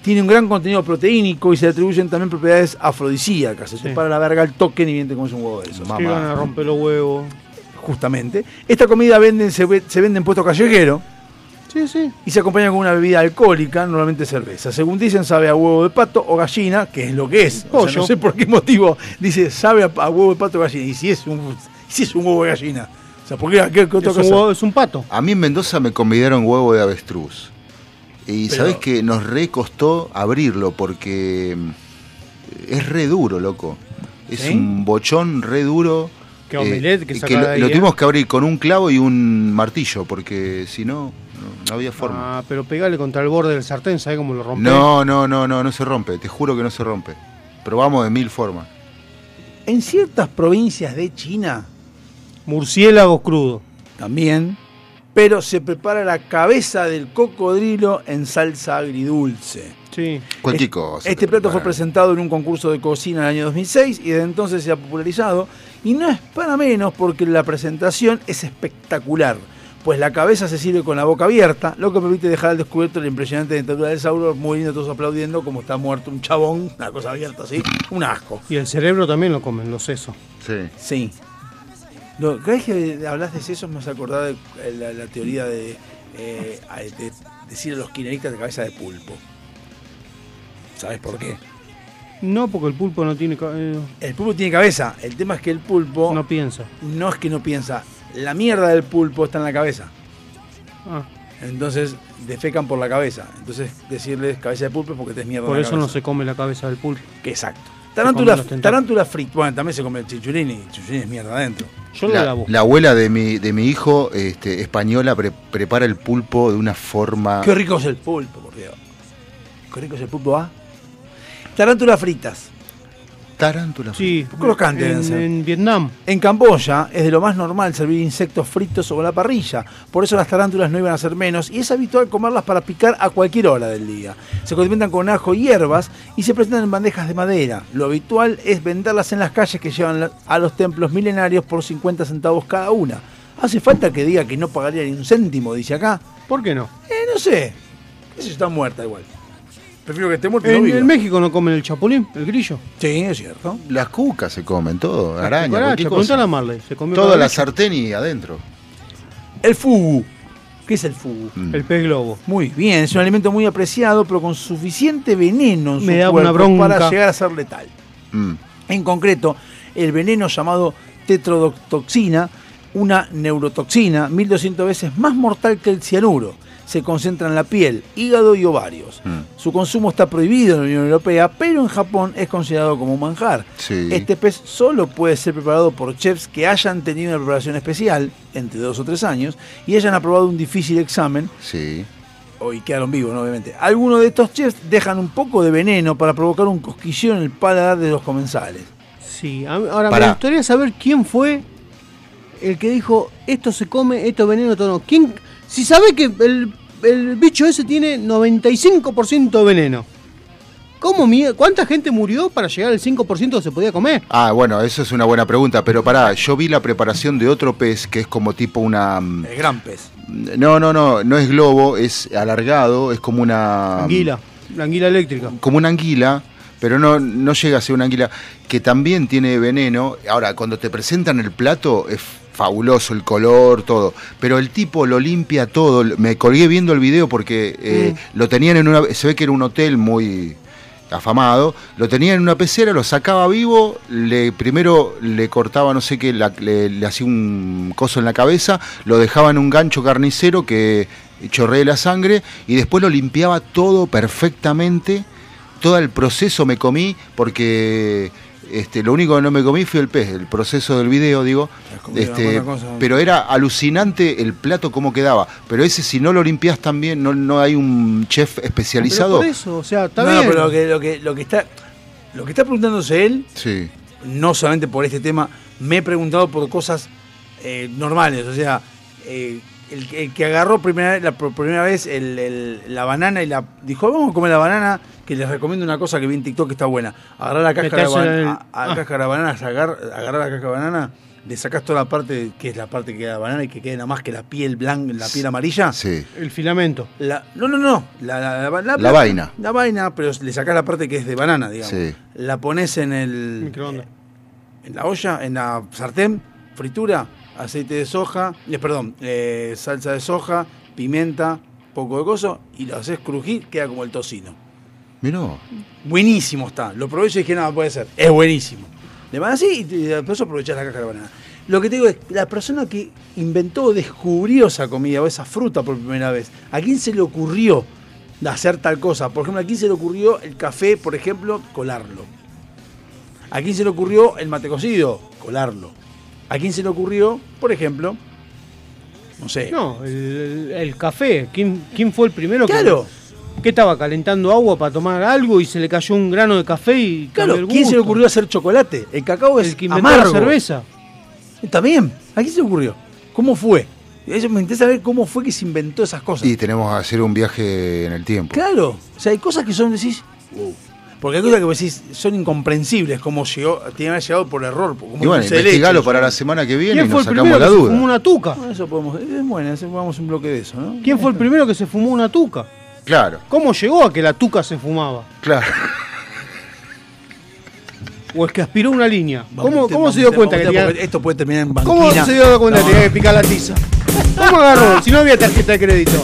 Tiene un gran contenido proteínico y se le atribuyen también propiedades afrodisíacas. Se te Sí. para la verga el toque ni bien te comes un huevo de esos. Sí, van a romper los huevos. Justamente. Esta comida venden, se, se vende en puesto callejero Sí, sí. y se acompaña con una bebida alcohólica, normalmente cerveza. Según dicen, sabe a huevo de pato o gallina, que es lo que es. O sea, Pollo. no sé por qué motivo dice sabe a, a huevo de pato o gallina. Y si es un, y si es un huevo de gallina. O sea, ¿por qué, qué- qué otra Es un, huevo- es un pato. A mí en Mendoza me convidaron huevo de avestruz. Y Pero- sabés que nos re costó abrirlo porque mm, es re duro, loco. Es ¿Sí? un bochón re duro. Qué omelette que y saca lo, ¿eh? tuvimos que abrir con un clavo y un martillo, porque si no, no, había forma. Ah, pero pegale contra el borde del sartén, ¿sabes cómo lo rompe? no, no, no, no, no se rompe, te juro que no se rompe. Probamos de mil formas. En ciertas provincias de China Murciélago crudo. también, pero se prepara la cabeza del cocodrilo en salsa agridulce. Sí, Sí. Cualquier cosa. Este plato fue presentado en un concurso de cocina en el año 2006 y desde entonces se ha popularizado. Y no es para menos porque la presentación es espectacular, pues la cabeza se sirve con la boca abierta, lo que permite dejar al descubierto la impresionante dentadura del sauro, muy lindo, todos aplaudiendo como está muerto un chabón, una cosa abierta así, un asco. Y el cerebro también lo comen, los sesos. Sí. Sí. Lo, cada vez que hablas de sesos me has acordado de eh, la, la teoría de, eh, de decir a los quineristas de cabeza de pulpo. ¿Sabes por qué? No, porque el pulpo no tiene... ca- eh, El pulpo tiene cabeza. El tema es que el pulpo no piensa. no es que no piensa. La mierda del pulpo está en la cabeza. Ah, Entonces defecan por la cabeza. Entonces decirles cabeza de pulpo es porque te es mierda por en la eso no cabeza. se come la cabeza del pulpo. Exacto. Come Tarántula, los tentáculos. tarántula frita. Bueno, también se come y chichulín es mierda adentro. Yo La, lavo. la abuela de mi, de mi hijo, este, española, pre- prepara el pulpo de una forma. Qué rico es el pulpo, por Dios. Qué rico es el pulpo, ¿ah? Tarántulas fritas. Tarántula. Sí, Crocante deben en, ser. en Vietnam. En Camboya es de lo más normal servir insectos fritos sobre la parrilla. Por eso las tarántulas no iban a ser menos y es habitual comerlas para picar a cualquier hora del día. Se condimentan con ajo y hierbas y se presentan en bandejas de madera. Lo habitual es venderlas en las calles que llevan la- a los templos milenarios por 50 centavos cada una. Hace falta que diga que no pagaría ni un céntimo, dice acá. ¿Por qué no? Eh, no sé. Esa está muerta igual. Prefiero que esté no En, en México no comen el chapulín, el grillo. Sí, es cierto. Las cucas se comen, todo, araña, cualquier preguntale cosa. a Marley. Se comió Toda la sartén y adentro. El fugu. ¿Qué es el fugu? Mm. El pez globo. Muy bien, es un alimento muy apreciado, pero con suficiente veneno en su da cuerpo una bronca. para llegar a ser letal. Mm. En concreto, el veneno llamado tetrodotoxina, una neurotoxina 1200 veces más mortal que el cianuro. Se concentra en la piel, hígado y ovarios. Mm. Su consumo está prohibido en la Unión Europea, pero en Japón es considerado como un manjar. Sí. Este pez solo puede ser preparado por chefs que hayan tenido una preparación especial, entre dos o tres años, y hayan aprobado un difícil examen Sí. o- y quedaron vivos, ¿no? obviamente. Algunos de estos chefs dejan un poco de veneno para provocar un cosquilleo en el paladar de los comensales. Sí, ahora Pará. me gustaría saber quién fue el que dijo esto se come, esto es veneno, esto no. ¿Quién? Si sabe que el, el bicho ese tiene 95% de veneno. ¿Cómo mie- ¿Cuánta gente murió para llegar al 5% que se podía comer? Ah, bueno, eso es una buena pregunta, pero pará, yo vi la preparación de otro pez que es como tipo una... mm, El gran pez. No, no, no, no es globo, es alargado, es como una... Anguila, la anguila eléctrica. Como una anguila, pero no, no llega a ser una anguila que también tiene veneno. Ahora, cuando te presentan el plato es fabuloso el color, todo, pero el tipo lo limpia todo. Me colgué viendo el video porque eh, lo tenían en una... Se ve que era un hotel muy afamado, lo tenían en una pecera, lo sacaba vivo, le primero le cortaba no sé qué, la- le, le hacía un coso en la cabeza, lo dejaba en un gancho carnicero que chorree la sangre y después lo limpiaba todo perfectamente. Todo el proceso me comí porque este, lo único que no me comí fue el pez, el proceso del video, digo. Este, cosa. pero era alucinante el plato cómo quedaba. Pero ese si no lo limpias también, no, no hay un chef Pero especializado. por eso, o sea, está no, bien. pero lo que, lo, que, lo que está lo que está preguntándose él, Sí. no solamente por este tema, me he preguntado por cosas eh, normales. O sea, eh, el, que- el que agarró primera, la, por primera vez el- el- la banana y la dijo, vamos a comer la banana, que les recomiendo una cosa que vi en TikTok que está buena. Agarrar la cáscara, de banana, el- a, a ah. cáscara de banana, agarrar la cáscara de banana, le sacás toda la parte que es la parte que queda de banana y que quede nada más que la piel blanca, la piel amarilla. Sí. El filamento. La- no, no, no. La, la- la- la- La vaina. La vaina, pero le sacás la parte que es de banana, digamos. Sí. La pones en el. Microondas. En la olla, en la sartén, fritura, aceite de soja, eh, perdón, eh, salsa de soja, pimienta, poco de coso, y lo haces crujir, queda como el tocino. Miró. Buenísimo está. Lo probé y dije, nada, puede ser. Es buenísimo. Le van así y después aprovechás la caja de banana. Lo que te digo es, la persona que inventó o descubrió esa comida o esa fruta por primera vez, ¿a quién se le ocurrió hacer tal cosa? Por ejemplo, ¿a quién se le ocurrió el café, por ejemplo, colarlo? ¿A quién se le ocurrió el mate cocido? Colarlo. ¿A quién se le ocurrió, por ejemplo, no sé, No, el, café. ¿Quién, ¿Quién fue el primero que- Claro. que estaba calentando agua para tomar algo y se le cayó un grano de café y Claro, ¿quién se le ocurrió hacer chocolate? El cacao es El que inventó amargo. la cerveza. También, ¿a quién se le ocurrió? ¿Cómo fue? Eso me interesa saber cómo fue que se inventó esas cosas. Y tenemos que hacer un viaje en el tiempo. Claro, o sea, hay cosas que son, decís, uh, porque hay cosas que vos decís, son incomprensibles, como llegó, tiene que haber llegado por error. Como Y bueno, investigalo para la semana que viene y ¿Quién fue nos el sacamos primero la que se duda. fumó una tuca? Bueno, eso podemos, es bueno, vamos un bloque de eso, ¿no? ¿Quién fue el primero que se fumó una tuca? Claro, ¿Cómo llegó a que la tuca se fumaba? claro. ¿O es que aspiró una línea? ¿Cómo, cómo vamos, se dio cuenta vamos, que te- tenía... Esto puede terminar en banquina. ¿Cómo se dio cuenta No, que tenía que picar la tiza? ¿Cómo agarró? Si no había tarjeta de crédito.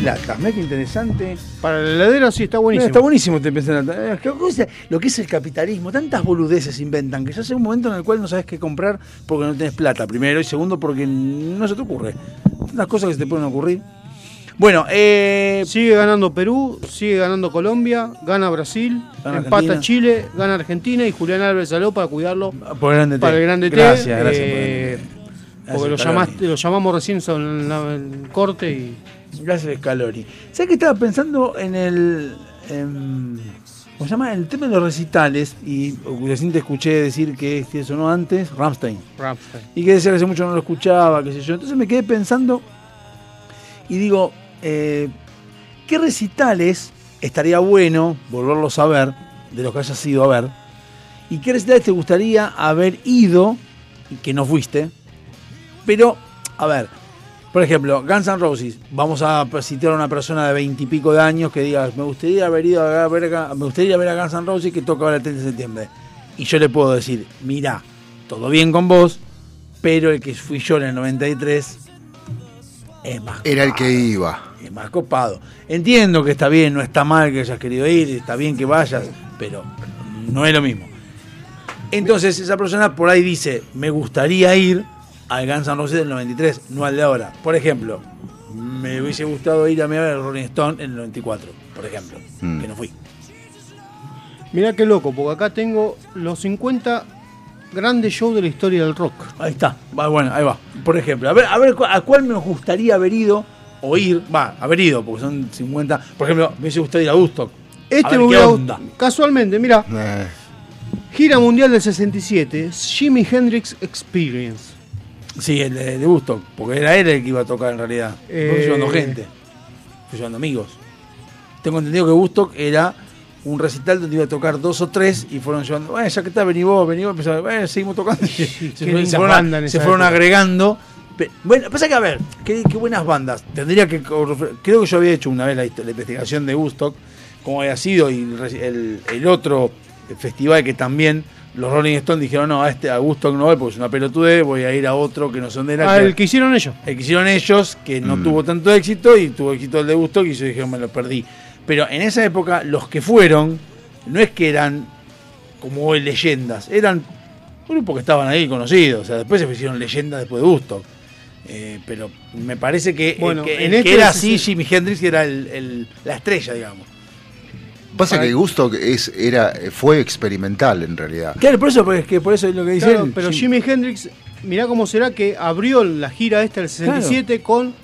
De latas, mira qué interesante. Para el heladero sí está buenísimo. Está buenísimo. Eh, ¿qué cosa- Lo que es el capitalismo, tantas boludeces inventan que ya hace un momento en el cual no sabes qué comprar porque no tenés plata, primero, y segundo porque no se te ocurre. Las cosas que se te pueden ocurrir. Bueno, eh, Sigue ganando Perú, sigue ganando Colombia, gana Brasil, Gana empata Argentina. Chile, gana Argentina y Julián Álvarez salió para cuidarlo por el grande para el grande T. Gracias, gracias por el eh, grande porque lo, llamaste, lo llamamos recién en el corte y Gracias, Calori. ¿Sabes que estaba pensando en el. em, ¿Cómo se llama? En el tema de los recitales. Y recién te escuché decir que este sonó antes, Ramstein. Rammstein. Y que decía que hace mucho no lo escuchaba, qué sé yo. Entonces me quedé pensando y digo, eh, ¿qué recitales estaría bueno volverlos a ver, de los que hayas ido a ver? ¿Y qué recitales te gustaría haber ido y que no fuiste? Pero, a ver, por ejemplo, Guns N' Roses, vamos a citar a una persona de veintipico de años que diga, me gustaría haber ido a ver, a- me gustaría ver a Guns N' Roses que toca ahora el 30 de septiembre. Y yo le puedo decir, mira, todo bien con vos, pero el que fui yo en el 93 es más Era el que iba. es más copado. Entiendo que está bien, no está mal que hayas querido ir, está bien que vayas, pero no es lo mismo. Entonces esa persona por ahí dice, me gustaría ir al Guns N' Roses del 93, no al de ahora. Por ejemplo, me hubiese gustado ir a ver el Rolling Stone en el 94, por ejemplo, Mm. que no fui. Mirá qué loco, porque acá tengo los 50 grandes shows de la historia del rock. Ahí está, va, bueno, ahí va. Por ejemplo, a ver, a ver a cuál me gustaría haber ido o ir, va, haber ido, porque son 50. Por ejemplo, me hubiese gustado ir a Woodstock. Este a ver me qué onda. Casualmente, mira, Eh, gira mundial del 67, Jimi Hendrix Experience. Sí, el de, de porque era él el que iba a tocar en realidad. Eh. fui llevando gente, fui llevando amigos. Tengo entendido que Woodstock era un recital donde iba a tocar dos o tres y fueron llevando, bueno, ya que está, vení vos, vení vos, empezaron, "Eh, seguimos tocando. se, fueron- se fueron, se fueron agregando. Bueno, pasa que a ver, qué, qué buenas bandas. Tendría que. Creo que yo había hecho una vez la, investigación de Woodstock, cómo había sido, y el- el otro festival que también los Rolling Stones dijeron, no, a este a Woodstock no voy porque es una pelotudez, voy a ir a otro que no son de la Ah, el que hicieron ellos. el que hicieron ellos, que no Mm. tuvo tanto éxito, y tuvo éxito el de Woodstock, y yo dije, me lo perdí. Pero en esa época, los que fueron, no es que eran como hoy leyendas, eran grupos que estaban ahí conocidos, o sea, después se hicieron leyendas después de Woodstock. Eh, pero me parece que, el Bueno, en que este era así, Jimi Hendrix era el- el- la estrella, digamos. Pasa que Gusto es, era, fue experimental en realidad. Claro, por eso, porque es que por eso es lo que dice Claro, él, pero Jim- Jimi Hendrix mirá cómo será que abrió la gira esta del 67 con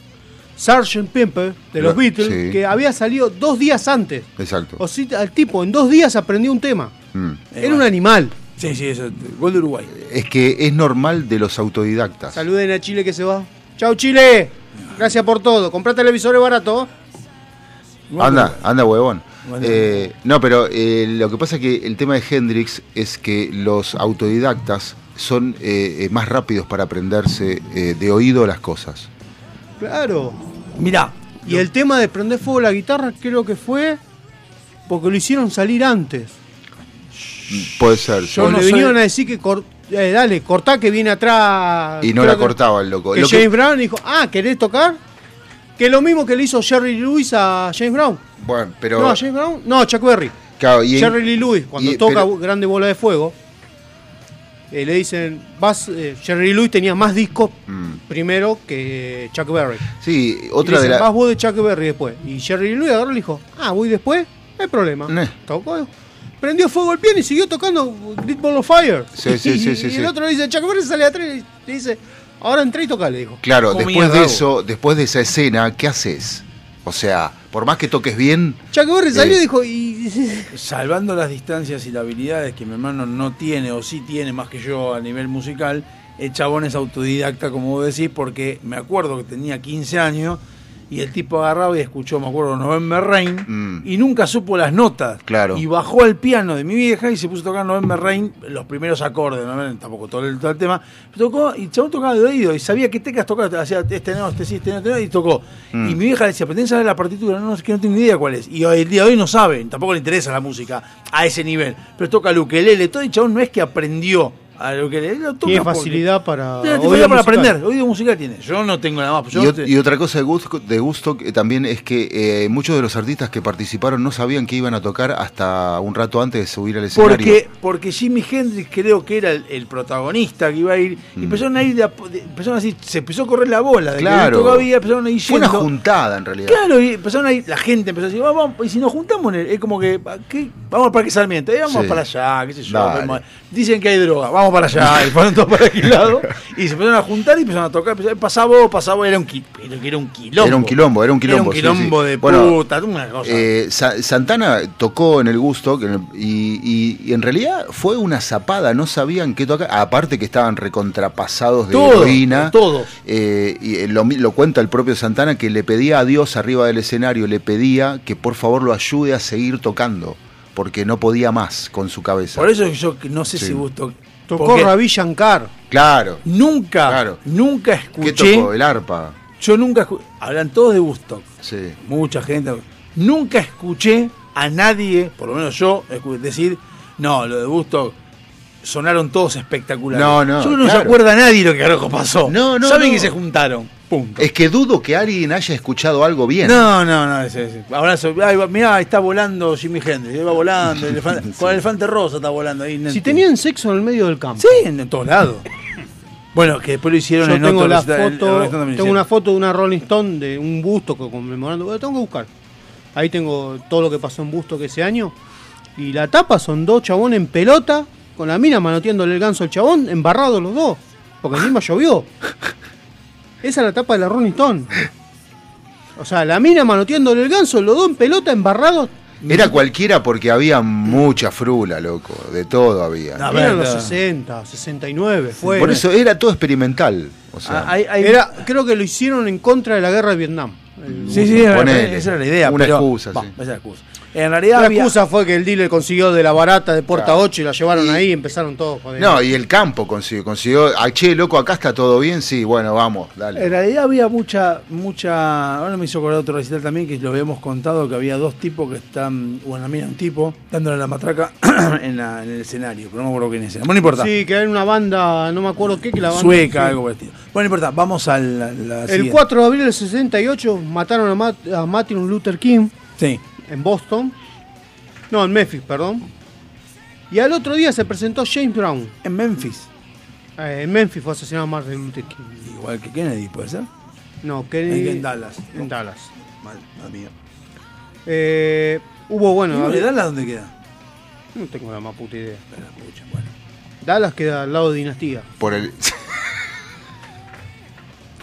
Sgt. Pepper de los Lo- Beatles, sí. que había salido dos días antes. Exacto. O sea, el tipo en dos días aprendió un tema. Mm. Era un animal. Sí, sí, eso. Gol de Uruguay. Es que es normal de los autodidactas. Saluden a Chile que se va. Chau Chile. Gracias por todo. Comprá televisores baratos. Anda, anda huevón. Bueno. Eh, no, pero eh, lo que pasa es que el tema de Hendrix es que los autodidactas son eh, más rápidos para aprenderse eh, de oído las cosas. Claro. Mirá. Y el tema de prender fuego la guitarra creo que fue porque lo hicieron salir antes. Puede ser. O sí. le vinieron a decir que cor- eh, dale, cortá que viene atrás. Y no la que- cortaba el loco. Que Lo que- James Brown dijo, ah, ¿querés tocar? Que es lo mismo que le hizo Jerry Lewis a James Brown. bueno, pero. No, a James Brown. No, Chuck Berry. claro, y Jerry Lee Lewis, cuando y- toca pero- Grande Bola de Fuego, eh, le dicen, vas, eh, Jerry Lewis tenía más discos Mm. primero que Chuck Berry. Sí, Y otra le de dicen, las. vas vos de Chuck Berry después. Y Jerry Lee Lewis agarró y le dijo, ah, voy después, no hay problema. Eh. Tocó, prendió fuego el piano y siguió tocando Great Ball of Fire. Sí, sí, y, sí, sí, y el otro le dice, Chuck Berry sale atrás y le dice, ahora entré y toca, le dijo. Claro, Comía después de eso, después de esa escena, ¿qué haces? O sea, por más que toques bien. Chuck Berry salió Eh, y dijo, y... Salvando las distancias y las habilidades que mi hermano no tiene o sí tiene más que yo a nivel musical, el chabón es autodidacta, como vos decís, porque me acuerdo que tenía 15 años y el tipo agarraba y escuchó, me acuerdo, November Rain Mm. y nunca supo las notas. Claro. Y bajó al piano de mi vieja y se puso a tocar November Rain, los primeros acordes, ¿no? tampoco todo el, todo el tema. Tocó y el chabón tocaba de oído y sabía qué teclas tocar, hacía este no, este sí, este no, este no, y tocó. Mm. Y mi vieja le decía, que saber la partitura, no, es que no tengo ni idea cuál es. Y hoy, el día de hoy no sabe, tampoco le interesa la música a ese nivel. Pero toca el ukelele, todo el chabón no es que aprendió ukelele, lo toca Tiene porque- facilidad para... Tiene facilidad para musical. aprender, oído musical tiene. Yo no tengo nada más. yo Y, no te- y otra cosa de gusto, de gusto que también es que eh, muchos de los artistas que participaron no sabían que iban a tocar hasta un rato antes de subir al escenario. Porque, porque Jimi Hendrix creo que era el, el protagonista que iba a ir. Y empezaron a ir, de a de- empezaron así, se empezó a correr la bola. De Claro. Que todavía empezaron a ir Fue una juntada en realidad. Claro, y empezaron a ir, la gente empezó a decir, vamos, vamos, y si nos juntamos, en el- es como que, ¿qué? vamos al Parque Sarmiento, eh, vamos Sí. para allá, qué sé yo. Dicen que hay droga, vamos para allá, y fueron todos para aquel lado, y se empezaron a juntar y empezaron a tocar, vos, pasá vos, era un, era un quilombo. Era un quilombo, era un quilombo. Era un quilombo sí. de Bueno, puta, una cosa. eh, Sa- Santana tocó en el gusto y, y- y en realidad fue una zapada, no sabían qué tocar, aparte que estaban recontrapasados de Todo, heroína. todos. Eh, y eh, lo, cuenta el propio Santana que le pedía a Dios arriba del escenario, le pedía que por favor lo ayude a seguir tocando, porque no podía más con su cabeza. Por eso yo no sé Sí. si gustó. Tocó porque Ravi Shankar. Claro. Nunca, Claro. nunca ¿Qué escuché. tocó? El arpa. Yo nunca escu- hablan todos de Woodstock. Sí. Mucha gente. Nunca escuché a nadie, por lo menos yo, decir, no, lo de Woodstock sonaron todos espectaculares. No, no, Yo no se acuerda nadie lo que carajo pasó. No, no, Saben no. que se juntaron. Punto. Es que dudo que alguien haya escuchado algo bien. No, no, no. ese- ese. Ahora, mirá, está volando Jimi Hendrix. ahí Va volando. el elefante- con el elefante rosa está volando ahí. Si tenían sexo en el medio del campo. Sí, en, en todos lados. Bueno, que después lo hicieron Yo en tengo otro la foto, tengo hicieron. una foto de una Rolling Stone de un busto conmemorando. Bueno, tengo que buscar. Ahí tengo todo lo que pasó en busto que ese año. Y la tapa son dos chabones en pelota, con la mina manoteándole el ganso al chabón, embarrados los dos. Porque encima llovió. Esa es la tapa de la Rolling Stone. O sea, la mina manoteándole el ganso, los dos en pelota, embarrados. Era cualquiera porque había mucha frula, loco. De todo había. No, Eran los verdad. 60, 69, fue. Por eso era todo experimental. O sea, Ah, hay- hay- Era, creo que lo hicieron en contra de la guerra de Vietnam. El Sí, sí, era- Ponele. esa era la idea. Una pero- excusa, sí. esa excusa. En realidad La había- excusa fue que el dealer consiguió de la barata de Puerta Claro. 8 y la llevaron ahí y empezaron todos. joder. no, y el campo consiguió. consiguió ah, che, loco, acá está todo bien. Sí, bueno, vamos, dale. En realidad había mucha, mucha. Ahora me hizo acordar otro recital también que lo habíamos contado que había dos tipos que están, bueno, mira, un tipo dándole la matraca en, la- en el escenario, pero no me acuerdo quién es. Bueno, no importa. Sí, que era una banda, no me acuerdo qué, que la banda. Sueca, sí. algo por el estilo. Bueno, no importa, vamos a la, la El siguiente. 4 de abril del 68 mataron a, Mat- a Martin Luther King Sí. En Boston. No, en Memphis, perdón. Y al otro día se presentó James Brown. En Memphis. Eh, en Memphis fue asesinado Martin Luther King. Igual que Kennedy, ¿puede ser? No, Kennedy. En Dallas. En Dallas. Mal, mal mío. Eh, hubo, bueno. ¿Y había- Dallas dónde queda? No tengo la más puta idea. Espera, pucha, bueno. Dallas queda al lado de Dinastía. Por el.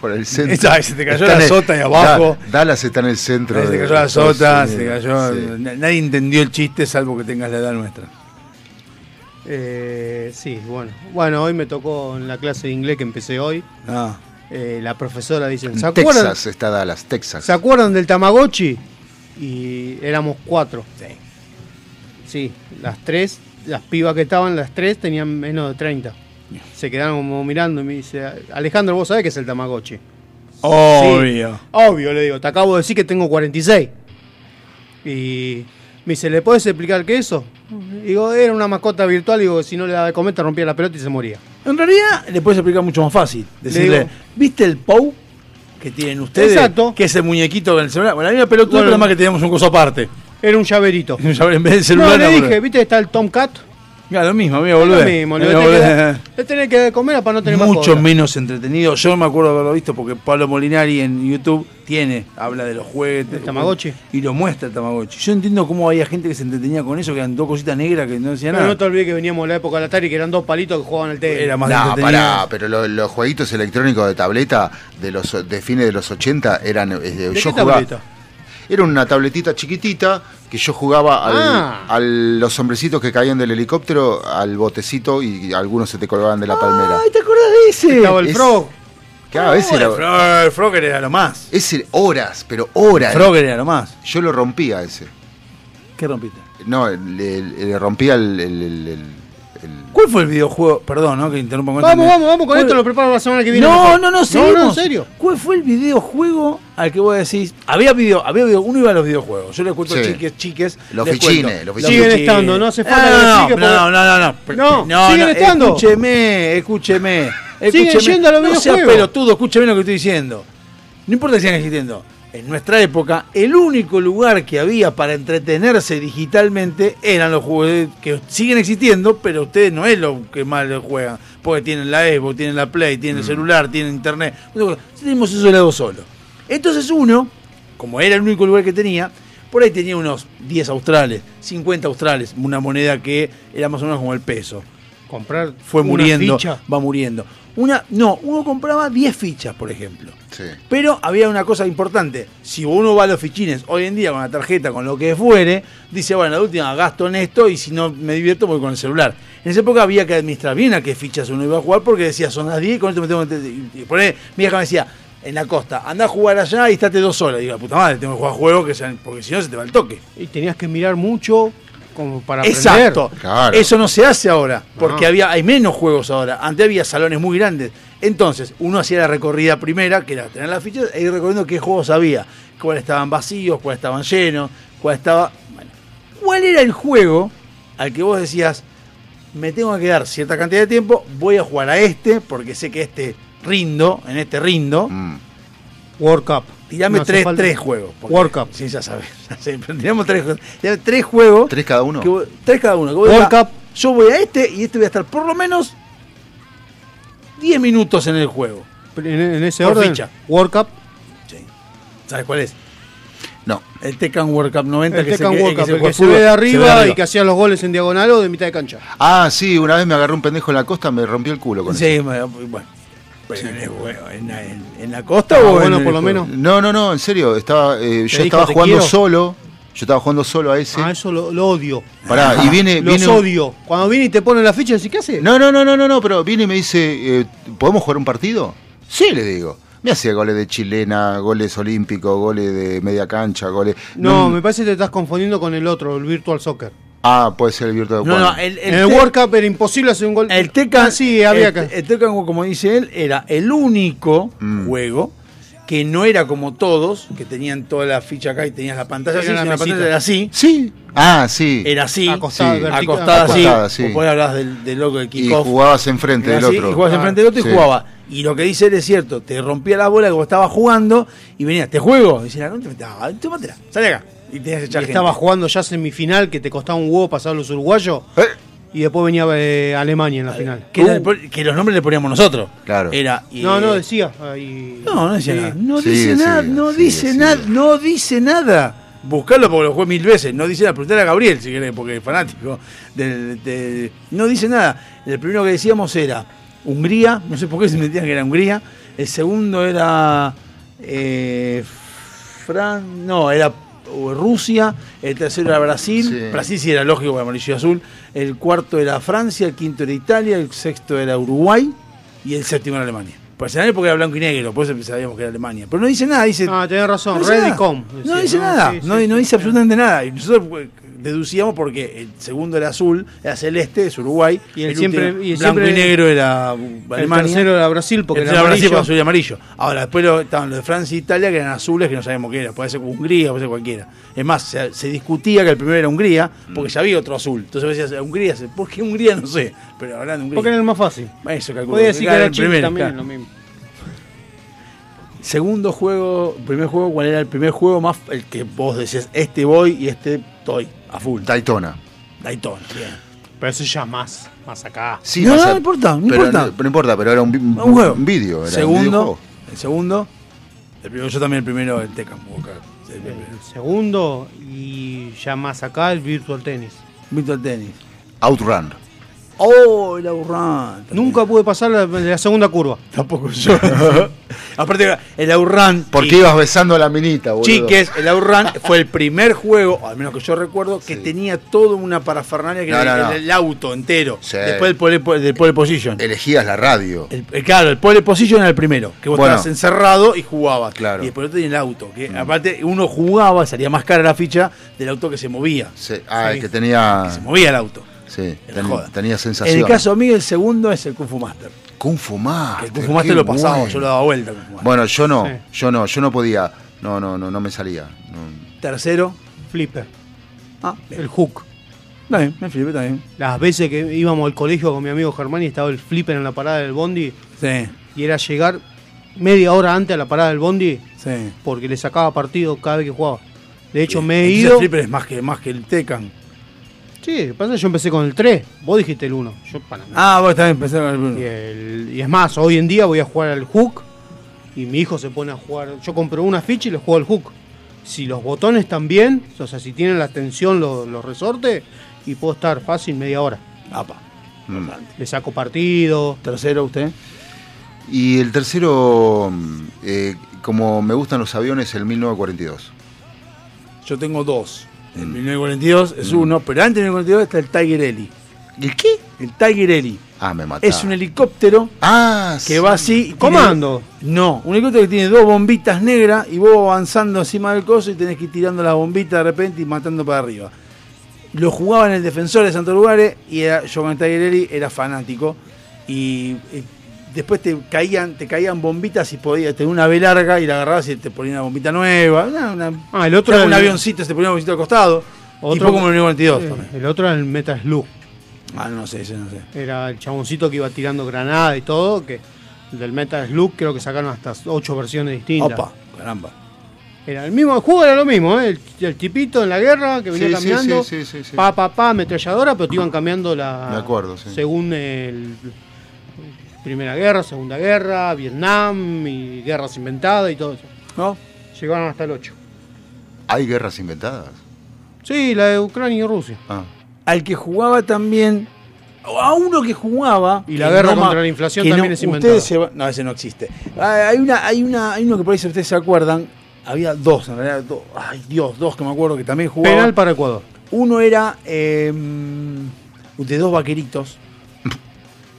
Por el centro. Esa, se te cayó Está la sota ahí abajo. Da- Dallas está en el centro. Se te de cayó la sota, se Unidos. cayó. Sí. Nadie entendió el chiste salvo que tengas la edad nuestra. Eh, sí, bueno. Bueno, hoy me tocó en la clase de inglés que empecé hoy. Ah. Eh, la profesora dice, ¿se acuerdan, Texas está Dallas, Texas. ¿se acuerdan del Tamagotchi? Y éramos cuatro. Sí. Sí, las tres, las pibas que estaban, las tres tenían menos de 30. Se quedaron como mirando y me dice, Alejandro, vos sabés qué es el Tamagotchi. Obvio. Sí, obvio, le digo, te acabo de decir que tengo 46. Y me dice, ¿le puedes explicar qué es eso? Digo, era una mascota virtual, digo, si no le daba de comer te rompía la pelota y se moría. En realidad le puedes explicar mucho más fácil. Decirle, digo- ¿viste el POU que tienen ustedes? Exacto. Que es el muñequito con el celular. Bueno, la misma pelotuda, Bueno. pero más que teníamos un coso aparte. Era un llaverito. Un llaver en vez de celular. no, le no, dije. ¿viste? Está el Tomcat. Ya, lo mismo, amigo, Es boludo. Lo mismo, le tenés que tenés que de comer para no tener Mucho mascota. menos entretenido. Yo me acuerdo de haberlo visto porque Pablo Molinari en YouTube tiene, habla de los juguetes. ¿El Tamagotchi? Y lo muestra el Tamagotchi. Yo entiendo cómo había gente que se entretenía con eso, que eran dos cositas negras que no decían Pero nada. no te olvides que veníamos de la época del Atari, que eran dos palitos que jugaban al tenis. Era más No, pará, pero lo- los jueguitos electrónicos de tableta de los de fines de los 80 eran. eh, ¿De yo qué jugaba. tableta? Era una tabletita chiquitita que yo jugaba al, Ah. a los hombrecitos que caían del helicóptero, al botecito y algunos se te colgaban de la palmera. Ay, ¿te acordás de ese? Estaba el Es- Frog. Claro, ese el, era. Fro- el Frogger era lo más. Ese horas, pero horas. Frogger era lo más. Yo lo rompía ese. ¿Qué rompiste? No, le, le rompía el, el- el- el- ¿Cuál fue el videojuego? Perdón, ¿no? Que interrumpa con Vamos, vamos, vamos con ¿Cuál- esto, lo preparo la semana que viene. No, no, no, No, seguimos. no, en serio. ¿Cuál fue el videojuego al que vos decís? Había video, había video, uno iba a los videojuegos. Yo les cuento Sí. chiques, chiques. Los fichines, los Siguen fichines. estando, no hace falta no, no, no, porque- no, no, No, siguen estando. Escúcheme, escúcheme. Siguen escúcheme. yendo a los No sea videojuegos. pelotudo, escúcheme lo que estoy diciendo. No importa que sigan existiendo. En nuestra época, el único lugar que había para entretenerse digitalmente eran los juegos que siguen existiendo, pero ustedes no es lo que más juegan. Porque tienen la Xbox, tienen la Play, tienen el celular, tienen internet. Tenemos eso de lado solo. Entonces uno, como era el único lugar que tenía, por ahí tenía unos 10 australes, 50 australes, una moneda que era más o menos como el peso. Comprar Fue muriendo, ficha. va muriendo. Una, no, uno compraba 10 fichas, por ejemplo. Sí. Pero había una cosa importante. Si uno va a los fichines hoy en día con la tarjeta, con lo que fuere, dice, bueno, la última gasto en esto y si no me divierto voy con el celular. En esa época había que administrar bien a qué fichas uno iba a jugar porque decía, son las 10 y con esto me tengo que... Y por ahí, mi hija me decía, en la costa, anda a jugar allá y estate dos horas. Y digo, puta madre, tengo que jugar juegos que sean, porque si no se te va el toque. Y tenías que mirar mucho como para aprender. Exacto. Claro. Eso no se hace ahora, porque No. había, hay menos juegos ahora. Antes había salones muy grandes. Entonces, uno hacía la recorrida primera, que era tener las fichas, e ir recorriendo qué juegos había, cuáles estaban vacíos, cuáles estaban llenos, cuál estaba. Bueno, ¿cuál era el juego al que vos decías, me tengo que quedar cierta cantidad de tiempo, voy a jugar a este, porque sé que este rindo, en este rindo, Mm. World Cup. tirame No tres, tres juegos. World Cup. Sí, ya sabes. tiramos tres. Tirame tres juegos. ¿Tres cada uno? que tres cada uno. que World Cup. Yo voy a este y este voy a estar por lo menos 10 minutos en el juego. En, en ese Por orden, ficha. World Cup. ¿Sabes cuál es? No. El Tekken World Cup 90 El que que- World que Cup, se el que se ve de arriba y que hacía los goles en diagonal o de mitad de cancha. Ah, sí, una vez me agarró un pendejo en la costa, me rompió el culo con Sí, eso. bueno. Pero en, el juego, en, la- en- en la costa Ah, o bueno, en el por lo menos. No, no, no, en serio, estaba, eh, yo estaba "Te jugando quiero"? solo. Yo estaba jugando solo a ese. Ah, eso lo, lo odio. Pará, y viene, Los viene odio. Cuando viene y te pone la ficha, decís, ¿qué hace? No, no, no, no, no, no, pero viene y me dice, eh, ¿podemos jugar un partido? Sí, le digo. Me hacía goles de chilena, goles olímpicos, goles de media cancha, goles. No, Mm, me parece que te estás confundiendo con el otro, el Virtual Soccer. Ah, puede ser el Virtual No, no, el, en el World Cup era imposible hacer un gol. El Tekken, Ah, sí, había el, que. el Tekken, como dice él, era el único Mm. juego que no era como todos, que tenían toda la ficha acá y tenías la pantalla Era así, la pantalla era así. Sí. Ah, sí. Era así, Acostada, Sí. vertical. acostada así. Acostada, sí. Vos hablabas del, del loco de Y kickoff. jugabas enfrente del así, otro. Y jugabas Ah, enfrente del otro y sí. jugaba. Y lo que dice él es cierto, te rompía la bola como estaba jugando y venía, ¿te juego? Y decía, no te metas, tómatela, sale acá. Y tenías estaba jugando ya semifinal que te costaba un huevo pasar a los uruguayos. Eh, Y después venía eh, Alemania en la final. Que, era el- que los nombres le poníamos nosotros. Claro. Era, y- No, no, decía. ahí- No, no decía nada. No dice nada, no dice nada, no dice nada. Buscarlo porque lo jugué mil veces. No dice nada. Preguntale a Gabriel si querés, porque es fanático. de- no dice nada. El primero que decíamos era Hungría. No sé por qué se metían que era Hungría. El segundo era. eh, Fran. No, era uh, Rusia. El tercero era Brasil. Sí. Brasil sí era lógico, amarillo y azul. El cuarto era Francia. El quinto era Italia. El sexto era Uruguay. Y el séptimo era Alemania. Por señalar porque era blanco y negro, por eso sabíamos que era Alemania. Pero no dice nada, dice. Ah, tenés razón, no dice Ready nada. Com. No dice ¿no? nada, Sí, no, sí, no sí, dice sí. absolutamente nada. Y nosotros pues, deducíamos porque el segundo era azul, era celeste, es Uruguay. Y el siempre- último, y el blanco siempre- y negro era uh, El Alemania. tercero era Brasil porque El era tercero Brasil, amarillo. azul y amarillo. Ahora, después lo- estaban los de Francia e Italia que eran azules que no sabemos qué era. Puede ser Hungría, puede ser cualquiera. Es más, se, se discutía que el primero era Hungría porque ya había otro azul. Entonces decías, Hungría, ¿por qué Hungría? No sé. Pero hablando de Hungría. Porque era el más fácil. Eso calculo. Podía decir que era el Chile primero, también, claro. lo mismo. Segundo juego, primer juego, ¿cuál era el primer juego más el que vos decías, este voy y este estoy a full? Daytona. Daytona, bien. Pero eso ya más, más acá. Sí, No, más no a- importa, no pero, importa. pero no importa, pero era un, un, Un juego. un vídeo. era un segundo, el segundo, el primero, yo también el primero, el Tekken. El. El segundo y ya más acá el Virtual Tennis. Virtual Tennis. Outrun. Oh, el Aurran. Nunca pude pasar la, la segunda curva. Tampoco yo. Aparte, el Aurran. Porque ibas besando a la minita, boludo. Chiques, el Outrun fue el primer juego, al menos que yo recuerdo, que tenía toda una parafernalia que No, era no, no. el, el auto entero. Sí. Después del pole, po- del pole position. Elegías la radio. El- el- claro, el pole position era el primero, que vos Bueno. estabas encerrado y jugabas. Claro. Y después otro tenía el auto, que aparte uno jugaba, salía más cara la ficha del auto que se movía. Sí. Ah, Sí. el que tenía. Se movía el auto. Sí, ten- tenía En sensación. el caso mío, el segundo es el Kung Fu Master. Kung Fu Master. El Kung Fu Master lo pasaba, bueno. yo lo daba vuelta. Kung Fu Master. Bueno, yo no, Sí. yo no, yo no podía. No, no, no, no me salía. No. Tercero, Flipper. ah, El hook. bien, me flipé también. Las veces que íbamos al colegio con mi amigo Germán y estaba el flipper en la parada del bondi Sí, y era llegar media hora antes a la parada del bondi sí. porque le sacaba partido cada vez que jugaba. De hecho, me he Entonces ido. El flipper es más que, más que el Tekken. Sí, lo que pasa es que yo empecé con el 3. Vos dijiste el 1. Yo para nada. Ah, vos también empecé con el Y, Bruno. el- y es más, hoy en día voy a jugar al hook y mi hijo se pone a jugar. Yo compro una ficha y le juego al hook. Si los botones están bien, o sea, si tienen la tensión los, los resortes, y puedo estar fácil media hora. Apa. Mm. Le saco partido. Tercero, usted. Y el tercero, mm, eh, como me gustan los aviones, el 1942. Yo tengo dos. El Mm. 1942 es uno, pero antes del 1942 está el Tiger Eli. ¿El qué? El Tiger Eli. Ah, me mataba. Es un helicóptero Ah, que sí. va así. y tiene- Comando. No, un helicóptero que tiene dos bombitas negras y vos avanzando encima del coso y tenés que ir tirando las bombitas de repente y matando para arriba. Lo jugaba en el defensor de Santo Lugares y era, yo con el Tiger Eli era fanático. Y, eh, después te caían, te caían bombitas y podías tener una B larga y la agarrabas y te ponía una bombita nueva. Una, una- Ah, el otro era un el- avioncito, se te ponía un avioncito al costado. Otro- como el 92 eh, también. el otro era el Metal Slug. Ah, no sé, ese no sé. Era el chaboncito que iba tirando granada y todo. que Del Metal Slug creo que sacaron hasta ocho versiones distintas. Opa, caramba. Era el mismo, el juego era lo mismo, ¿eh? el, el tipito en la guerra que venía Sí, cambiando, sí, sí, sí, sí. pa, pa, pa, ametralladora, pero te iban cambiando la... Me acuerdo, sí. Según el... Primera guerra, Segunda guerra, Vietnam y guerras inventadas y todo eso. ¿No? Llegaron hasta el 8. ¿Hay guerras inventadas? Sí, la de Ucrania y Rusia. Ah. al que jugaba también a uno que jugaba Y la guerra contra la inflación que también no- es inventada. se va- no ese no existe Ah, hay una hay una hay uno que por ahí si ustedes se acuerdan había dos en realidad dos, ay Dios dos que me acuerdo que también jugaban Penal para Ecuador. uno era eh, de dos vaqueritos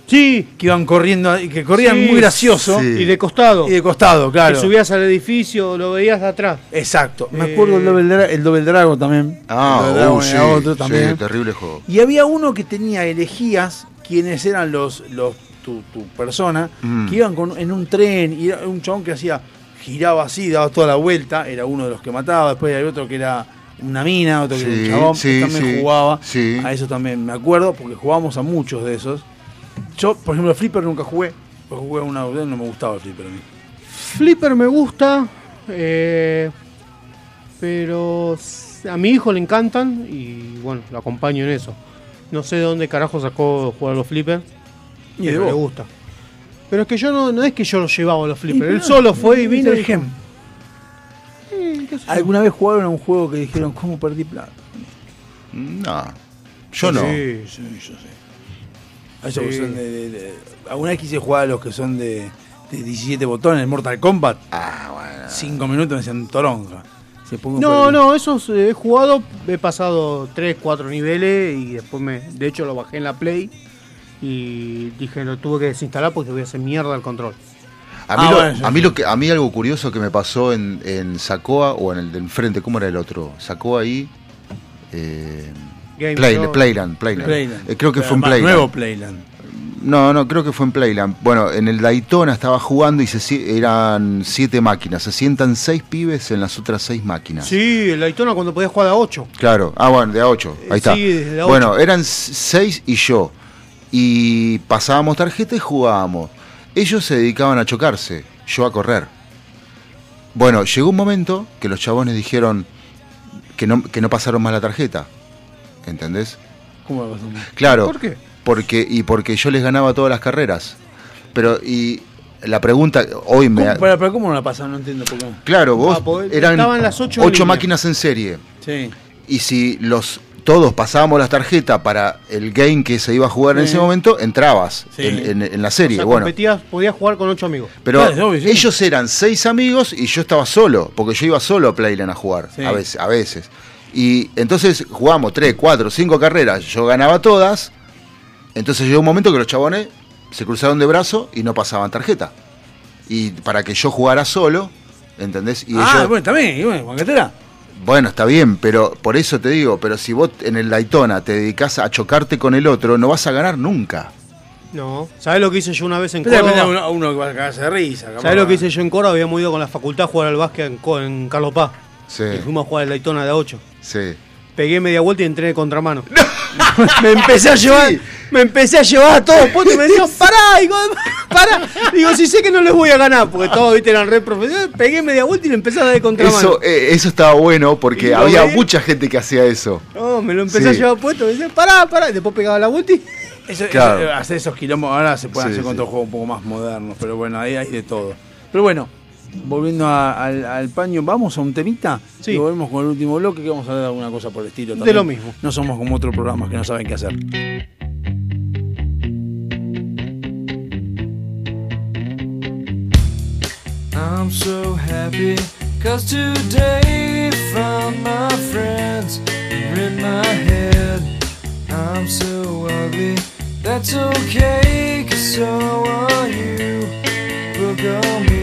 Sí, que iban corriendo y que corrían Sí, muy gracioso sí. y de costado. y de costado claro Que subías al edificio, lo veías de atrás. exacto me acuerdo el Double, Dra- el Double Dragon también Ah, el Double Dragon uh, sí, era otro sí, también terrible juego. Y había uno que tenía, elegías quiénes eran los, los tu, tu persona, Mm. que iban con, en un tren, y era un chabón que hacía, giraba así, daba toda la vuelta, era uno de los que mataba, después hay otro que era una mina, otro que era Sí, un chabón, sí, que también sí, jugaba, sí. a eso también me acuerdo, porque jugábamos a muchos de esos. Yo, por ejemplo, Flipper nunca jugué, porque jugué a una, no me gustaba Flipper a mí. Flipper me gusta, eh, pero a mi hijo le encantan y bueno, lo acompaño en eso. No sé de dónde carajo sacó jugar a los Flipper, Y pero le gusta. Pero es que yo no, no es que yo lo llevaba a los Flipper, él solo fue y vino. ¿Alguna vez jugaron a un juego que dijeron, ¿cómo perdí plata? No, yo no. Sí, sí, yo sé. A esos que Sí. son de, de- de- alguna vez quise jugar a los que son de, de 17 botones, el Mortal Kombat. Ah, bueno. 5 minutos me decían toronja. Se pongo No, no, esos eh, he jugado, he pasado 3, 4 niveles y después me. De hecho lo bajé en la Play y dije lo tuve que desinstalar porque voy a hacer mierda el control. A mí, Ah, lo, bueno, sí, a mí sí. lo que a mí algo curioso que me pasó en, en Sacoa o en el de enfrente, ¿cómo era el otro? Sacoa ahí. Eh, Game Play- Store. Playland, Playland. Playland. Eh, creo que Pero fue en Playland. Nuevo Playland. No, no, creo que fue en Playland. Bueno, en el Daytona estaba jugando y se, eran siete máquinas. Se sientan seis pibes en las otras seis máquinas. Sí, el Daytona cuando podías jugar a 8. Claro, ah, bueno, de a 8, ahí Eh, está. sí, desde a bueno, ocho. eran seis y yo. Y pasábamos tarjeta y jugábamos. Ellos se dedicaban a chocarse, yo a correr. Bueno, llegó un momento que los chabones dijeron que no, que no pasaron más la tarjeta. ¿Entendés? ¿Cómo lo pasó? Claro. ¿Por qué? Porque, y porque yo les ganaba todas las carreras. Pero, y la pregunta, hoy me. ¿Cómo, pero, pero ¿cómo no la pasaron? No entiendo por qué. Claro, vos Ah, porque eran estaban las ocho línea. máquinas en serie. Sí. Y si los todos pasábamos las tarjetas para el game que se iba a jugar en ese momento, entrabas Sí. en, en- en la serie. O sea, bueno, competías, podías jugar con 8 amigos. pero Claro, es obvio, sí. ellos eran seis amigos y yo estaba solo, porque yo iba solo a Playland a jugar, Sí. a veces, a veces. Y entonces jugamos tres, cuatro, cinco carreras, yo ganaba todas. Entonces llegó un momento que los chabones se cruzaron de brazo y no pasaban tarjeta. Y para que yo jugara solo, ¿entendés? Y ah, ellos- bueno, también. Bueno, banquetera. bueno, está bien, pero por eso te digo, pero si vos en el Daytona te dedicas a chocarte con el otro, no vas a ganar nunca. No. ¿Sabés lo que hice yo una vez en Pero Córdoba? uno, uno que va a cagarse de risa. ¿Sabés lo que hice yo en Córdoba? Habíamos ido con la facultad a jugar al básquet en, en Carlos Paz. Sí, Y fuimos a jugar el Daytona de a 8. Sí. Pegué media vuelta y entré de contramano. me empecé a llevar, me empecé a llevar a todos puestos y me decían, pará, digo, pará. Digo, si sé que no les voy a ganar, porque todos viste eran re profesionales, pegué media vuelta y le empecé a dar de contramano. Eso, eh, eso estaba bueno porque había mucha gente que hacía eso. No, me lo empecé Sí. a llevar puesto, me decían, pará, pará, y después pegaba la vuelta y. Eso- Claro. eso- hacer esos quilombos ahora se pueden Sí, hacer con sí. otros juegos un poco más modernos, pero bueno, ahí hay de todo. Pero bueno, volviendo a- al, al paño, vamos a un temita Sí. y volvemos con el último bloque que vamos a dar alguna cosa por el estilo. De también. lo mismo. No somos como otros programas que no saben qué hacer. I'm so happy cause today found my friends in my head. I'm so ugly, that's okay cause so are you. Book on mirrors,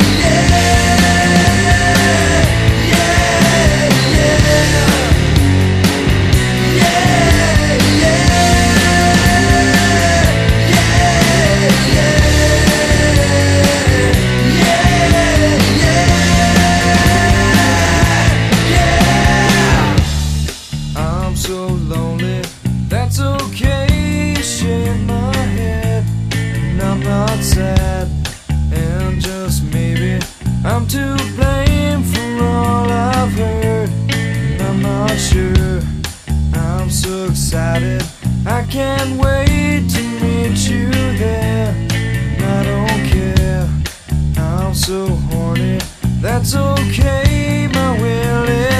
can't wait to meet you there. I don't care. I'm so horny, that's okay. My will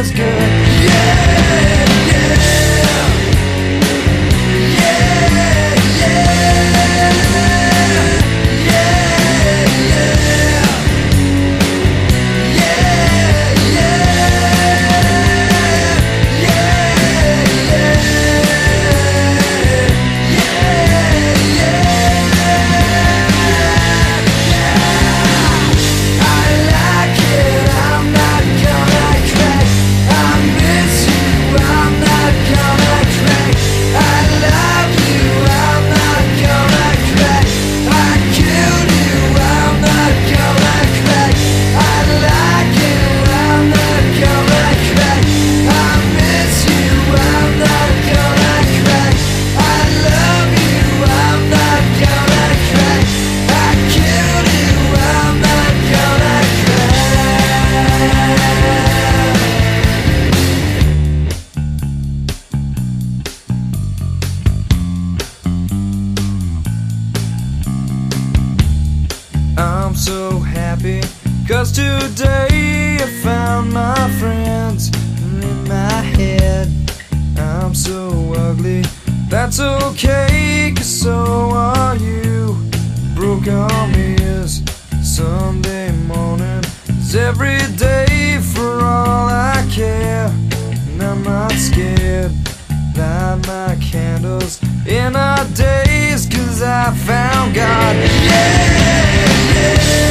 Arm is Sunday morning, is every day for all I care. And I'm not scared, light my candles in our days, cause I found God. Yeah, yeah.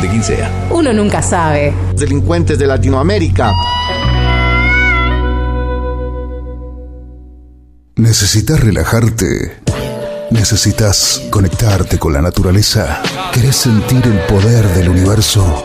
de quien sea. Uno nunca sabe. Delincuentes de Latinoamérica. ¿Necesitas relajarte? ¿Necesitas conectarte con la naturaleza? ¿Querés sentir el poder del universo?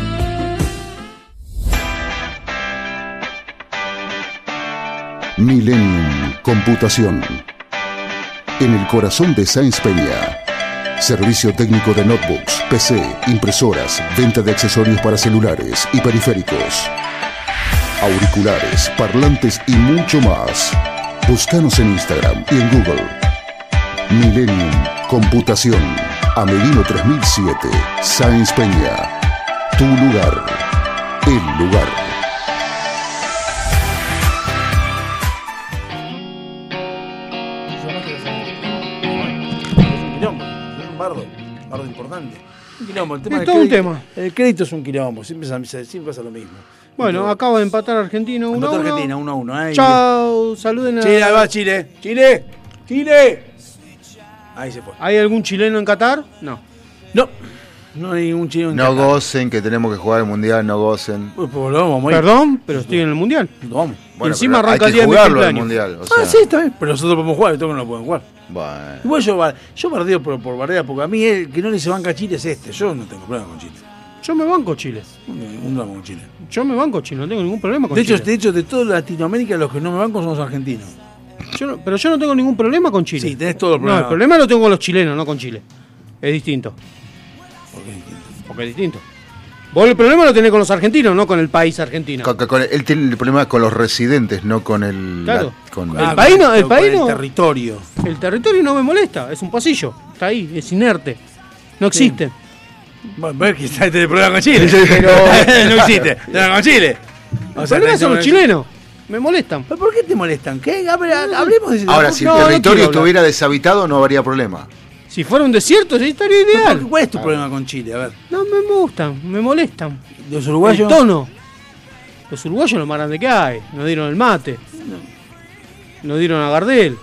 Millennium Computación. En el corazón de Sáenz Peña. Servicio técnico de notebooks, PC, impresoras, venta de accesorios para celulares y periféricos. Auriculares, parlantes y mucho más. Búscanos en Instagram y en Google. Millennium Computación. Amelino 3007. Sáenz Peña. Tu lugar. El lugar. Importante. Un quilombo, el tema Es todo un crédito- tema. El crédito es un quilombo, siempre, pasa- siempre pasa lo mismo. Bueno, acaba de empatar Argentina 1 Empató 1. Argentina 1 a 1. Ahí. Chao, saluden a. Chile, ahí va Chile. Chile. Chile. Ahí se fue. ¿Hay algún chileno en Qatar? No. No. No hay ningún chileno en No Qatar. gocen, que tenemos que jugar el mundial, no gocen. Pues, pues, lo vamos a ir. Perdón, pero estoy en el mundial. Lo vamos. y encima pero arranca hay el que día de mi jugarlo al cumpleaños. mundial. O Ah, sea, sí, está bien. Pero nosotros podemos jugar, estos no lo pueden jugar. bueno. Igual yo, bar- yo bardeo por, por bardea, porque a mí el que no le se banca a Chile es este. Yo no tengo problema con Chile. Yo me banco Chile. Un drama con Chile. Yo me banco Chile, no tengo ningún problema con De hecho, Chile. de hecho, de toda Latinoamérica, los que no me banco son los argentinos. Yo no- pero yo no tengo ningún problema con Chile. Sí, tenés todo el No, problema. el problema lo tengo con los chilenos, no con Chile. Es distinto. Porque es distinto. Vos el problema lo tenés con los argentinos, no con el país argentino. Con- con- él tiene el problema con los residentes, no con el. Claro. la- con- El país no- el con país no- territorio. El territorio no me molesta, es un pasillo. Está ahí, es inerte. No existe. Bueno, ves que está el problema con Chile. Pero- no existe. Problema con Chile. El problema son los chilenos. Me molestan. ¿Pero ¿Por qué te molestan? ¿Qué? Ver, hablemos de Ahora, si el No, no territorio hablar. estuviera deshabitado, no habría problema. Si fuera un desierto, sí, estaría ideal. ¿Cuál es tu problema con Chile? A ver. No me gustan, me molestan. ¿Los uruguayos? El tono. Los uruguayos lo más grande que hay. Nos dieron el mate. Nos dieron a Gardel.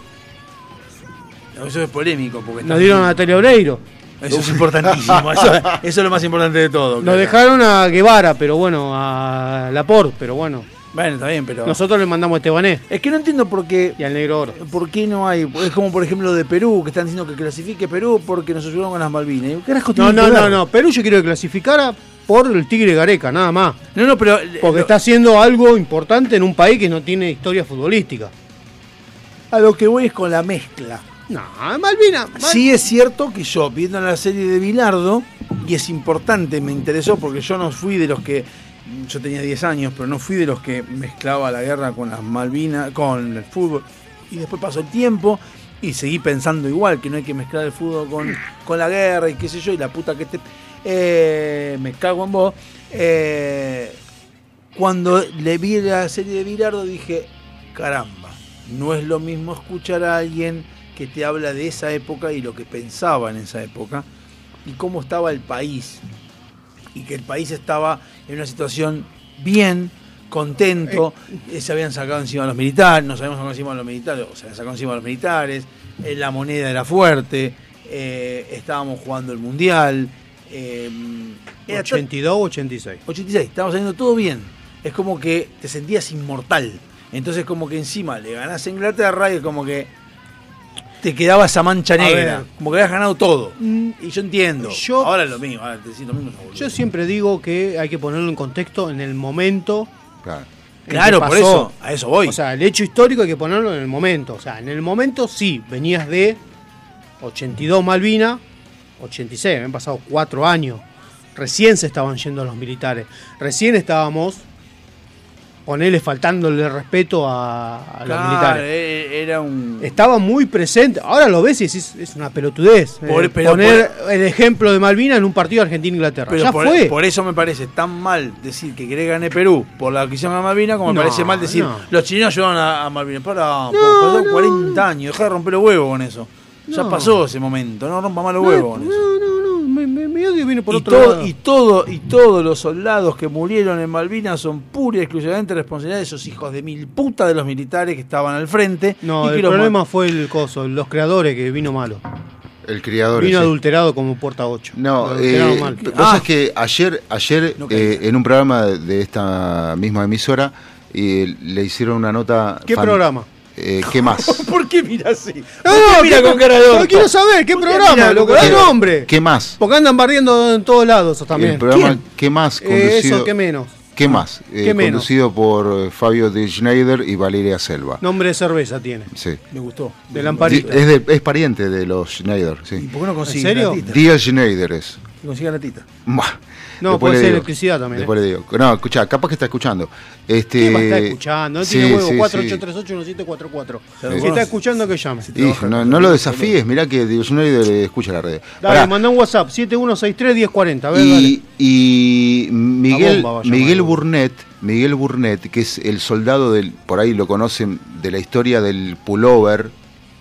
Eso es polémico. Porque Nos dieron a Natalia Oreiro. Eso es importantísimo. Eso, eso es lo más importante de todo. Nos claro. dejaron a Guevara, pero bueno, a Laporte, pero bueno. Bueno, está bien, pero. Nosotros le mandamos a Estebanés Es que no entiendo por qué. y al Negro Oro. ¿Por qué no hay? Es como por ejemplo de Perú, que están diciendo que clasifique Perú porque nos ayudaron con las Malvinas. ¿Qué carajo No, tiene no, no, no. Perú yo quiero que clasificara por el Tigre Gareca, nada más. No, no, pero. Porque lo- está haciendo algo importante en un país que no tiene historia futbolística. A lo que voy es con la mezcla. No, Malvina. Mal- Sí es cierto que yo, viendo la serie de Bilardo, y es importante, me interesó porque yo no fui de los que, yo tenía 10 años, pero no fui de los que mezclaba la guerra con las Malvinas, con el fútbol, y después pasó el tiempo y seguí pensando igual, que no hay que mezclar el fútbol con, con la guerra y qué sé yo, y la puta que te... eh, me cago en vos. Eh, cuando le vi la serie de Bilardo dije, caramba, no es lo mismo escuchar a alguien que te habla de esa época y lo que pensaba en esa época y cómo estaba el país y que el país estaba en una situación bien, contento, eh, se habían sacado encima los militares, nos habíamos sacado encima los militares, o se habían sacado encima los militares, eh, la moneda era fuerte, eh, estábamos jugando el mundial, eh, era tan- 82 o 86. 86, estábamos saliendo todo bien. Es como que te sentías inmortal. Entonces como que encima le ganás a Inglaterra y es como que te quedaba esa mancha negra. ver. Como que habías ganado todo. Mm, Y yo entiendo. Yo- ahora es lo mismo, ahora te lo mismo. Yo siempre digo que hay que ponerlo en contexto en el momento. Claro. Claro, por pasó. eso, a eso voy. O sea, el hecho histórico hay que ponerlo en el momento. O sea, en el momento sí, venías de 82 Malvina, 86, habían pasado cuatro años. Recién se estaban yendo los militares. Recién estábamos, ponele faltándole respeto a, a los militares. eh, era un... Estaba muy presente. Ahora lo ves y es una pelotudez. Por- eh, pero poner el ejemplo de Malvina en un partido Argentina-Inglaterra. Pero Ya por, fue. por eso me parece tan mal decir que querés ganar Perú por la adquisición de Malvinas, como me No, parece mal decir no. los chilenos ayudaron a, a Malvinas. Para, pasaron 40 años, dejá de romper los huevos con eso. Ya No. pasó ese momento, no rompa más los No, huevos con eso. Mi, odio viene por y, otro todo, lado. y todo y todos los soldados que murieron en Malvinas son pura y exclusivamente responsabilidad de esos hijos de mil puta de los militares que estaban al frente. No, y que el problema ma- fue el coso, los creadores que vino malo. El criador. Vino ese. adulterado como puerta 8. No, eh, mal. Ah. sabés que ayer, ayer No eh, en un programa de, de esta misma emisora eh, le hicieron una nota. ¿Qué programa? Eh, ¿Qué más? ¿Por qué mira así? ¿Por No, qué no, mira ¿qué- con cara de no quiero saber qué ¿Por qué programa, loco, con da nombre. ¿Qué más? Porque andan barriendo en todos lados esos también. El programa ¿Quién? ¿Qué más? Eh, eso, ¿qué menos? ¿Qué más? Eh, ¿Qué menos? Conducido por eh, Fabio de Schneider y Valeria Selva. Nombre de cerveza tiene. Sí. Me gustó. De lamparita. Es, de- es pariente de los Schneider, ¿Y sí. por qué no consigue serio? la tita? Díaz Schneider es. Que consiga la tita. Buah. No, Después puede ser digo. electricidad también. ¿eh? Después le digo. No, escucha, capaz que está escuchando. Este, ¿Quién va a estar escuchando? No sí, tiene huevo. sí, 4838-1744. Se Si está escuchando, que llame. Y, no, no lo desafíes, mirá que Schneider eh, escucha la red. Dale, Pará, un WhatsApp, 7163-1040. A ver, dale. y, y Miguel, bomba. Miguel Burnett, Miguel Burnett, que es el soldado del, por ahí lo conocen de la historia del pullover,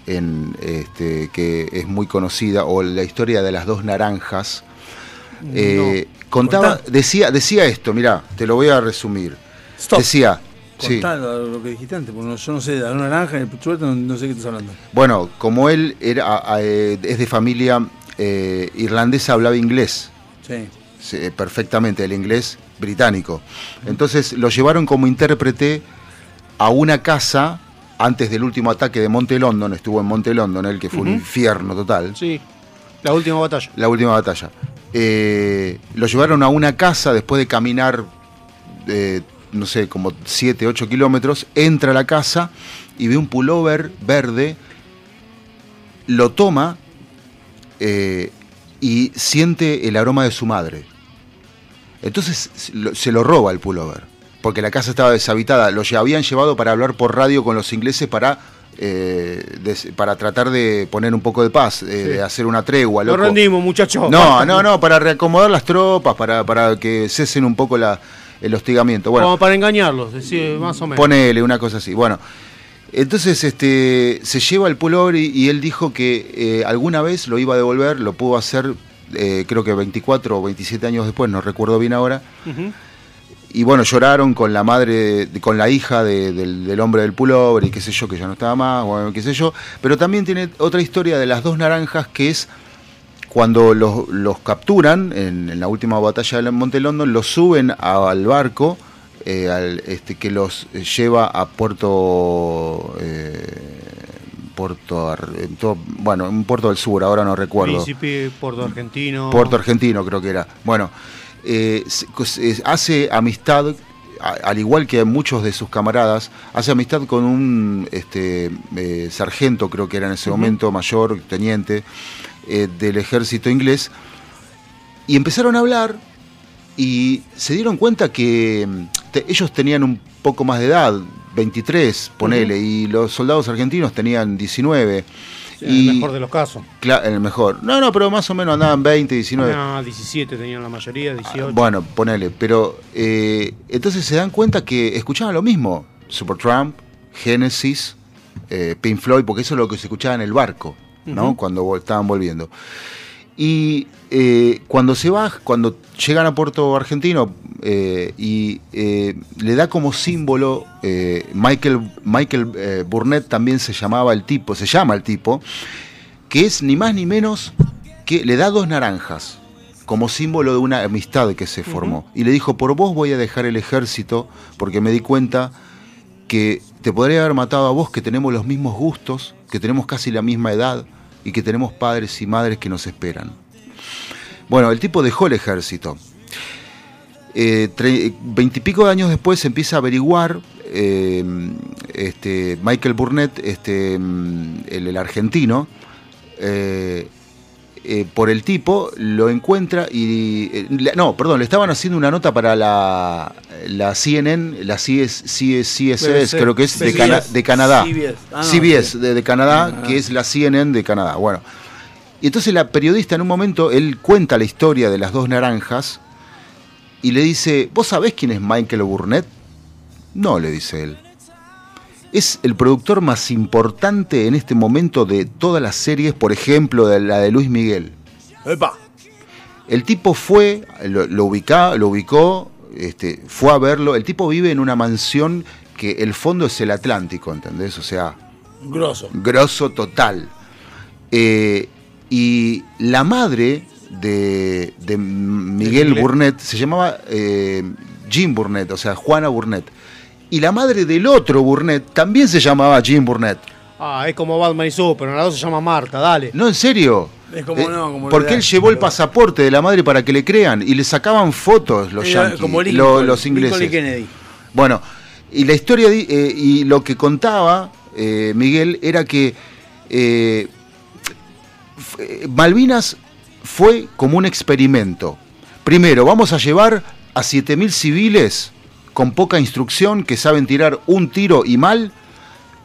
en, este, que es muy conocida, o la historia de las dos naranjas. eh, contaba, Contá. decía, decía esto, mirá, te lo voy a resumir. Stop. decía, Contá lo, lo que dijiste antes, porque yo no sé, la naranja, el chueto, no, no sé qué estás hablando. bueno, como él era, eh, es de familia eh, irlandesa, hablaba inglés. Sí. Sí, perfectamente el inglés británico. Entonces lo llevaron como intérprete a una casa antes del último ataque de Monte London, estuvo en Monte London, el que fue un infierno total. Sí, la última batalla. La última batalla. Eh, lo llevaron a una casa después de caminar, eh, no sé, como 7, 8 kilómetros. Entra a la casa y ve un pullover verde, lo toma eh, y siente el aroma de su madre. Entonces se lo- roba el pullover, porque la casa estaba deshabitada. Lo habían llevado para hablar por radio con los ingleses para, eh, para tratar de poner un poco de paz, eh, de hacer una tregua. Lo rendimos, muchachos. No, no, no, para reacomodar las tropas, para, para que cesen un poco la, el hostigamiento. Bueno, Como para engañarlos, decir, más o menos. Ponele una cosa así. Bueno, entonces este, se lleva el pullover y, y él dijo que eh, alguna vez lo iba a devolver, lo pudo hacer, eh, creo que 24 o 27 años después, no recuerdo bien ahora. Y bueno, lloraron con la madre, con la hija de- del, del hombre del pullover y qué sé yo, que ya no estaba más, bueno, qué sé yo. Pero también tiene otra historia de las dos naranjas que es cuando los, los capturan en, en la última batalla de Monte London, los suben a- al barco eh, al, este, que los eh, lleva a Puerto... eh, Puerto, todo- bueno, un puerto del sur, ahora no recuerdo. Príncipe, Puerto Argentino. Puerto Argentino creo que era. Bueno, eh, cos- eh, hace amistad, al igual que muchos de sus camaradas, hace amistad con un este, eh, sargento, creo que era en ese momento, mayor, teniente, eh, del ejército inglés, y empezaron a hablar y se dieron cuenta que mm, te- ellos tenían un poco más de edad, 23, ponele, y los soldados argentinos tenían 19. En y el mejor de los casos. Cla- en el mejor. No, no, pero más o menos andaban 20, 19. No, 17 tenían la mayoría, 18. Bueno, ponele, pero eh, entonces se dan cuenta que escuchaban lo mismo. Supertramp, Genesis, eh, Pink Floyd, porque eso es lo que se escuchaba en el barco, ¿no? Cuando estaban volviendo. Y eh, cuando se va, cuando llegan a Puerto Argentino eh, y eh, le da como símbolo Michael, Michael Burnett también se llamaba el tipo, se llama el tipo, que es ni más ni menos que le da dos naranjas como símbolo de una amistad que se formó. Y le dijo, por vos voy a dejar el ejército porque me di cuenta que te podría haber matado a vos, que tenemos los mismos gustos, que tenemos casi la misma edad y que tenemos padres y madres que nos esperan. Bueno, el tipo dejó el ejército. Eh, Veintipico de años después se empieza a averiguar, eh, este, Michael Burnett, este, mm, el, el argentino, eh, eh, por el tipo, lo encuentra y... eh, le- no, perdón, le estaban haciendo una nota para la, la CNN, la CS, CS, CSS, creo que es de, CBS. Cana- de Canadá. CBS. Ah, no, CBS, de, de Canadá, Ah. que es la CNN de Canadá. Bueno, y entonces la periodista en un momento, él cuenta la historia de las dos naranjas y le dice, ¿vos sabés quién es Michael Burnett? No, le dice él. Es el productor más importante en este momento de todas las series, por ejemplo, de la de Luis Miguel. ¡Epa! El tipo fue, lo, lo ubica- lo ubicó, este, fue a verlo. El tipo vive en una mansión que el fondo es el Atlántico, ¿entendés? O sea, Grosso. grosso total. Eh, y la madre de, de Miguel. Burnett se llamaba eh, Jim Burnett, o sea, Juana Burnett. Y la madre del otro Burnett también se llamaba Jim Burnett. Ah, es como Batman y Superman, la dos se llama Marta, dale. No, en serio. Es como Eh, no, como porque le- él llevó el pasaporte de la madre para que le crean y le sacaban fotos los Era yankees, como lo- Lincoln, los Lincoln ingleses. y Kennedy. Bueno, y la historia eh, y lo que contaba eh, Miguel era que eh, eh, Malvinas fue como un experimento. Primero, vamos a llevar a 7.000 civiles con poca instrucción que saben tirar un tiro y mal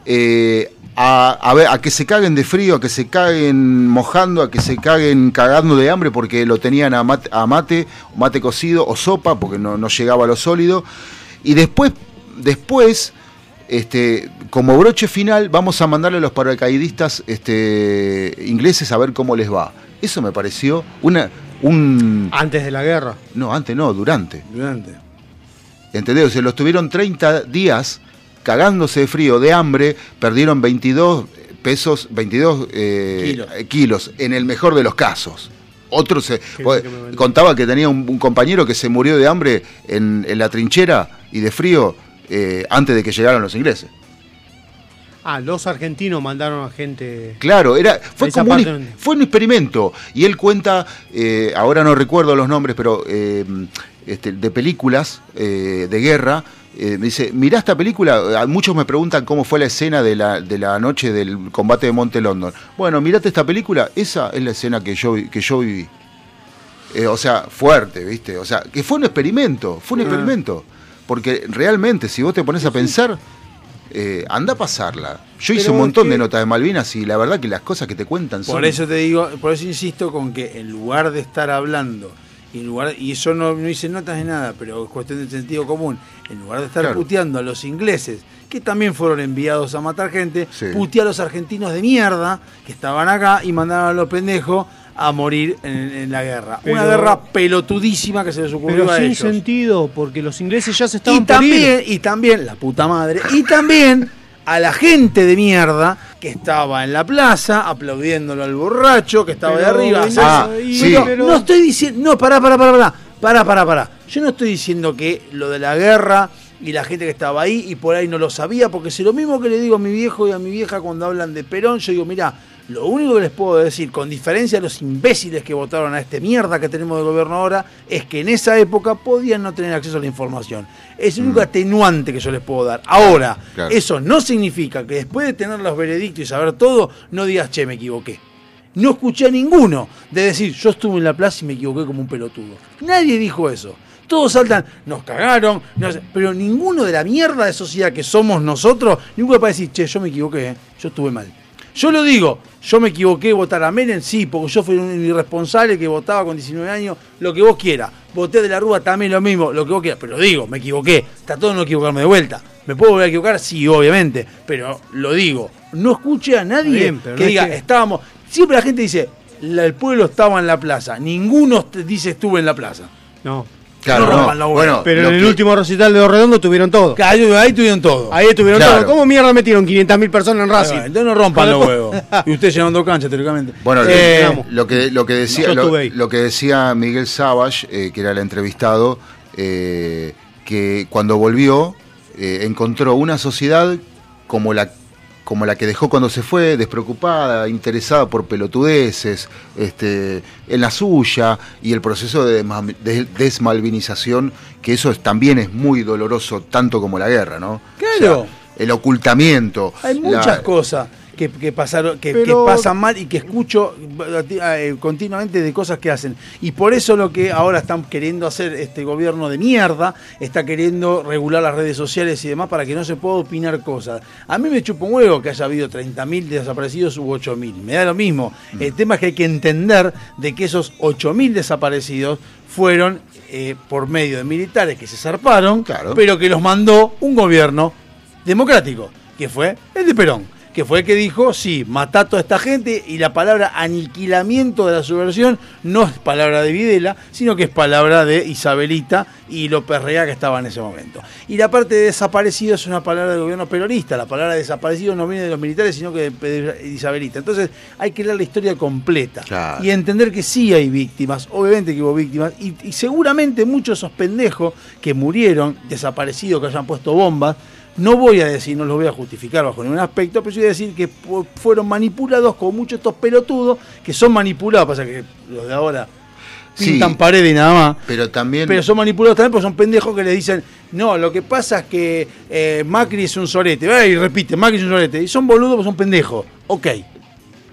eh, a, a ver, a que se caguen de frío, a que se caguen mojando, a que se caguen cagando de hambre porque lo tenían a mate, a mate, mate cocido o sopa porque no, no llegaba a lo sólido. Y después, después este, como broche final, vamos a mandarle a los paracaidistas este, ingleses a ver cómo les va. Eso me pareció una, un... Antes de la guerra. No, antes no, durante. Durante. ¿Entendés? O sea, los tuvieron 30 días cagándose de frío, de hambre, perdieron 22 pesos, 22 eh, Kilos. kilos, en el mejor de los casos. Otro se pues, que contaba que tenía un, un compañero que se murió de hambre en, en la trinchera y de frío eh, antes de que llegaran los ingleses. Ah, los argentinos mandaron a gente. Claro, era, fue, como un, fue experimento. Y él cuenta, eh, ahora no recuerdo los nombres, pero eh, este, de películas eh, de guerra. eh, me dice, mirá esta película. Muchos me preguntan cómo fue la escena de la, de la noche del combate de Monte London. Bueno, mirate esta película. Esa es la escena que yo, que yo viví. Eh, o sea, fuerte, ¿viste? O sea, que fue un experimento. Fue un Ah. experimento. Porque realmente, si vos te pones a pensar, eh, anda a pasarla. Yo hice un montón que- de notas de Malvinas y la verdad que las cosas que te cuentan son. Por eso te digo, por eso insisto con que en lugar de estar hablando, y, en lugar, y eso no, no hice notas de nada, pero es cuestión de sentido común, en lugar de estar Claro. puteando a los ingleses, que también fueron enviados a matar gente, Sí. putea a los argentinos de mierda que estaban acá y mandaron a los pendejos a morir en, en la guerra. Una guerra pelotudísima que se les ocurrió Pero a sin ellos. sentido, porque los ingleses ya se Y estaban por ir. también, y también, la puta madre, y también a la gente de mierda que estaba en la plaza aplaudiéndolo al borracho que estaba Pero de arriba. Ah, sí. pero- No estoy diciendo, no, pará, pará, pará, pará, pará, pará, pará. Yo no estoy diciendo que lo de la guerra y la gente que estaba ahí y por ahí no lo sabía, porque es lo mismo que le digo a mi viejo y a mi vieja cuando hablan de Perón, yo digo, mira, lo único que les puedo decir, con diferencia de los imbéciles que votaron a este mierda que tenemos de gobierno ahora, es que en esa época podían no tener acceso a la información. Es el único atenuante que yo les puedo dar. Ahora, Claro. eso no significa que después de tener los veredictos y saber todo, no digas, che, me equivoqué. No escuché a ninguno de decir, yo estuve en la plaza y me equivoqué como un pelotudo. Nadie dijo eso. Todos saltan, nos cagaron, pero ninguno de la mierda de sociedad que somos nosotros, ninguno para decir, che, yo me equivoqué, eh, yo estuve mal. Yo lo digo, yo me equivoqué votar a Menem, sí, porque yo fui un irresponsable que votaba con 19 años, lo que vos quieras. Voté de la Rúa también lo mismo, lo que vos quieras, pero digo, me equivoqué. Está todo no equivocarme de vuelta. ¿Me puedo volver a equivocar? Sí, obviamente, pero lo digo. No escuché a nadie Está bien, pero que no es diga, que- estábamos. Siempre la gente dice, el pueblo estaba en la plaza. Ninguno dice estuve en la plaza. No. Claro, no no. rompan los huevos. Bueno, Pero en el que- último recital de Redondo tuvieron todo. Ahí, ahí tuvieron todo. Ahí estuvieron Claro. todo. ¿Cómo mierda metieron 500.000 personas en Racing? Entonces no rompan los huevos. Y usted llenando cancha, teóricamente. Bueno, lo- Eh, lo, que, lo, que decía, lo que decía Miguel Savage, eh, que era el entrevistado, eh, que cuando volvió eh, encontró una sociedad como la, como la que dejó cuando se fue, despreocupada, interesada por pelotudeces, este, en la suya, y el proceso de, desma- de desmalvinización, que eso es- también es muy doloroso, tanto como la guerra, ¿no? Claro. O sea, el ocultamiento. Hay la- muchas cosas que, que pasaron, que, Pero- que pasan mal y que escucho eh, continuamente de cosas que hacen. Y por eso lo que ahora están queriendo hacer este gobierno de mierda, está queriendo regular las redes sociales y demás para que no se pueda opinar cosas. A mí me chupa un huevo que haya habido 30.000 desaparecidos u 8.000. Me da lo mismo. El tema es que hay que entender de que esos 8.000 desaparecidos fueron eh, por medio de militares que se zarparon, Claro. pero que los mandó un gobierno democrático, que fue el de Perón, que fue el que dijo, sí, matá a toda esta gente y la palabra aniquilamiento de la subversión no es palabra de Videla, sino que es palabra de Isabelita y López Rea que estaba en ese momento. Y la parte de desaparecido es una palabra del gobierno peronista, la palabra desaparecido no viene de los militares, sino que de, Isabelita. Entonces hay que leer la historia completa Claro. y entender que sí hay víctimas, obviamente que hubo víctimas, y, y seguramente muchos de esos pendejos que murieron, desaparecidos, que hayan puesto bombas, no voy a decir, no los voy a justificar bajo ningún aspecto, pero sí voy a decir que fu- fueron manipulados como muchos estos pelotudos que son manipulados, pasa que los de ahora pintan Sí. paredes y nada más. Pero también. Pero son manipulados también porque son pendejos que le dicen, no, lo que pasa es que eh, Macri es un sorete. Y repite, Macri es un sorete. Y son boludos porque son pendejos. Ok,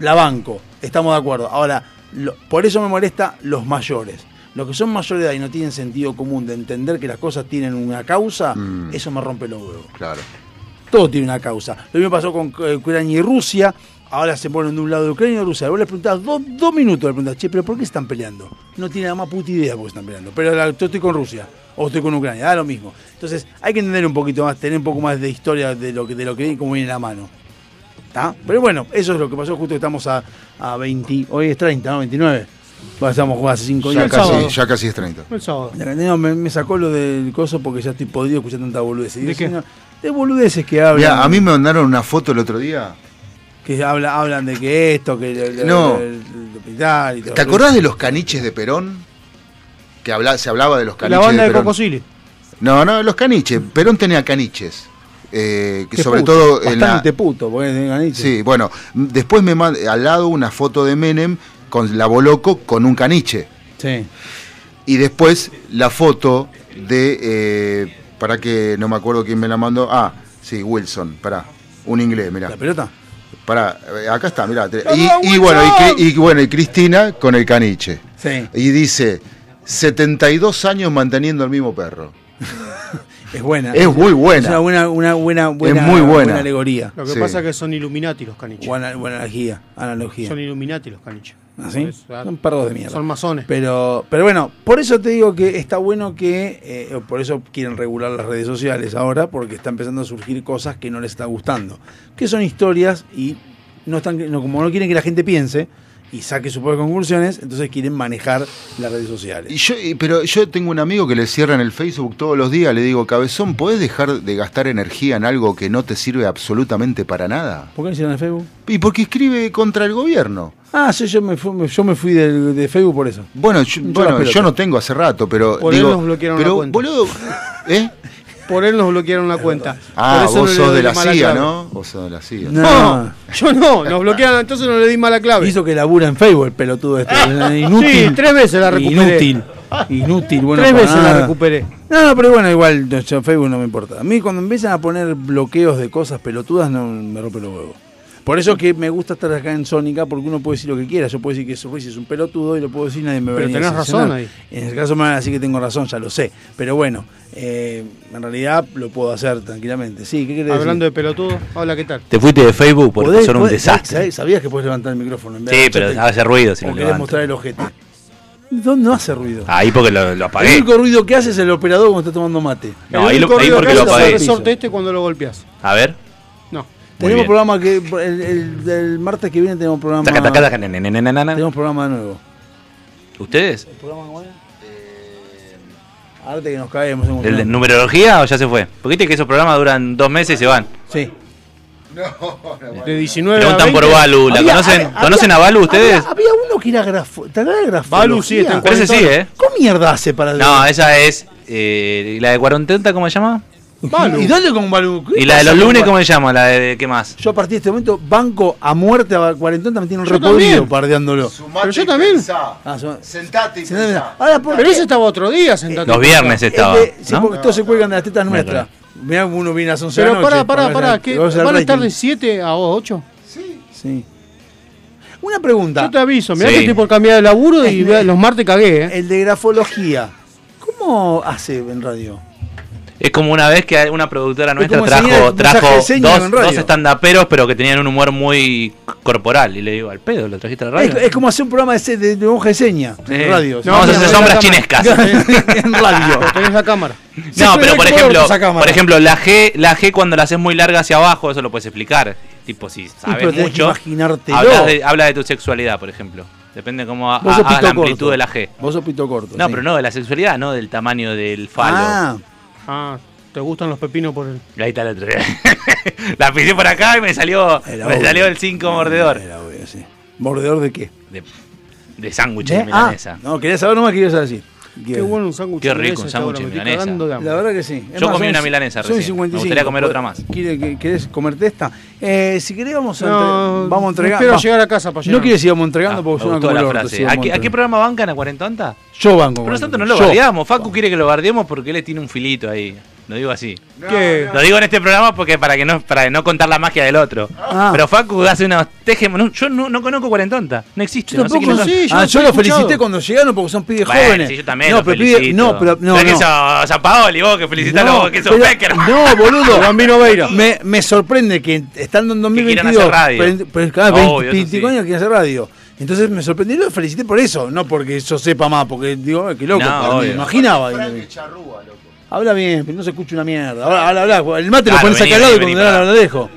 la banco, estamos de acuerdo. Ahora, lo- por eso me molesta los mayores. Los que son mayores de edad y no tienen sentido común de entender que las cosas tienen una causa, Mm. eso me rompe los huevos. Claro. Todo tiene una causa. Lo mismo pasó con eh, Ucrania y Rusia. Ahora se ponen de un lado de Ucrania y de Rusia. Vos le preguntás dos, dos minutos, le preguntás, che, pero ¿por qué están peleando? No tiene nada más puta idea por qué están peleando. Pero la- yo estoy con Rusia o estoy con Ucrania, da lo mismo. Entonces hay que entender un poquito más, tener un poco más de historia de lo que, de lo que viene y cómo viene la mano. ¿Está? Pero bueno, eso es lo que pasó justo que estamos a, a 20, hoy es 30, ¿no? 29. Bueno, estamos jugando hace 5 Ya días. casi, ya casi es 30. El sábado. No, me, me sacó lo del coso porque ya estoy podrido escuchar tanta boludez. Y ¿De qué? no, De boludeces que hablan. Mirá, a mí me mandaron una foto el otro día. Que habla, hablan de que esto, que el, No. el- el hospital y todo. ¿Te acordás de los caniches de Perón? Que habla, se hablaba de los caniches La banda de Perón. Cocosili. No, no, los caniches. Perón tenía caniches. Eh, que Qué sobre puto, todo en la, puto, porque tiene ganiche. Sí, bueno, después me mand- al lado una foto de Menem con la Boloco con un caniche. Sí. Y después la foto de. eh, para que no me acuerdo quién me la mandó. Ah, sí, Wilson, para. Un inglés, mirá. ¿La pelota? Pará, eh, acá está, mirá. te- ¡Hola, Y, bueno, y, y bueno, y Cristina con el caniche. Sí. Y dice: 72 años manteniendo el mismo perro. Es buena. Es muy buena. Es una buena, una buena, buena, muy buena. alegoría. Lo que Sí. pasa es que son Illuminati los caniches. Buena, buena analogía. analogía. Son Illuminati los caniches. ¿Ah, claro. Son perros de mierda. Son masones. Pero, pero bueno, por eso te digo que está bueno que, eh, por eso quieren regular las redes sociales ahora, porque está empezando a surgir cosas que no les está gustando. Que son historias y no están, no, como no quieren que la gente piense y saque sus propias conclusiones, entonces quieren manejar las redes sociales. Y yo, pero yo tengo un amigo que le cierran el Facebook todos los días. Le digo, Cabezón, ¿podés dejar de gastar energía en algo que no te sirve absolutamente para nada? ¿Por qué no hicieron el Facebook? Y porque escribe contra el gobierno. Ah, sí, yo me fui, yo me fui de Facebook por eso. Bueno, yo, Yo bueno, yo no tengo hace rato, pero Por él digo, nos bloquearon pero la cuenta. boludo, ¿eh? Por él nos bloquearon la cuenta. Ah, Por eso vos no le sos doy de la CIA, clave. ¿no? Vos sos de la CIA. No, yo no, nos bloquearon, entonces no le di mala clave. Hizo que labura en Facebook el pelotudo este. Inútil. Sí, tres veces la recuperé. Inútil. Inútil. Bueno, Tres veces la recuperé. No, no, pero bueno, igual yo Facebook no me importa. A mí cuando empiezan a poner bloqueos de cosas pelotudas no me rompe los huevos. Por eso que me gusta estar acá en Sónica, porque uno puede decir lo que quiera. Yo puedo decir que Ruiz es un pelotudo y lo puedo decir, nadie me va a Pero a tenés razón ahí. En ese caso me van a decir que tengo razón, ya lo sé. Pero bueno, eh, en realidad lo puedo hacer tranquilamente. Sí, ¿qué querés Hablando decir? de pelotudo, hola, ¿qué tal? Te fuiste de Facebook porque Podés- son un podés- desastre. ¿sabés- ¿Sabías que puedes levantar el micrófono? En vez Sí, de pero hace ruido si O lo querés levanto. mostrar el ojete. ¿Dónde no hace ruido? Ahí porque lo, lo El apagué. único ruido que hace es el operador cuando está tomando mate. No, ahí, el lo, único ahí ruido porque que lo es el apagué. resorte este cuando lo golpeas. A ver. No. Tenemos programa que el, el- el martes que viene tenemos programa. Taca, taca, taca, na, na, na. Tenemos programa de nuevo. ¿Ustedes? Ahora que nos caemos. ¿El de programa. numerología o ya se fue? Porque viste que esos programas duran dos meses y se van. Sí. De 19 a Preguntan 20. por Balu. ¿La Había- conocen, había- ¿Conocen a Balu ustedes? Había, había uno que era grafo. ¿Te acuerdas de grafo? Balu sí, está en Pero ese sí, ¿eh? ¿Cómo mierda hace para No, esa es. eh, ¿La de 40 cómo se llama? ¿Y dónde con Balu? ¿Qué ¿Y la de los lunes cómo se llama? ¿La de, de qué más? Yo a partir de este momento banco a muerte a cuarentón también tiene un repodrido pardeándolo. Pero yo también. Ah, su- Sentate y Sentate, pensá. Ahora, ¿por Pero ese estaba otro día sentado. Los viernes estaba. De- sí, ¿no? porque todos se cuelgan de las tetas nuestras. Mirá, uno viene a las 11 de la Pero pará, pará, pará. ¿Van a estar de rating. 7 a 8? Sí. Una pregunta. Yo te aviso, mirá Sí. que estoy por cambiar de laburo y vea, los martes cagué, ¿eh? El de grafología. ¿Cómo hace en radio? Es como una vez que una productora nuestra trajo, enseñar trajo dos, dos estandaperos, pero que tenían un humor muy corporal. Y le digo, al pedo, ¿lo trajiste a la radio? Es, es como hacer un programa de, de, de hoja de seña Sí. en radio. No, vamos a hacer sombras chinescas. en radio. Tenés la cámara. No, pero por ejemplo, por ejemplo, la G, la G cuando la haces muy larga hacia abajo, eso lo puedes explicar. Tipo, si sabes que mucho, hablas de, habla de tu sexualidad, por ejemplo. Depende cómo hagas la amplitud corto. de la G. Vos sos pito corto. No, sí. pero no de la sexualidad, no del tamaño del falo. Ah, Ah, ¿te gustan los pepinos por el...? Ahí está la otra. la pisé por acá y me salió, Era me obvio. salió el 5 mordedor. Era obvio, sí. ¿Mordedor de qué? De, de sándwich ¿De? de milanesa. Ah, no, quería saber nomás qué ibas a decir. Qué bueno un sándwich. Qué rico un sándwich me milanesa. La verdad que sí. Es Yo más, comí son- una milanesa recién. Me 55. gustaría comer otra más. ¿Quiere- que- ¿Querés comerte esta? Eh, si querés vamos a, No, vamos a entregar. espero va. llegar a casa para No quiero decir vamos entregando Ah, porque me suena como la frase. ¿A, qué, a qué programa bancan a 40 Yo banco. Pero nosotros no Yo. lo bardeamos. Facu quiere que lo bardeemos porque él tiene un filito ahí. Lo digo así. ¿Qué? Lo digo en este programa porque para que no para no contar la magia del otro. Ah. Pero Facu hace unos teje. no, yo no, no conozco Cuarentonta. No existe. Yo no sé tampoco, quiénes son. sí, yo ah, yo lo felicité cuando llegaron porque son pibes Bueno, jóvenes. sí, yo también no, lo pero pide- felicito. no, pero no, Pero que no. sos San Paoli, vos que felicitalo No, vos, que sos pero- Becker. No, boludo. Bambino Veira. Me, me sorprende que estando en 2022. quieran hacer radio. Pero, cada Obvio, 20, eso 25 sí. años quieren hacer radio. Entonces me sorprendió y lo felicité por eso, no porque yo sepa más, porque digo, qué loco, No, porque me obvio. imaginaba. Habla bien, pero no se escucha una mierda. Habla, habla. El mate lo pones acá al lado y cuando lo dejo.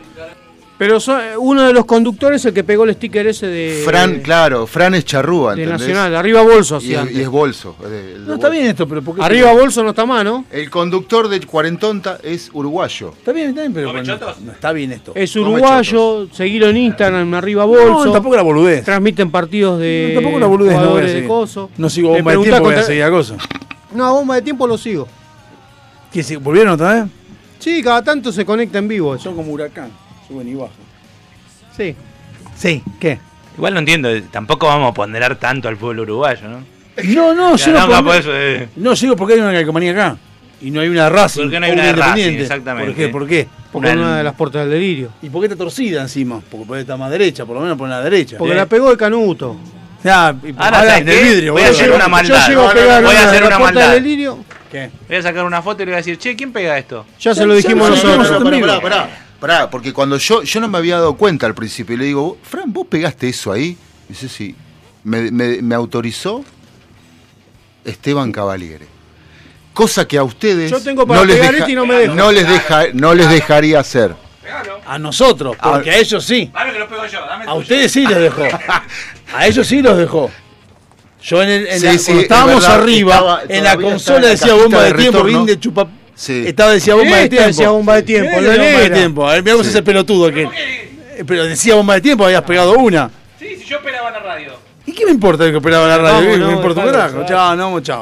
Pero so- uno de los conductores es el que pegó el sticker ese de. Fran, claro, Fran es charrúa, de. Nacional, arriba bolso Y es, y es bolso. es de- el No, está bien esto, pero ¿por qué? Arriba bolso no está mal, ¿no? El conductor de Cuarentonta es uruguayo. Está bien, está bien, pero bueno, no está bien esto. Es uruguayo, seguilo en Instagram, arriba bolso. No, tampoco la boludez. Transmiten partidos de. No, tampoco la boludez no voy a de coso. No sigo bomba de tiempo, voy a seguir a cosa. No, a bomba de tiempo lo sigo. ¿Qué, se- ¿Volvieron otra vez? Sí, cada tanto se conecta en vivo. Son como huracán, suben y bajan. Sí. Sí, ¿qué? Igual no entiendo, tampoco vamos a ponderar tanto al pueblo uruguayo, ¿no? No, no, yo no, por eso, eh. no sigo porque hay una calcomanía acá. Y no hay una Racing. ¿Por qué no hay una de Racing? Independiente. Exactamente. ¿Por qué? ¿Por qué? Porque es una de las puertas del delirio. ¿Y por qué está torcida encima? Porque puede estar más derecha, por lo menos por la derecha. Porque la pegó el canuto. Ya, y- Ahora, vidrio, Voy a hacer una maldad. Yo llego a pegar Voy a una hacer de la una puerta del maldad. delirio. ¿Qué? Voy a sacar una foto y le voy a decir, che, ¿quién pega esto? Ya se lo dijimos nosotros. pará, pará, pará, pará, porque cuando yo, yo no me había dado cuenta al principio, y le digo, Fran, ¿vos pegaste eso ahí? Dice, sí. Me, me- me autorizó Esteban Cavaliere. Cosa que a ustedes Yo tengo para no, les deja- este y no me no les deja, no les dejaría hacer. A nosotros, porque a ellos sí. Dame que lo pego yo, dame A ustedes sí los dejó. A ellos sí los dejó. Yo en, el, en Sí, la- sí, cuando es estábamos verdad, arriba, estaba- en la consola estaba en la decía bomba de, de tiempo, bien de chupa. Sí. Estaba decía bomba de tiempo. decía bomba de tiempo, decía bomba de tiempo. A ver, mirá cómo se hace pelotudo aquel. Eh, Pero decía bomba de tiempo, habías pegado una. Sí, si yo operaba la radio. ¿Y qué me importa que operaba la radio? Vamos, ¿Qué no, me importa un carajo? Chao, no, chao.